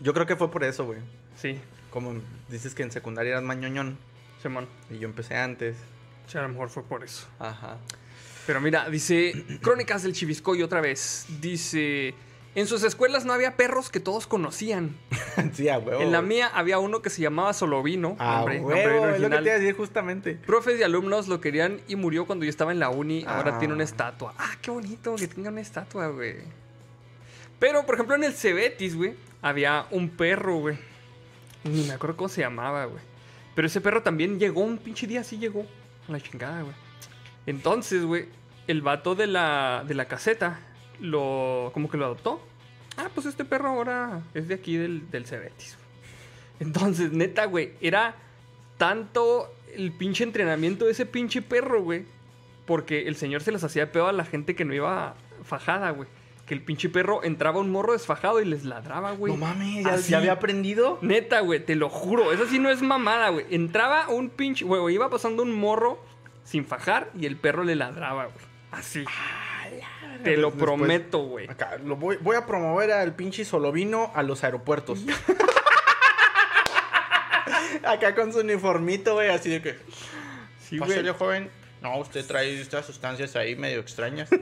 Yo creo que fue por eso, güey. Sí, Como dices que en secundaria eras mañoñón. Simón. Y yo empecé antes. Sí, a lo mejor fue por eso. Ajá. Pero mira, dice Crónicas del Chiviscoy otra vez. Dice, en sus escuelas no había perros que todos conocían. sí, a huevo. en la mía había uno que se llamaba Solovino. A nombre- nombre huevo, es lo que te iba a decir justamente. Profes y alumnos lo querían y murió cuando yo estaba en la uni. Ahora Ah. tiene una estatua. Ah, qué bonito que tenga una estatua, güey. Pero, por ejemplo, en el Cebetis, güey, había un perro, güey. Ni me acuerdo cómo se llamaba, güey. Pero ese perro también llegó, un pinche día así llegó. La chingada, güey. Entonces, güey, el vato de la, de la caseta lo. como que lo adoptó. Ah, pues este perro ahora es de aquí del, del Cebetis. Entonces, neta, güey, era tanto el pinche entrenamiento de ese pinche perro, güey. Porque el señor se las hacía pedo a la gente que no iba fajada, güey. Que el pinche perro entraba un morro desfajado y les ladraba, güey. no mames, ¿ya, Así. ya había aprendido. Neta, güey, te lo juro. Eso sí no es mamada, güey. Entraba un pinche. Güey, iba pasando un morro sin fajar y el perro le ladraba, güey. Así. Te lo Después- prometo, güey. Acá, lo voy, voy a promover al pinche Solovino a los aeropuertos. Acá con su uniformito, güey, así de que. Sí, güey. Joven. No, usted trae estas sustancias ahí medio extrañas.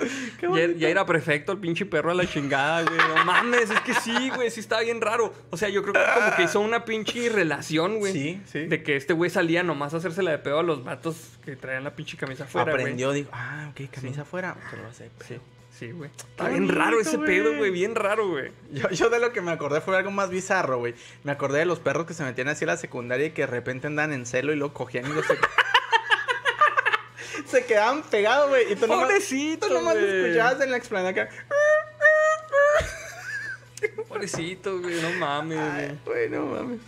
Ya, era perfecto el pinche perro a la chingada, güey. No mames, es que sí, güey, sí estaba bien raro. O sea, yo creo que como que hizo una pinche relación, güey. Sí, sí. De que este güey salía nomás a hacérsela de pedo a los vatos que traían la pinche camisa afuera, güey. Aprendió, dijo, ah, ok, camisa afuera. Te lo hace. Sí, sí, güey. Está bien raro ese güey. pedo, güey. Bien raro, güey. Yo, yo de lo que me acordé fue algo más bizarro, güey. Me acordé de los perros que se metían así a la secundaria y que de repente andaban en celo y lo cogían y los se... se quedaban pegados, güey. Y tú nomás, Pobrecito, tú nomás escuchabas en la explanada acá. Pobrecito, güey. No mames, güey. Bueno, mames.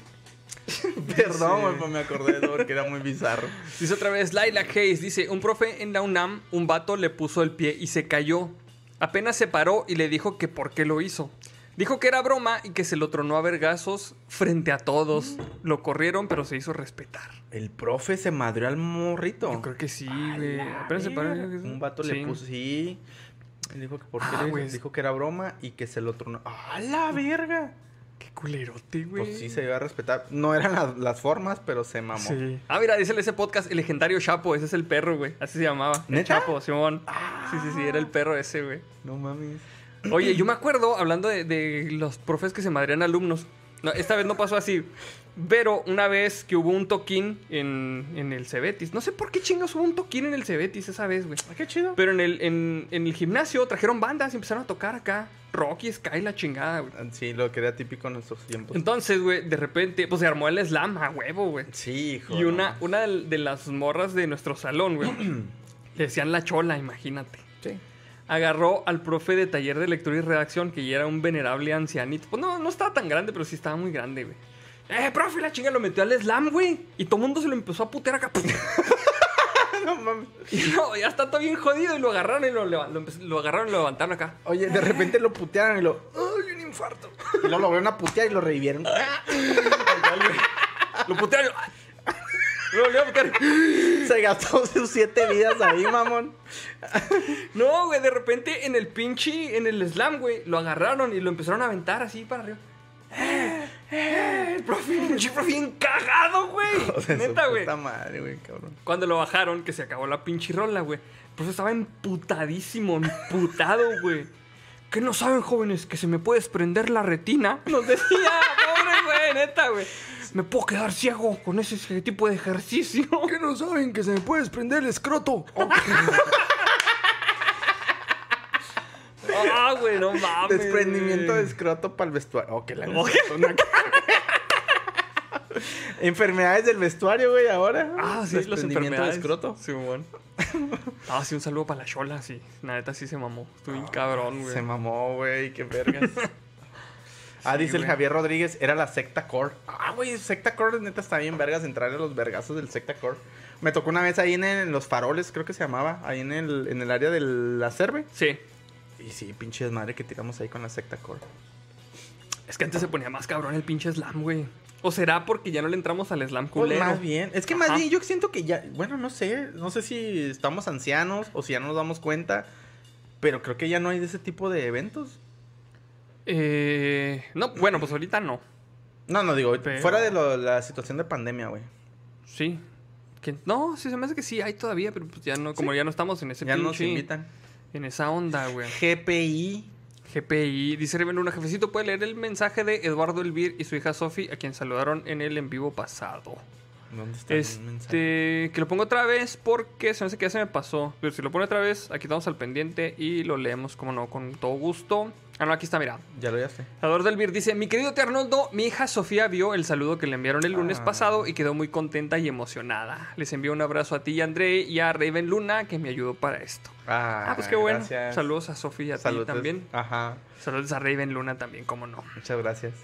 Perdón, güey, pues me acordé de eso porque era muy bizarro. Dice otra vez Laila Hayes, dice, un profe en la UNAM, un vato le puso el pie y se cayó. Apenas se paró y le dijo que por qué lo hizo. Dijo que era broma y que se lo tronó a vergazos frente a todos. Lo corrieron, pero se hizo respetar. El profe se madrió al morrito. Yo creo que sí, güey. Apenas se paró. Un vato le puso, sí. Él dijo que por qué Ah, le- dijo que era broma y que se lo tronó. ¡A la verga! Qué culerote, güey. Pues sí se iba a respetar. No eran las, las formas, pero se mamó. Sí. Ah, mira, dice ese podcast el legendario Chapo. Ese es el perro, güey. Así se llamaba. Chapo, Simón. Sí, sí, sí. Era el perro ese, güey. No mames. Oye, yo me acuerdo, hablando de, de los profes que se madrían alumnos. No, esta vez no pasó así. Pero una vez que hubo un toquín en, en el Cebetis. No sé por qué chingos hubo un toquín en el Cebetis esa vez, güey. Ah, qué chido. Pero en el, en, en el gimnasio trajeron bandas y empezaron a tocar acá. Rocky, Sky, la chingada, güey. Sí, lo que era típico en nuestros tiempos. Entonces, güey, de repente, pues se armó el slam a huevo, güey. Sí, hijo. Y una, una de de las morras de nuestro salón, güey, le decían la chola, imagínate. Sí. Agarró al profe de taller de lectura y redacción, que ya era un venerable ancianito. Pues no, no estaba tan grande, pero sí estaba muy grande, güey. Eh, profe, la chinga lo metió al slam, güey. Y todo el mundo se lo empezó a putear acá. no mames. y no, ya está todo bien jodido. Y lo agarraron y lo, lo lo agarraron y lo levantaron acá. Oye, de repente lo putearon y lo. ¡Ay, un infarto! Y lo volvieron a putear y lo revivieron. Lo putearon. y Lo volvieron a putear. Se gastó sus siete vidas ahí, mamón. No, güey, de repente en el pinche, en el slam, güey, lo agarraron y lo empezaron a aventar así para arriba. ¡Eh! ¡Eh! El profe, pinche profe bien cagado, güey. Neta, güey. Madre, güey, cabrón. Cuando lo bajaron, que se acabó la pinche rola, güey. El profe estaba emputadísimo, emputado, güey. ¿Qué no saben, jóvenes? Que se me puede desprender la retina. Nos decía, pobre, güey, neta, güey. Me puedo quedar ciego con ese tipo de ejercicio. ¿Qué no saben que se me puede desprender el escroto? Ah, güey, no mames. Desprendimiento de escroto para el vestuario. Oh, que la Oh. una- Enfermedades del vestuario, güey, ahora. Ah, sí, los Desprendimiento de enfermedades. escroto. Sí, bueno. Ah, sí, un saludo para la chola, sí. La neta sí se mamó. Estuvo bien cabrón, güey. Se mamó, güey, qué vergas. Ah, dice el. Javier Rodríguez, era la secta core. Ah, güey, secta core, neta, está bien vergas entrar a los vergazos del secta core. Me tocó una vez ahí en, el- en los faroles, creo que se llamaba, ahí en el, en el área de la cerve. Sí. Y sí, pinche desmadre que tiramos ahí con la secta core. Es que antes se ponía más cabrón el pinche slam, güey. ¿O será porque ya no le entramos al slam Pues culero? más bien, es que más bien yo siento que ya, bueno, no sé, no sé si estamos ancianos o si ya no nos damos cuenta, pero creo que ya no hay de ese tipo de eventos. Eh, no, bueno, pues ahorita no. No, no digo, Pero- fuera de lo- la situación de pandemia, güey. Sí. No, sí se me hace que sí hay todavía, pero pues ya no, como ya no estamos en ese Ya nos invitan. En esa onda, güey. GPI. GPI. Dice Reven Luna, jefecito, ¿puede leer el mensaje de Eduardo Elvir y su hija Sofi, a quien saludaron en el en vivo pasado? ¿Dónde está el mensaje? Este, que lo pongo otra vez porque se me hace que ya se me pasó. Pero si lo pone otra vez, aquí estamos al pendiente y lo leemos, como no, con todo gusto. Ah, no, aquí está, mira. Ya lo ya sé. Salvador del Vir dice: Mi querido tío Arnoldo, mi hija Sofía vio el saludo que le enviaron el lunes Ah. pasado y quedó muy contenta y emocionada. Les envío un abrazo a ti y a André y a Raven Luna que me ayudó para esto. Ah, Ah, pues qué bueno. gracias. Saludos a Sofía y a ti también. Ajá, Saludos a Raven Luna también, como no. muchas gracias.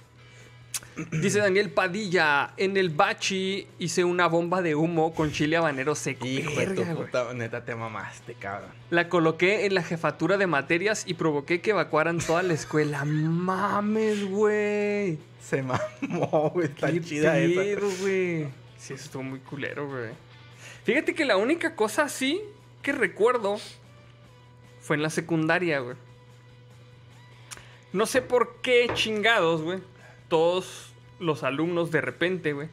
Dice Daniel Padilla: En el bachi hice una bomba de humo con chile habanero seco. Hijo de tu Verga, güey. puta, neta te mamaste, cabrón. La coloqué en la jefatura de materias y provoqué que evacuaran toda la escuela. Mames, güey. Se mamó, güey, está Qué chida esa. pedo, güey. Sí, eso estuvo muy culero, güey. Fíjate que la única cosa así que recuerdo fue en la secundaria, güey. No sé por qué chingados, güey. Todos los alumnos de repente, güey,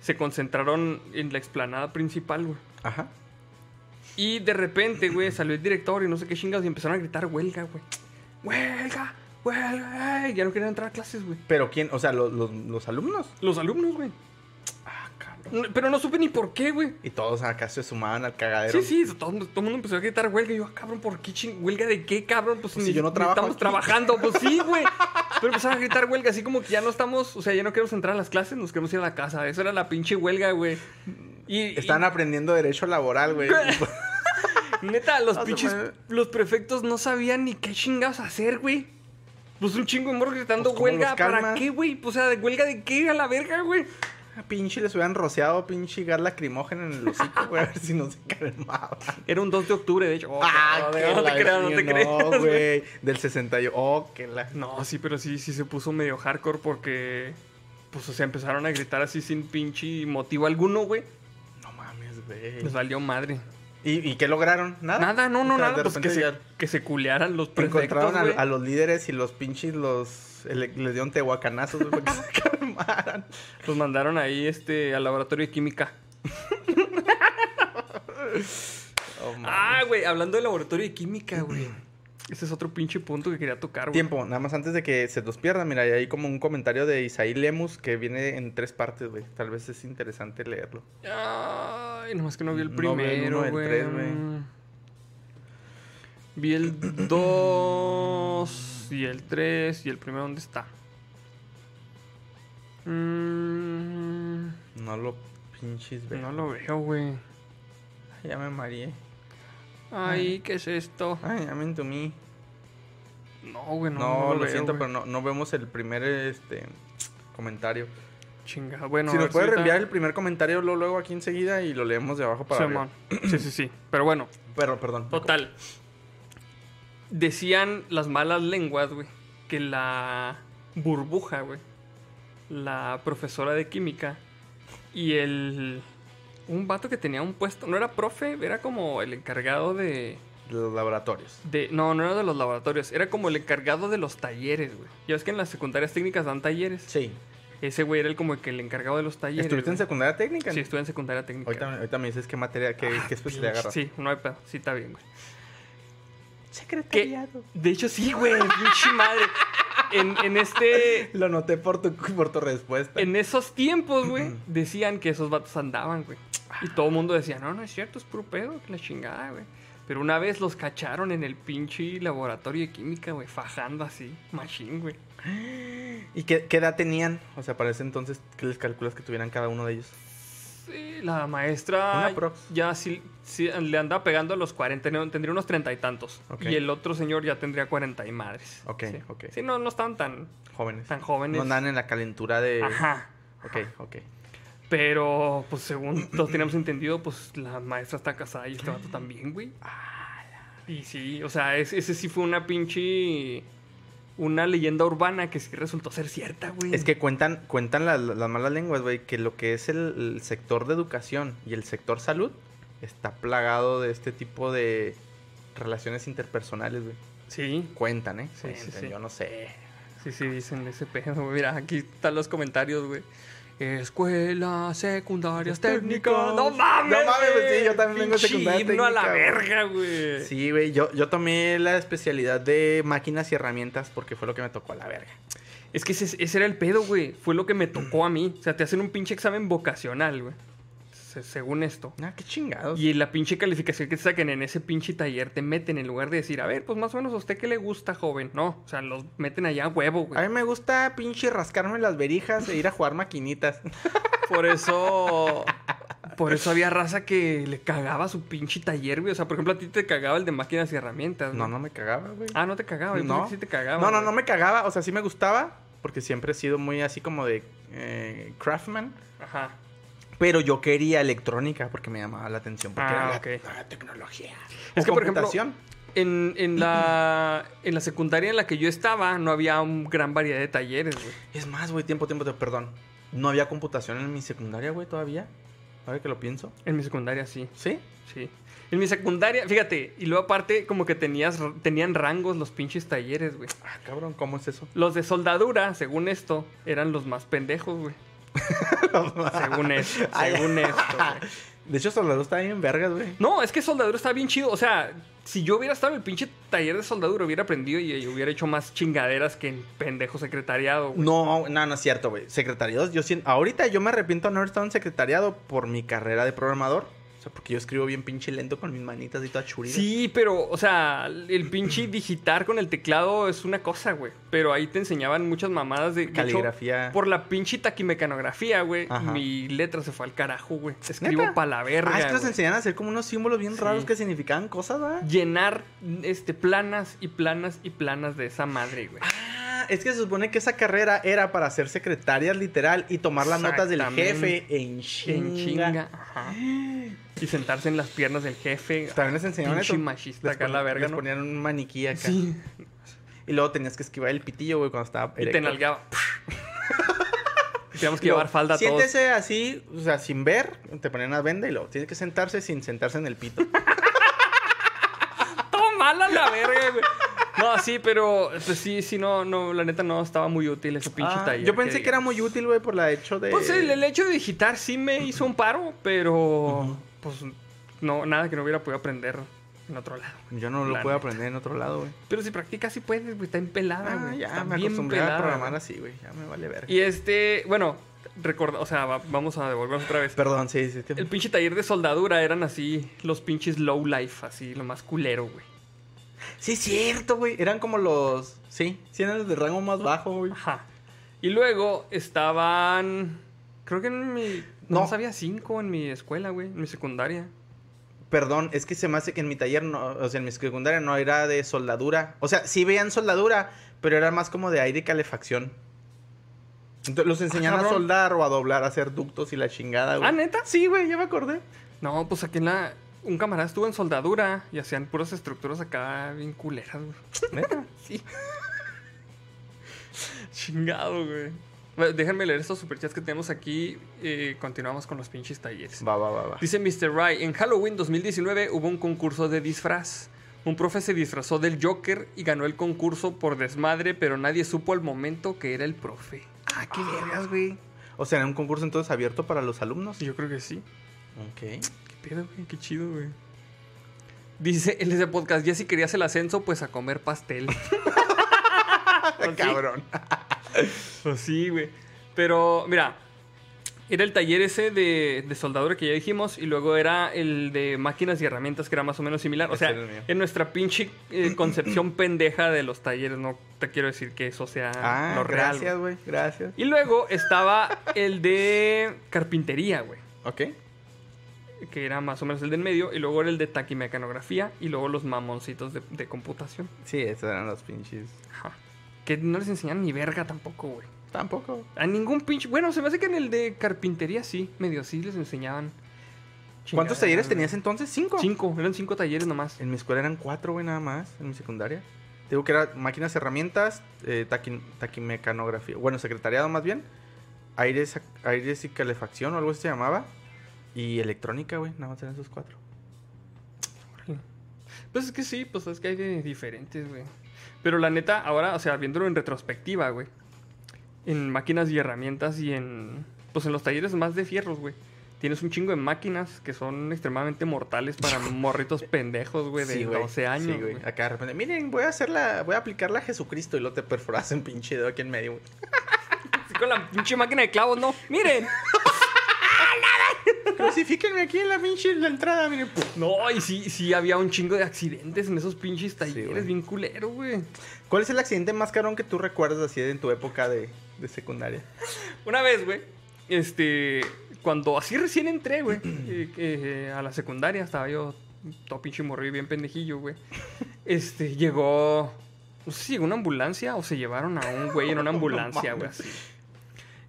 se concentraron en la explanada principal, güey. Ajá. Y de repente, güey, salió el director y no sé qué chingados y empezaron a gritar huelga, güey. Huelga, huelga. Ya no querían entrar a clases, güey. Pero quién, o sea, los, los, los alumnos. Los alumnos, güey. Ah, Pero no supe ni por qué, güey. Y todos acá se sumaban al cagadero. Sí, sí, todo, todo el mundo empezó a gritar huelga. Y yo, ah, cabrón, ¿por qué ching? ¿Huelga de qué, cabrón? Pues, Pues ni- si yo no trabajo estamos aquí. trabajando. Pues sí, güey. Pero empezaron a gritar huelga, así como que ya no estamos, o sea, ya no queremos entrar a las clases, nos queremos ir a la casa. Eso era la pinche huelga, güey. Y, Están aprendiendo derecho laboral, güey. neta, los No se pinches, los prefectos no sabían ni qué chingados hacer, güey. Pues un chingo de morro gritando Pues, ¿cómo huelga, ¿para qué, güey? Pues, o sea, ¿huelga de qué? A la verga, güey. Pinche les hubieran rociado pinche gas lacrimógeno en el hocico, güey, a ver si no se calmaban. Era un 2 de octubre, de hecho. Oh, ah, no, que no te creas, no te creas. No, güey. Del 61. Oh, que la. No, sí, pero sí, sí se puso medio hardcore porque. Pues, o sea, empezaron a gritar así sin pinche motivo alguno, güey. No mames, güey. Les valió madre. ¿Y, ¿Y qué lograron? Nada. Nada, no, no, O sea, nada. Pues que se, que se culearan los prefectos, Encontraron a los líderes y los pinches los. Le- les dieron tehuacanazos güey, para que se calmaran. Los mandaron ahí, este, al laboratorio de química. Oh. Ah, güey, hablando del laboratorio de química, güey. Ese es otro pinche punto que quería tocar, güey. Tiempo, nada más antes de que se nos pierda, mira, hay como un comentario de Isaí Lemus que viene en tres partes, güey. Tal vez es interesante leerlo. Ay, nomás que no vi el No vi el primero, uno, el tres, güey. Vi el 2 y el 3 y el primero, ¿dónde está? Mm, No lo pinches, güey. no lo veo, güey. Ya me mareé. Ay, ¿qué es esto? Ay, ya me entumí. No, güey, no, No, no lo, veo, siento, pero no, no vemos el primer este comentario. Chinga, bueno. si nos puede ahorita- reenviar el primer comentario luego, luego aquí enseguida y lo leemos de abajo para arriba. Sí, sí, sí. Pero bueno, Pero, perdón. total. Decían las malas lenguas, güey, que la burbuja, güey, la profesora de química y el... Un vato que tenía un puesto, no era profe, era como el encargado de... De los laboratorios. de no, no era de los laboratorios, era como el encargado de los talleres, güey. Ya ves que en las secundarias técnicas dan talleres. Sí. Ese güey era el como que el encargado de los talleres. ¿Estuviste en secundaria técnica? Sí, estuve en secundaria técnica. Ahorita, ahorita me dices qué materia, qué, qué especialidad agarras. Sí, no hay pedo. Sí, está bien, güey. Secretariado. De hecho, sí, güey. Pinche madre. En, en este. Lo noté por tu, por tu respuesta. En esos tiempos, güey, decían que esos vatos andaban, güey. Y todo el mundo decía, no, no es cierto, es puro pedo, que la chingada, güey. Pero una vez los cacharon en el pinche laboratorio de química, güey, fajando así, machine, güey. ¿Y qué, qué edad tenían? O sea, para ese entonces, ¿qué les calculas que tuvieran cada uno de ellos? Sí, la maestra Una prox. ya sí, sí le andaba pegando a los 40, no, tendría unos treinta y tantos. Y el otro señor ya tendría 40 y madres. Ok, sí. ok. Sí, no, no estaban tan, Jóvenes. tan jóvenes. No andan en la calentura de... Ajá. Ok, ok. Pero, pues según todos teníamos entendido, pues la maestra está casada y este vato también, güey. Y sí, o sea, es- ese sí fue una pinche. Una leyenda urbana que sí resultó ser cierta, güey. Es que cuentan, cuentan las, las malas lenguas, güey, que lo que es el, el sector de educación y el sector salud está plagado de este tipo de relaciones interpersonales, güey. Sí, Cuentan, ¿eh? Sí, sí, Cuentan, sí. Yo no sé. sí, sí, dicen ese pedo. Mira, aquí están los comentarios, güey. Escuelas secundarias técnicas. No mames. No mames, güey. sí, yo también vengo de Pinche secundaria himno a la técnica, verga, güey. Sí, güey, yo, yo tomé la especialidad de máquinas y herramientas porque fue lo que me tocó a la verga. Es que ese, ese era el pedo, güey. Fue lo que me tocó a mí. O sea, te hacen un pinche examen vocacional, güey. Se- según esto. Ah, qué chingados. Y la pinche calificación que te saquen en ese pinche taller te meten en lugar de decir, a ver, pues más o menos a usted qué le gusta, joven. No, o sea, los meten allá a huevo, A güey. mí me gusta pinche rascarme las verijas e ir a jugar maquinitas. Por eso. Por eso había raza que le cagaba su pinche taller, güey. O sea, por ejemplo, a ti te cagaba el de máquinas y herramientas. No, no me cagaba, güey. Ah, no te cagaba. Yo no. sí te cagaba. no, no, güey. no me cagaba. O sea, sí me gustaba porque siempre he sido muy así como de eh, craftman. Ajá. Pero yo quería electrónica porque me llamaba la atención. Porque Ah, era la ok. nueva tecnología. Es O que, por ejemplo. En, en, la, en la secundaria en la que yo estaba, no había una gran variedad de talleres, güey. Es más, güey, tiempo, tiempo, tiempo, perdón. No había computación en mi secundaria, güey, todavía. Ahora que lo pienso. En mi secundaria sí. ¿Sí? Sí. En mi secundaria, fíjate, y luego aparte como que tenías, tenían rangos los pinches talleres, güey. Ah, cabrón, ¿cómo es eso? Los de soldadura, según esto, eran los más pendejos, güey. según esto, según esto, güey. De hecho, Soldado está bien vergas, güey. No, es que soldadura está bien chido. O sea, si yo hubiera estado en el pinche taller de soldadura, hubiera aprendido y, y hubiera hecho más chingaderas que en pendejo secretariado, güey. No, no, no es cierto, güey. Secretariados, yo siento... Ahorita yo me arrepiento de no haber estado en secretariado por mi carrera de programador. Sea, porque yo escribo bien pinche lento con mis manitas y toda churida. Sí, pero, o sea, el pinche digitar con el teclado es una cosa, güey. Pero ahí te enseñaban muchas mamadas de hecho, Caligrafía. por la pinche taquimecanografía, güey. Ajá. Mi letra se fue al carajo, güey. Escribo ¿Neta? pa' la verga. Ah, es que nos enseñan a hacer como unos símbolos bien Sí. raros que significaban cosas, ¿verdad? Llenar este, planas y planas y planas de esa madre, güey. Ah, es que se supone que esa carrera era para ser secretarias literal y tomar las notas del jefe en chinga. En chinga. Ajá. Y sentarse en las piernas del jefe. También les enseñaban eso. machista Les acá pon- la verga, Les ¿no? ponían un maniquí acá. Sí. Y luego tenías que esquivar el pitillo, güey, cuando estaba Y te nalgaba. Teníamos que llevar falda todos. Siéntese así, o sea, sin ver, te ponían una venda y luego tienes que sentarse sin sentarse en el pito. Todo mala la verga, güey. No, sí, pero pues sí, sí, no, no, la neta no estaba muy útil ese pinche Ah, taller. yo pensé que era muy útil, güey, por la hecho de... Pues el, el hecho de digitar sí me hizo un paro, pero pues no, nada que no hubiera podido aprender en otro lado. Yo no lo La puedo neta. aprender en otro lado, güey. Pero si practicas sí puedes, güey, está empelada, Ah, güey. ya está me bien acostumbré a programar güey. así, güey. Ya me vale ver. Y este, bueno, recorda, o sea, va- vamos a devolvernos otra vez. Perdón, sí, sí. que- El pinche taller de soldadura eran así, los pinches low life, así, lo más culero, güey. Sí, es cierto, güey. Eran como los... Sí, sí eran los de rango más bajo, güey. Ajá. Y luego estaban. Creo que en mi. No, No. había cinco en mi escuela, güey. En mi secundaria. Perdón, es que se me hace que en mi taller, no, o sea, en mi secundaria no era de soldadura. O sea, sí veían soldadura, pero era más como de aire y calefacción. Entonces, los enseñaban a cabrón. soldar o a doblar, a hacer ductos y la chingada, güey. Ah, ¿neta? Sí, güey, ya me acordé. No, pues aquí en la. Un camarada estuvo en soldadura y hacían puras estructuras acá bien culeras, güey. ¿Neta? Sí. Chingado, güey. Bueno, déjenme leer estos superchats que tenemos aquí. eh, continuamos con los pinches talleres. Va, va, va, va. Dice Mr. Rai, en Halloween 2019 hubo un concurso de disfraz. Un profe se disfrazó del Joker y ganó el concurso por desmadre, pero nadie supo al momento que era el profe. Ah, qué vergas, güey. O sea, era un concurso entonces abierto para los alumnos. Yo creo que sí. Ok. ¿Qué pedo, güey? Qué chido, güey. Dice el ese podcast, ya si querías el ascenso, pues a comer pastel. Pues. Cabrón. Pues sí, güey. Pero, mira, Era el taller ese de, de soldadura que ya dijimos y luego era el de máquinas y herramientas que era más o menos similar. O sea, en nuestra pinche eh, concepción pendeja de los talleres, no te quiero decir que eso sea Ah, lo real. gracias, güey. Gracias. Y luego estaba el de carpintería, güey. Ok. Que era más o menos el del medio. Y luego era el de taquimecanografía. Y luego los mamoncitos de, de computación. Sí, esos eran los pinches. Ajá. Que no les enseñan ni verga tampoco, güey. Tampoco. A ningún pinche. Bueno, se me hace que en el de carpintería sí, medio sí les enseñaban. ¿Cuántos talleres tenías entonces? ¿Cinco? Cinco, eran cinco talleres nomás. En mi escuela eran cuatro, güey, nada más. En mi secundaria. Digo que era máquinas, herramientas, eh, taqui- taquimecanografía. Bueno, secretariado más bien. Aires, aires y calefacción o algo así se llamaba. Y electrónica, güey. Nada más eran esos cuatro. Pues es que sí, pues es que hay de diferentes, güey. Pero la neta, ahora, o sea, viéndolo en retrospectiva, güey. En máquinas y herramientas y en. Pues en los talleres más de fierros, güey. Tienes un chingo de máquinas que son extremadamente mortales para morritos pendejos, güey, de Sí, güey. 12 años. Sí, güey. Acá de repente, miren, voy a hacer la, voy a aplicar la Jesucristo y lo te perforas en pinche dedo aquí en medio, güey. Con la pinche máquina de clavos, no. Miren. Crucifíquenme aquí en la pinche en la entrada, miren. No, y sí, sí había un chingo de accidentes en esos pinches talleres, güey. bien culero, güey. ¿Cuál es el accidente más carón que tú recuerdas así en tu época de, de secundaria? Una vez, güey, este, cuando así recién entré, güey, eh, eh, a la secundaria, estaba yo todo pinche morrido y bien pendejillo, güey. Este, llegó, no sé si llegó una ambulancia o se llevaron a un güey en una ambulancia, güey, así.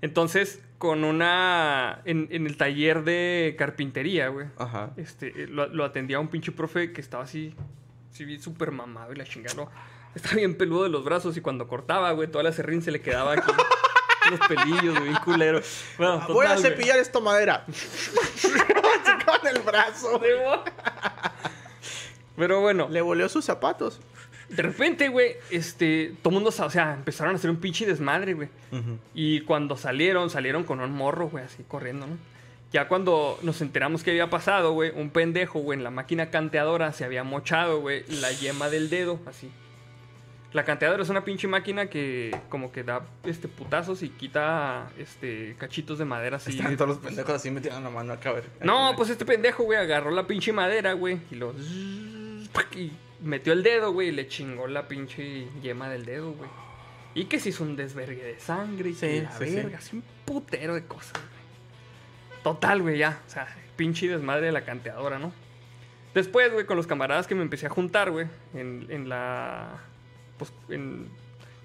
Entonces, con una, en, en el taller de carpintería, güey, Ajá. este, eh, lo, lo atendía un pinche profe que estaba así, bien súper mamado y la chingada. no, Estaba bien peludo de los brazos y cuando cortaba, güey, toda la serrín se le quedaba aquí. los pelillos, güey, culero. Bueno, Voy a total, güey. cepillar esta madera. Con el brazo. Pero bueno, Le volvió sus zapatos. De repente, güey, este, todo mundo, o sea, empezaron a hacer un pinche desmadre, güey. Y cuando salieron, salieron con un morro, güey, así corriendo, ¿no? Ya cuando nos enteramos que había pasado, güey, un pendejo, güey, en la máquina canteadora se había mochado, güey, la yema del dedo, así. La canteadora es una pinche máquina que como que da este putazos y quita este cachitos de madera así. Están todos los pendejos así metiendo la mano acá a ver. No, pues este pendejo, güey, agarró la pinche madera, güey, y lo metió el dedo, güey, y le chingó la pinche yema del dedo, güey. Y que se hizo un desvergue de sangre y Sí, que la sí, sí. verga, así un putero de cosas, güey. Total, güey, ya, o sea, pinche desmadre de la canteadora, ¿no? Después, güey, con los camaradas que me empecé a juntar, güey, en, en la... Pues, en...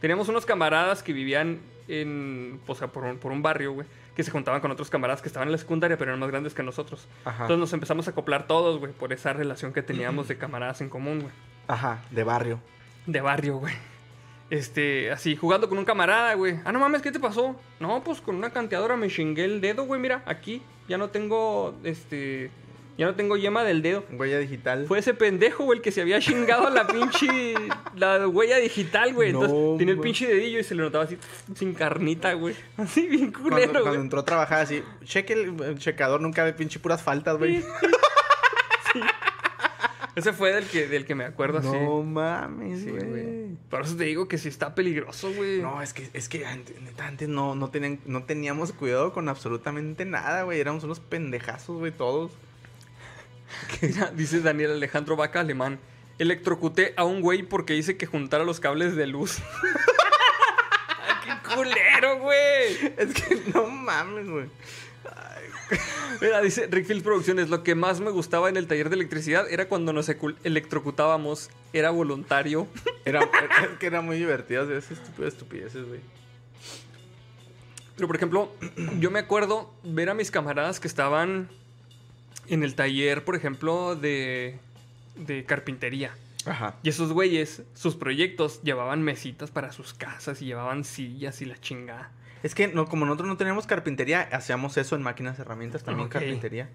Teníamos unos camaradas que vivían en... O sea, por un, por un barrio, güey, que se juntaban con otros camaradas que estaban en la secundaria, pero eran más grandes que nosotros. Ajá. Entonces nos empezamos a acoplar todos, güey, por esa relación que teníamos de camaradas en común, güey. Ajá, de barrio. De barrio, güey. Este, así, jugando con un camarada, güey. Ah, no mames, ¿qué te pasó? No, pues con una canteadora me chingué el dedo, güey, mira, aquí. Ya no tengo, este... Ya no tengo yema del dedo. Huella digital. Fue ese pendejo, güey, el que se había chingado la pinche... La huella digital, güey. Entonces, No, tenía el pinche dedillo y se le notaba así, sin carnita, güey. Así, bien cuando, culero, cuando güey. entró a trabajar así, cheque el, el checador, nunca ve pinche puras faltas, güey. Ese fue del que, del que me acuerdo así. No mames, Sí, güey. Por eso te digo que sí está peligroso, güey. No, es que, es que antes, antes no, no, tenían, no teníamos cuidado con absolutamente nada, güey. Éramos unos pendejazos, güey, todos. Dice Daniel Alejandro Vaca Alemán. Electrocuté a un güey porque dice que juntara los cables de luz. Ay, ¡Qué culero, güey! Es que no mames, güey. Mira, dice Rickfield Producciones. Lo que más me gustaba en el taller de electricidad era cuando nos electrocutábamos. Era voluntario. Era, es que era muy ese tipo de estupideces, güey. Pero, por ejemplo, yo me acuerdo ver a mis camaradas que estaban en el taller, por ejemplo, de, de carpintería. Ajá. Y esos güeyes, sus proyectos, llevaban mesitas para sus casas y llevaban sillas y la chingada. Es que no, como nosotros no teníamos carpintería, hacíamos eso en máquinas herramientas, también carpintería.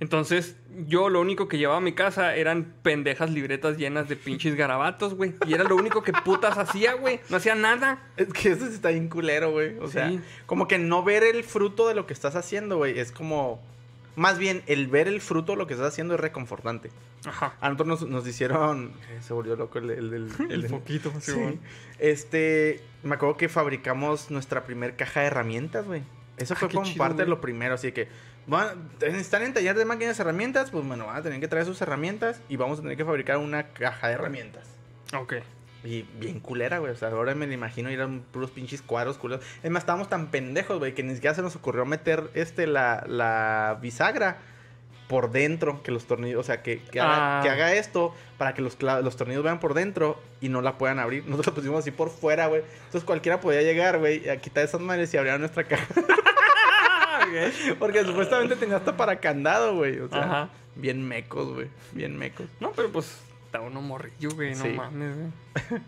Entonces, yo lo único que llevaba a mi casa eran pendejas libretas llenas de pinches garabatos, güey. Y era lo único que putas hacía, güey. No hacía nada. Es que eso está bien culero, güey. O sea, como que no ver el fruto de lo que estás haciendo, güey. Es como. Más bien, el ver el fruto lo que estás haciendo es reconfortante. Ajá. A nosotros nos, nos hicieron. eh, Se volvió loco el, el, el- El el- foquito, Sí. Simón. Este. Me acuerdo que fabricamos nuestra primer caja de herramientas, güey. Eso Ah, fue como chido, parte de lo primero, así que van, están en taller de máquinas y herramientas, pues bueno, van a tener que traer sus herramientas y vamos a tener que fabricar una caja de herramientas. Ok. Y bien culera, güey. O sea, ahora me la imagino un- puros pinches cuadros culeros. Es más, estábamos tan pendejos, güey, que ni siquiera se nos ocurrió meter este la, la bisagra por dentro, que los tornillos, o sea, que, que, haga, Ah. que haga esto para que los, los tornillos vean por dentro y no la puedan abrir. Nosotros lo pusimos así por fuera, güey. Entonces cualquiera podía llegar, güey, a quitar esas madres y abrir nuestra caja. Porque supuestamente tenía hasta para candado, güey. O sea, Ajá. bien mecos, güey. Bien mecos. No, pero pues está uno morrillo, güey. No Sí. mames, güey.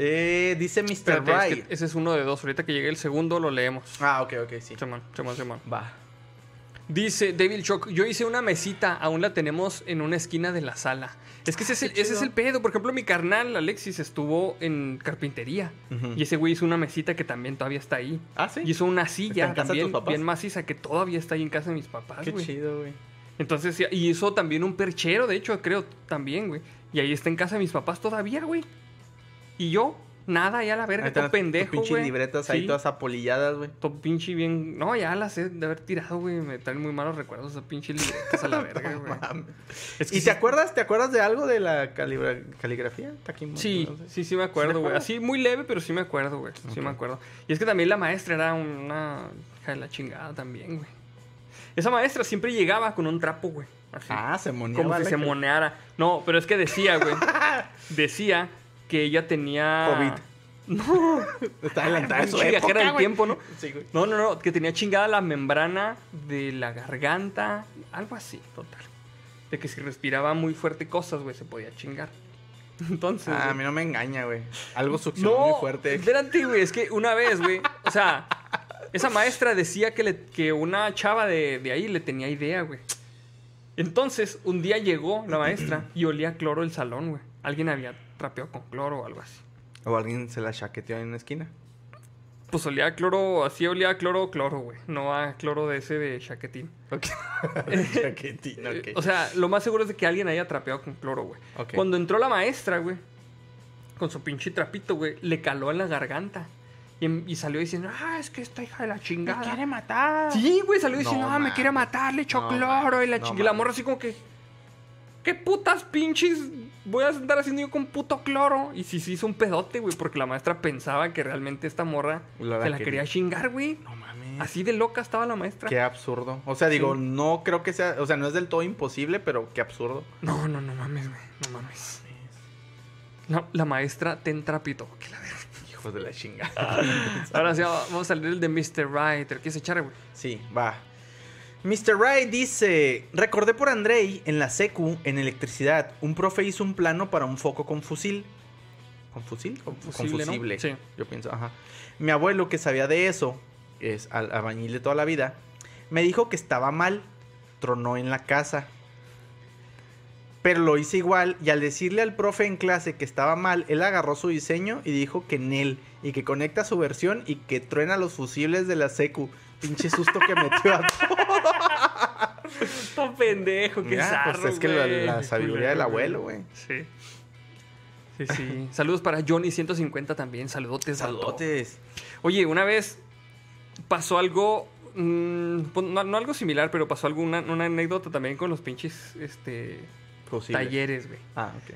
Eh, dice Mr. Espérate, es Right. que ese es uno de dos. Ahorita que llegue el segundo lo leemos. Ah, ok, ok, sí. Simón, Simón, Simón. Va. Dice Devil Shock, yo hice una mesita, aún la tenemos en una esquina de la sala. Es que ese, es el, ese es el pedo. Por ejemplo, mi carnal Alexis estuvo en carpintería. Y ese güey hizo una mesita que también todavía está ahí. Ah, sí. Y hizo una ¿Está silla también bien maciza que todavía está ahí en casa de mis papás, Qué güey. chido, güey. Entonces, y hizo también un perchero, de hecho, creo también, güey. Y ahí está en casa de mis papás todavía, güey. Y yo, nada, ya la verga, todo pendejo, güey. libretas ahí todas apolilladas, güey. todo pinche bien. No, ya las he de haber tirado, güey. Me traen muy malos recuerdos esas pinches libretas a la verga, güey. Es que ¿Y sí- te acuerdas, te acuerdas de algo de la calibra- caligrafía? Sí, no sé. sí, sí me acuerdo, güey. Así muy leve, pero sí me acuerdo, güey. Sí me acuerdo. Y es que también la maestra era una hija de la chingada también, güey. Esa maestra siempre llegaba con un trapo, güey. Así. Ah, se moneaba. como si se moneara. No, pero es que decía, güey. decía que ella tenía. COVID. No. Está adelantada de su viajera del tiempo, ¿no? Sí, güey. No, no, no. Que tenía chingada la membrana de la garganta. Algo así, total. De que si respiraba muy fuerte cosas, güey, se podía chingar. Entonces. Ah, a mí no me engaña, güey. Algo succionó no, muy fuerte. espérate, güey. Es que una vez, güey. O sea, esa maestra decía que, le- que una chava de, de ahí le tenía idea, güey. Entonces, un día llegó la maestra y olía cloro el salón, güey. Alguien había trapeado con cloro o algo así. O alguien se la chaqueteó en una esquina. Pues olía a cloro, así olía a cloro, cloro, güey. No a cloro de ese de chaquetín. Ok. Chaquetín, ok. O sea, lo más seguro es de que alguien haya trapeado con cloro, güey. Cuando entró la maestra, güey, con su pinche trapito, güey, le caló en la garganta. Y, em- y salió diciendo, ah, es que esta hija de la chingada. matar. Sí, güey, salió No diciendo, ah, me quiere matar, le echó No cloro y la no chingada. Y la morra así como que, ¿qué putas pinches voy a andar haciendo yo con puto cloro? Y sí, sí hizo un pedote, güey, porque la maestra pensaba que realmente esta morra La- la se la quería. quería chingar, güey. No mames. Así de loca estaba la maestra. Qué absurdo. O sea, digo, Sí. no creo que sea. O sea, no es del todo imposible, pero qué absurdo. No, no, no mames, güey. No mames. No, la maestra ten trapito. Que la verga. Hijos de la chingada. Ahora sí, vamos a salir el de Mr. Right. ¿Qué se echar, güey? Sí, va. Mr. Wright dice, recordé por Andrei en la secu, en electricidad, un profe hizo un plano para un foco con fusil. ¿Con fusil? Con Fusible. Sí. Yo pienso, ajá. Mi abuelo, que sabía de eso, es al albañil de toda la vida, me dijo que estaba mal, tronó en la casa. Pero lo hice igual y al decirle al profe en clase que estaba mal, él agarró su diseño y dijo que en él y que conecta su versión y que truena los fusibles de la secu. Pinche susto que metió a todos. Está pendejo, qué Ya, zarro, pues es que la, sabiduría del abuelo, güey. Sí. Sí, sí. Saludos para Johnny150 también. Saludotes. Saludotes. Oye, una vez pasó algo. mm, pues, no, no algo similar, pero pasó alguna una anécdota también con los pinches este, Talleres, güey. Ah, ok.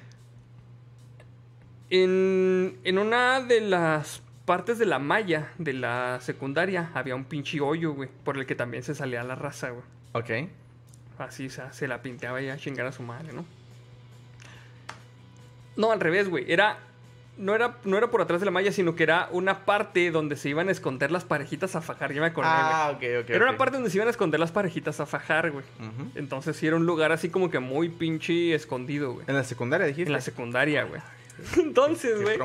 En, en una de las partes de la malla de la secundaria había un pinche hoyo, güey, por el que también se salía la raza, güey. Ok. Así, o sea, se la pinteaba ya a chingar a su madre, ¿no? No, al revés, güey. Era. No era, no era por atrás de la malla, sino que era una parte donde se iban a esconder las parejitas a fajar. Ya me acordé. Ah, ok, ok. Era una parte donde se iban a esconder las parejitas a fajar, güey. Entonces sí era un lugar así como que muy pinche escondido, güey. En la secundaria dijiste. En la secundaria, güey. Entonces, güey,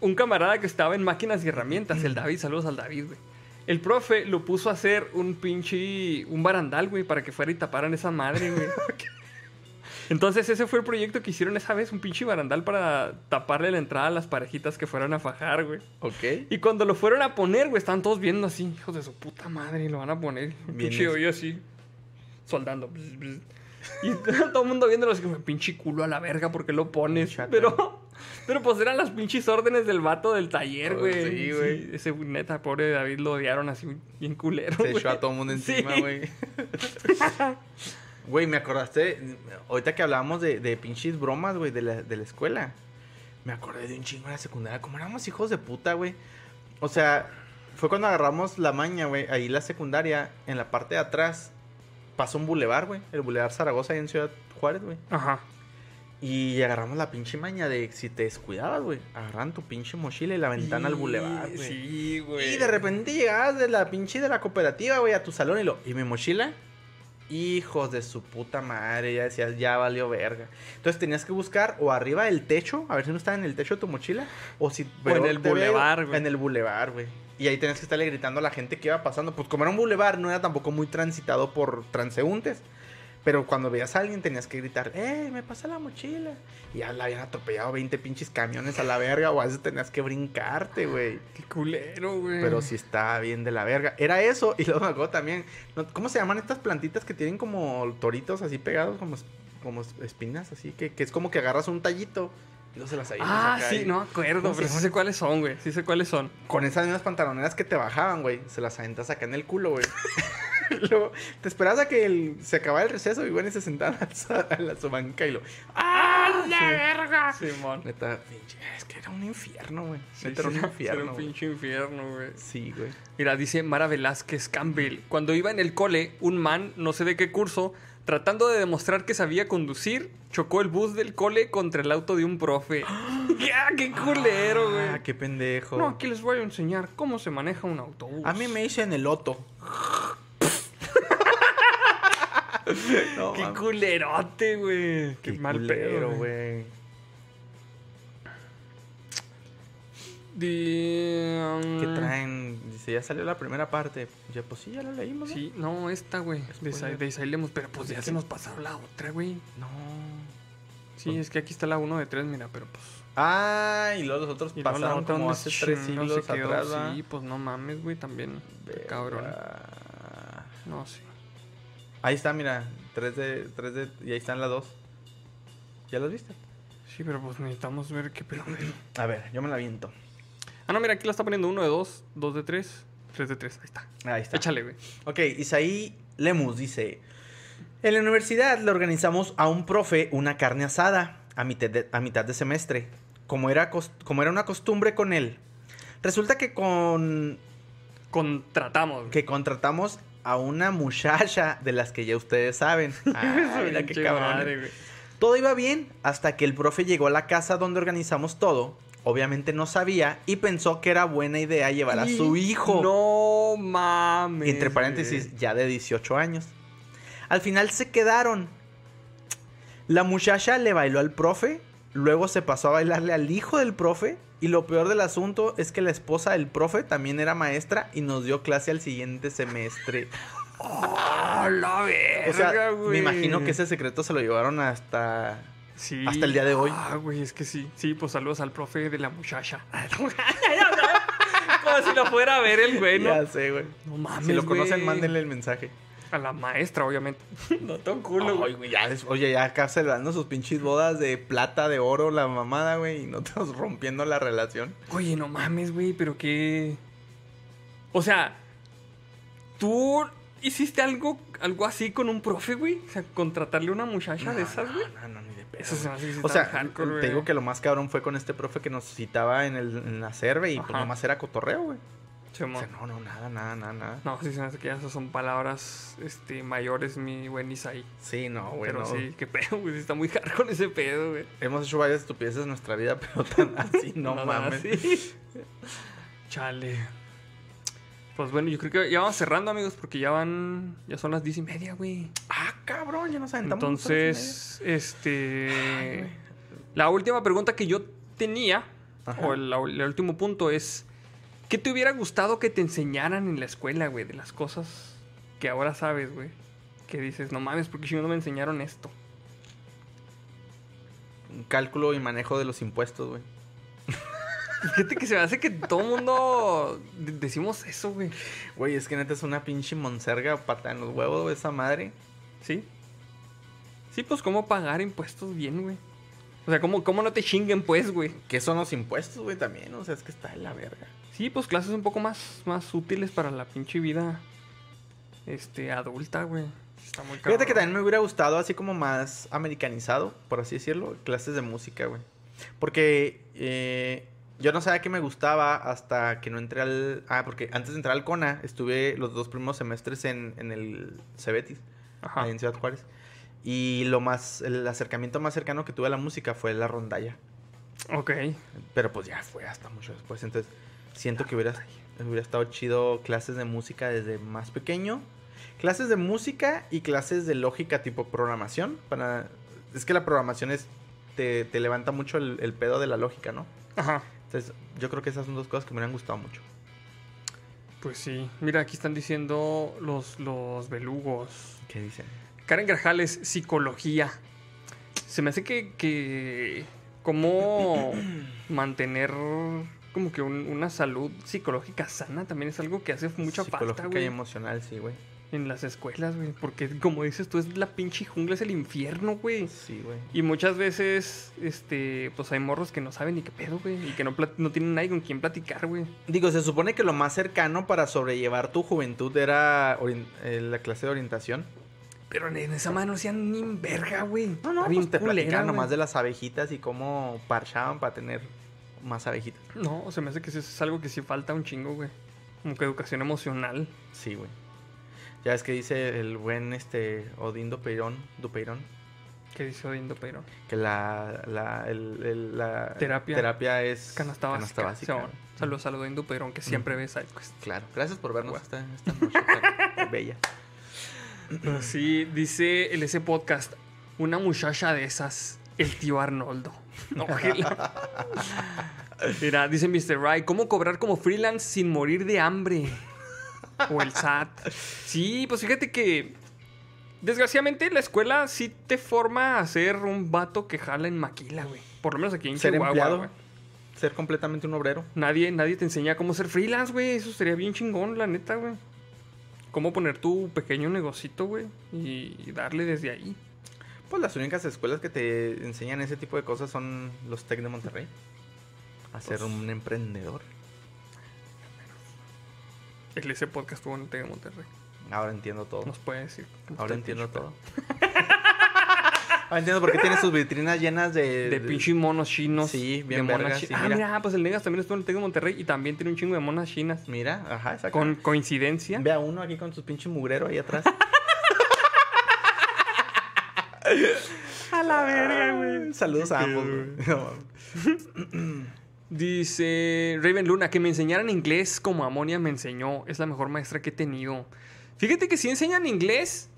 un camarada que estaba en máquinas y herramientas, el David, saludos al David, güey. El profe lo puso a hacer un pinche. un barandal, güey, para que fuera y taparan esa madre, güey. Entonces ese fue el proyecto que hicieron esa vez, un pinche barandal para taparle la entrada a las parejitas que fueran a fajar, güey. Ok. Y cuando lo fueron a poner, güey, estaban todos viendo así, hijos de su puta madre, y lo van a poner. Pinche hoyo así, soldando. Y todo el mundo viéndolo así como, pinche culo a la verga, porque lo pones? Chata. Pero Pero pues eran las pinches órdenes del vato del taller, Oh, güey. sí, güey. ese neta, pobre David lo odiaron así bien culero. Se güey. echó a todo el mundo encima, Sí. güey. Güey, me acordaste, ahorita que hablábamos de, de pinches bromas, güey, de la, de la escuela. Me acordé de un chingo de la secundaria. Como éramos hijos de puta, güey. O sea, fue cuando agarramos la maña, güey. Ahí la secundaria, en la parte de atrás, pasó un bulevar, güey. El bulevar Zaragoza, ahí en Ciudad Juárez, güey. Ajá. Y agarramos la pinche maña de si te descuidabas, güey. Agarran tu pinche mochila y la ventana al bulevar, güey. Sí, güey. Y de repente llegabas de la pinche de la cooperativa, güey, a tu salón y lo. ¿Y mi mochila? Hijos de su puta madre, ya decías, ya valió verga. Entonces tenías que buscar o arriba del techo, a ver si no estaba en el techo de tu mochila, o si. O en el bulevar, güey. En el bulevar, güey. Y ahí tenías que estarle gritando a la gente que iba pasando. Pues como era un bulevar, no era tampoco muy transitado por transeúntes. Pero cuando veías a alguien tenías que gritar, ¡eh, me pasa la mochila! Y ya la habían atropellado 20 pinches camiones a la verga, o a veces tenías que brincarte, güey. Qué culero, güey. Pero sí está bien de la verga. Era eso, y luego me acuerdo también. ¿no? ¿Cómo se llaman estas plantitas que tienen como toritos así pegados, como, como espinas, así? Que, que es como que agarras un tallito y luego se las Ah, acá sí, y- no acuerdo, ¿Cómo se pero sí sé cuáles son, güey. Sí sé cuáles son. Con esas mismas pantaloneras que te bajaban, güey. Se las aventas acá en el culo, güey. Luego te esperabas a que el- se acabara el receso y bueno, y se sentaban a la, su banca y lo. ¡Ah, la sí. verga! Simón. Neta, pinche, es que era un infierno, güey. Sí, Neta, era sí, un Era infierno. un güey. pinche infierno, güey. Sí, güey. Mira, dice Mara Velázquez Campbell. Cuando iba en el cole, un man, no sé de qué curso, tratando de demostrar que sabía conducir, chocó el bus del cole contra el auto de un profe. ¡Ya, qué culero, güey! Ah, qué pendejo. No, aquí les voy a enseñar cómo se maneja un autobús. A mí me dicen el loto. No, ¡Qué culerote, güey! ¡Qué, Qué mal culero, pedo, güey! Di- ¿Qué um, traen? Dice, ya salió la primera parte. Ya, pues sí, ya la leímos, ¿no? Sí, no, esta, güey. De, de pero pues ya ¿Sí? se nos la otra, güey. No. Sí, es que aquí está la 1 de 3, mira, pero pues. Ah, y luego los otros Y pasaron como hace tres siglos quedó. atrás. Sí, pues no mames, güey, también. Verga. Cabrón. No, sí. Ahí está, mira. 3 de, 3 de... Y ahí están las dos. ¿Ya las viste? Sí, pero pues necesitamos ver qué pedo. A ver, yo me la viento. Ah, no, mira, aquí la está poniendo 1 de 2, 2 de 3, 3 de 3. Ahí está. Ahí está. Échale, güey. Ok, Isaí Lemus dice: En la universidad le organizamos a un profe una carne asada a mitad de, a mitad de semestre, como era, como era una costumbre con él. Resulta que con Contratamos. que contratamos a una muchacha de las que ya ustedes saben. Mira qué cabrón. madre. Todo iba bien hasta que el profe llegó a la casa donde organizamos todo. Obviamente no sabía y pensó que era buena idea llevar a su hijo. No mames. Entre paréntesis, ya de 18 años. Al final se quedaron. La muchacha le bailó al profe, luego se pasó a bailarle al hijo del profe, y lo peor del asunto es que la esposa del profe también era maestra y nos dio clase al siguiente semestre. ¡Ah, la verga, O sea, güey! me imagino que ese secreto se lo llevaron hasta... Sí. hasta el día de hoy. Ah, güey, es que sí. Sí, pues saludos al profe de la muchacha. Como si lo fuera a ver el güey, ¿no? Ya sé, güey. No mames, Si lo conocen, güey. mándenle el mensaje. A la maestra, obviamente. no tan culo, güey. ya oye, ya acá celebrando sus pinches bodas de plata, de oro, la mamada, güey, y nosotros rompiendo la relación. Oye, no mames, güey, pero qué. O sea, ¿tú hiciste algo, algo así con un profe, güey? O sea, contratarle a una muchacha de esas, güey. No, no, ni de pedo. Eso se me hace O sea, hardcore, te güey. digo que lo más cabrón fue con este profe que nos citaba en, el, en la cerve y pues nomás era cotorreo, güey. O Simón. sea, no, no, nada, nada, nada, nada. No, sí se me hace que esas son palabras este, mayores, mi buen Isaí. Sí, no, güey. pero no. sí, qué pedo, güey. Está muy hardcore ese pedo, güey. Hemos hecho varias estupideces en nuestra vida, pero tan así, no mames. así. Chale. Pues bueno, yo creo que ya vamos cerrando, amigos, porque ya van. Ya son las diez y media, güey. Ah, cabrón, ya nos aventamos. Entonces, este. la última pregunta que yo tenía, Ajá. o el, el último punto es: ¿Qué te hubiera gustado que te enseñaran en la escuela, güey? De las cosas que ahora sabes, güey. Que dices, no mames, porque si no me enseñaron esto. media. Cálculo y manejo de los impuestos, güey. Fíjate que se me hace que todo el mundo de- decimos eso, güey. Güey, es que neta es una pinche monserga pata en los huevos, güey, esa madre. ¿Sí? Sí, pues cómo pagar impuestos bien, güey. O sea, ¿cómo, cómo no te chinguen, pues, güey? ¿Qué son los impuestos, güey? También, o sea, es que está en la verga. Sí, pues clases un poco más, más útiles para la pinche vida este, adulta, güey. Está muy Fíjate que también me hubiera gustado así como más americanizado, por así decirlo, clases de música, güey. Porque eh, yo no sabía que me gustaba hasta que no entré al... Ah, porque antes de entrar al CONA estuve los dos primeros semestres en, en el Cebetis, Ajá. en Ciudad Juárez. Y lo más, el acercamiento más cercano que tuve a la música fue la rondalla. Ok. Pero pues ya fue hasta mucho después. Entonces, siento que hubiera, hubiera estado chido clases de música desde más pequeño. Clases de música y clases de lógica tipo programación. Para... Es que la programación es te, te levanta mucho el, el pedo de la lógica, ¿no? Ajá. Entonces, yo creo que esas son dos cosas que me hubieran gustado mucho. Pues sí. Mira, aquí están diciendo los, los belugos. ¿Qué dicen? Karen Grajales, psicología. Se me hace que, que cómo mantener como que un- una salud psicológica sana también es algo que hace mucha falta, Psicológica y güey, emocional, sí, güey. en las escuelas, güey. Porque como dices tú, es la pinche jungla, es el infierno, güey. Sí, güey. Y muchas veces, este, pues hay morros que no saben ni qué pedo, güey. Y que no, no tienen nadie con quien platicar, güey. Digo, se supone que lo más cercano para sobrellevar tu juventud era eh, la clase de orientación. Pero en esa mano no hacían ni verga, güey. No, no, pues te platicaban nomás de las abejitas y cómo parchaban para tener más abejitas. No, se me hace que eso es algo que sí falta un chingo, güey. Como que educación emocional. Sí, güey. Ya es que dice el buen este Odín Dupeirón, Dupeirón ¿Qué dice Odindo Peirón? que la, la, el- el- la Terapia. terapia es Canasta básica. básica. Simón. Saludos a Odindo Peirón, que siempre ve SideQuest. Claro. Gracias por vernos esta, esta noche tan bella. Pero sí, dice el ese podcast, una muchacha de esas, el tío Arnoldo. Ojela. Mira, dice Mr. Ray, ¿cómo cobrar como freelance sin morir de hambre? O el SAT. Sí, pues fíjate que desgraciadamente la escuela sí te forma a ser un vato que jala en maquila, güey. Por lo menos aquí en Ser Chihuahua, empleado. güey. Ser completamente un obrero. Nadie, nadie te enseña cómo ser freelance, güey. Eso sería bien chingón, la neta, güey. Cómo poner tu pequeño negocito, güey. Y darle desde ahí. Pues las únicas escuelas que te enseñan ese tipo de cosas son los TEC de Monterrey. A ser Pues- un emprendedor. El ese podcast estuvo en el TEC de Monterrey. Ahora entiendo todo. Nos puede decir. Ahora entiendo todo. Ahora entiendo por qué tiene sus vitrinas llenas de... De pinche monos chinos. Sí, bien de monas sí, ah, mira. mira, pues el Negas también estuvo en el TEC de Monterrey y también tiene un chingo de monas chinas. Mira, ajá, exacto. Con coincidencia. Ve a uno aquí con su pinche mugrero ahí atrás. A la verga, güey. Saludos a ambos, güey. Dice Raven Luna que me enseñaran inglés como Amonia me enseñó. Es la mejor maestra que he tenido. Fíjate que sí enseñan inglés,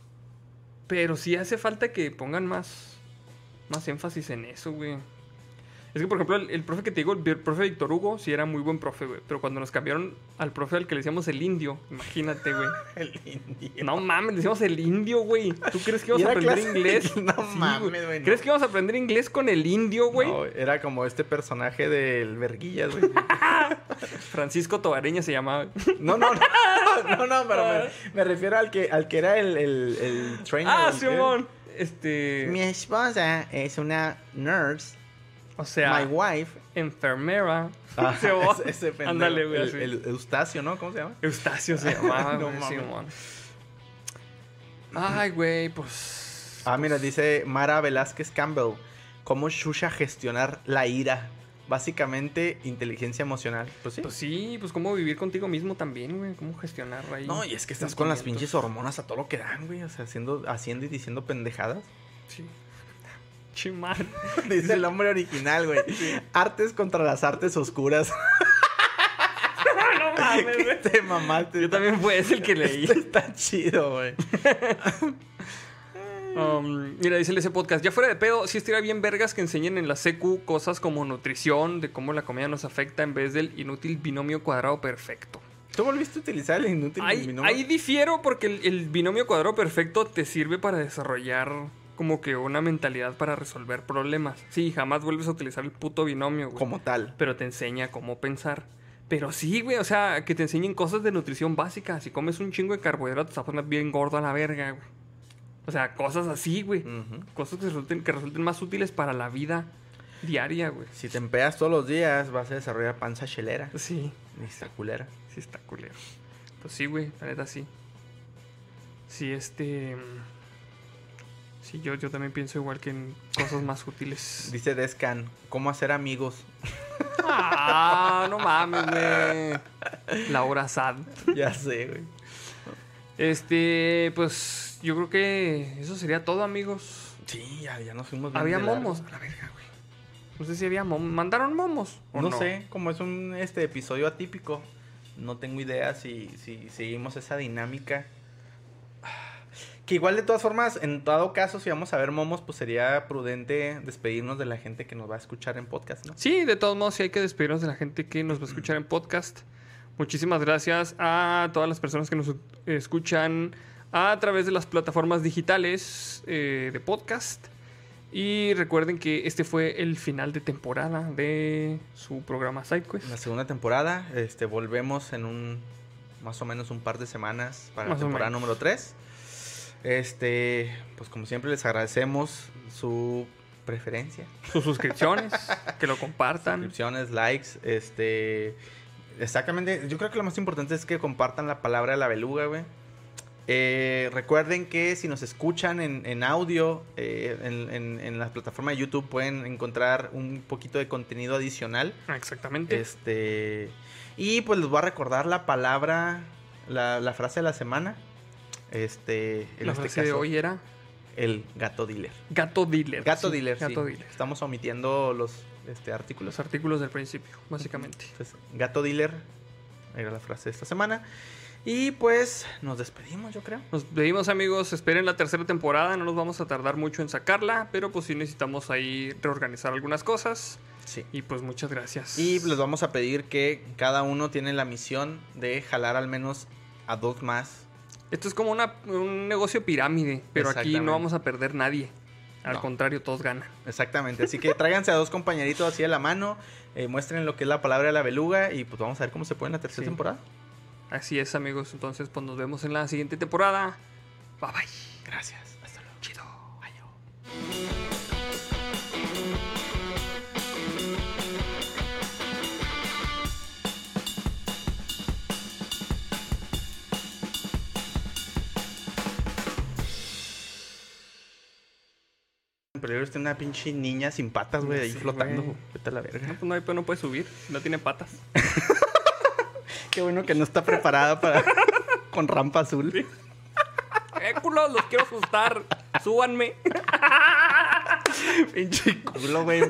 pero sí hace falta que pongan más, más énfasis en eso, güey. Es que, por ejemplo, el, el profe que te digo, el, profe Víctor Hugo, sí era muy buen profe, güey. Pero cuando nos cambiaron al profe al que le decíamos el indio, imagínate, güey. El indio. No mames, le decíamos el indio, güey. ¿Tú crees que ¿Y íbamos a aprender inglés? No Sí, mames, güey, no. ¿Crees que íbamos a aprender inglés con el indio, güey? No, era como este personaje del Verguillas, güey. Francisco Tobareña se llamaba. No, no, no. No, no, pero me, me refiero al que, al que era el, el, el trainer. Ah, Simón. Este. Mi esposa es una nurse. O sea, My wife. enfermera. Ah, ese, ese pendejo. Ándale, güey. El, así. el Eustacio, ¿no? ¿Cómo se llama? Eustacio se llamaba, No güey. Simón. Ay, güey, pues. Ah, mira, dice Mara Velázquez Campbell. ¿Cómo Shusha gestionar la ira? Básicamente, inteligencia emocional. Pues sí. Pues sí, pues cómo vivir contigo mismo también, güey. Cómo gestionar ahí. no, y es que estás con las pinches hormonas a todo lo que dan, güey. O sea, haciendo, haciendo y diciendo pendejadas. Sí. Chimar. Dice el nombre original, güey. Artes contra las artes oscuras. no mames, ¿Qué güey. te mamaste? Yo también fue ese el que leí. Está chido, güey. Um, mira, dice ese podcast. Ya fuera de pedo, sí estaría bien vergas que enseñen en la secu cosas como nutrición, de cómo la comida nos afecta en vez del inútil binomio cuadrado perfecto. ¿Tú volviste a utilizar el inútil Ahí, binomio? ahí difiero porque el, el binomio cuadrado perfecto te sirve para desarrollar como que una mentalidad para resolver problemas. Sí, jamás vuelves a utilizar el puto binomio, güey. Como tal. Pero te enseña cómo pensar. Pero sí, güey, o sea, que te enseñen cosas de nutrición básica. Si comes un chingo de carbohidratos, te vas a poner bien gordo a la verga, güey. O sea, cosas así, güey. Cosas que resulten, que resulten más útiles para la vida Diaria, güey. Si te empeas todos los días, vas a desarrollar panza chelera. Sí, Ni está culera. sí está culero. Pues sí, güey, la neta sí. Sí, este... Sí, yo, yo también pienso igual que en cosas más útiles. Dice Descan, ¿cómo hacer amigos? Ah, no mames, güey. Laura Sad. ya sé, güey. Este, pues yo creo que eso sería todo, amigos. Sí, ya, ya nos fuimos bien Había momos. A la verga, güey. No sé si había momos. ¿Mandaron momos? o No, sé, como es un este episodio atípico, no tengo idea si, si seguimos esa dinámica. Que igual de todas formas, en dado caso, si vamos a ver momos, pues sería prudente despedirnos de la gente que nos va a escuchar en podcast, ¿no? Sí, de todos modos, sí hay que despedirnos de la gente que nos va a escuchar en podcast. Muchísimas gracias a todas las personas que nos escuchan a través de las plataformas digitales eh, de podcast. Y recuerden que este fue el final de temporada de su programa SideQuest. La segunda temporada, este, volvemos en un más o menos un par de semanas para Más la temporada número 3. Este, pues como siempre les agradecemos su preferencia, Sus suscripciones, que lo compartan. suscripciones, likes, este, exactamente, yo creo que lo más importante es que compartan la palabra de la beluga, güey. Eh, recuerden que si nos escuchan en, en audio, eh, en, en- en la plataforma de YouTube pueden encontrar un poquito de contenido adicional. Exactamente. Este. Y pues les voy a recordar la palabra, la, la frase de la semana. Este. En la este frase de hoy era el gato dealer. gato dealer. Gato Sí, dealer, sí. Gato dealer. Estamos omitiendo los este, artículos. Los artículos del principio, básicamente. Entonces, gato dealer era la frase de esta semana. Y pues nos despedimos, yo creo. Nos pedimos amigos, esperen la tercera temporada, no nos vamos a tardar mucho en sacarla, pero pues sí necesitamos ahí reorganizar algunas cosas. Sí. Y pues muchas gracias. Y les vamos a pedir que cada uno tiene la misión de jalar al menos a dos más. Esto es como una- un negocio pirámide, pero aquí no vamos a perder nadie. Al No. contrario, todos ganan. Exactamente, así que tráiganse a dos compañeritos así de la mano, eh, muestren lo que es la palabra de la beluga y pues vamos a ver cómo se puede en la tercera Sí. temporada. Así es amigos, entonces pues nos vemos en la siguiente temporada. Bye bye. Gracias, hasta luego. Chido. En está una pinche niña sin patas, güey, ahí Sí, flotando. Vete a la No, verga. pues no, hay- no puede subir, no tiene patas. Qué bueno que no está preparada para con rampa azul. ¡Eh, culos! Los quiero asustar. Súbanme. pinche culo, güey.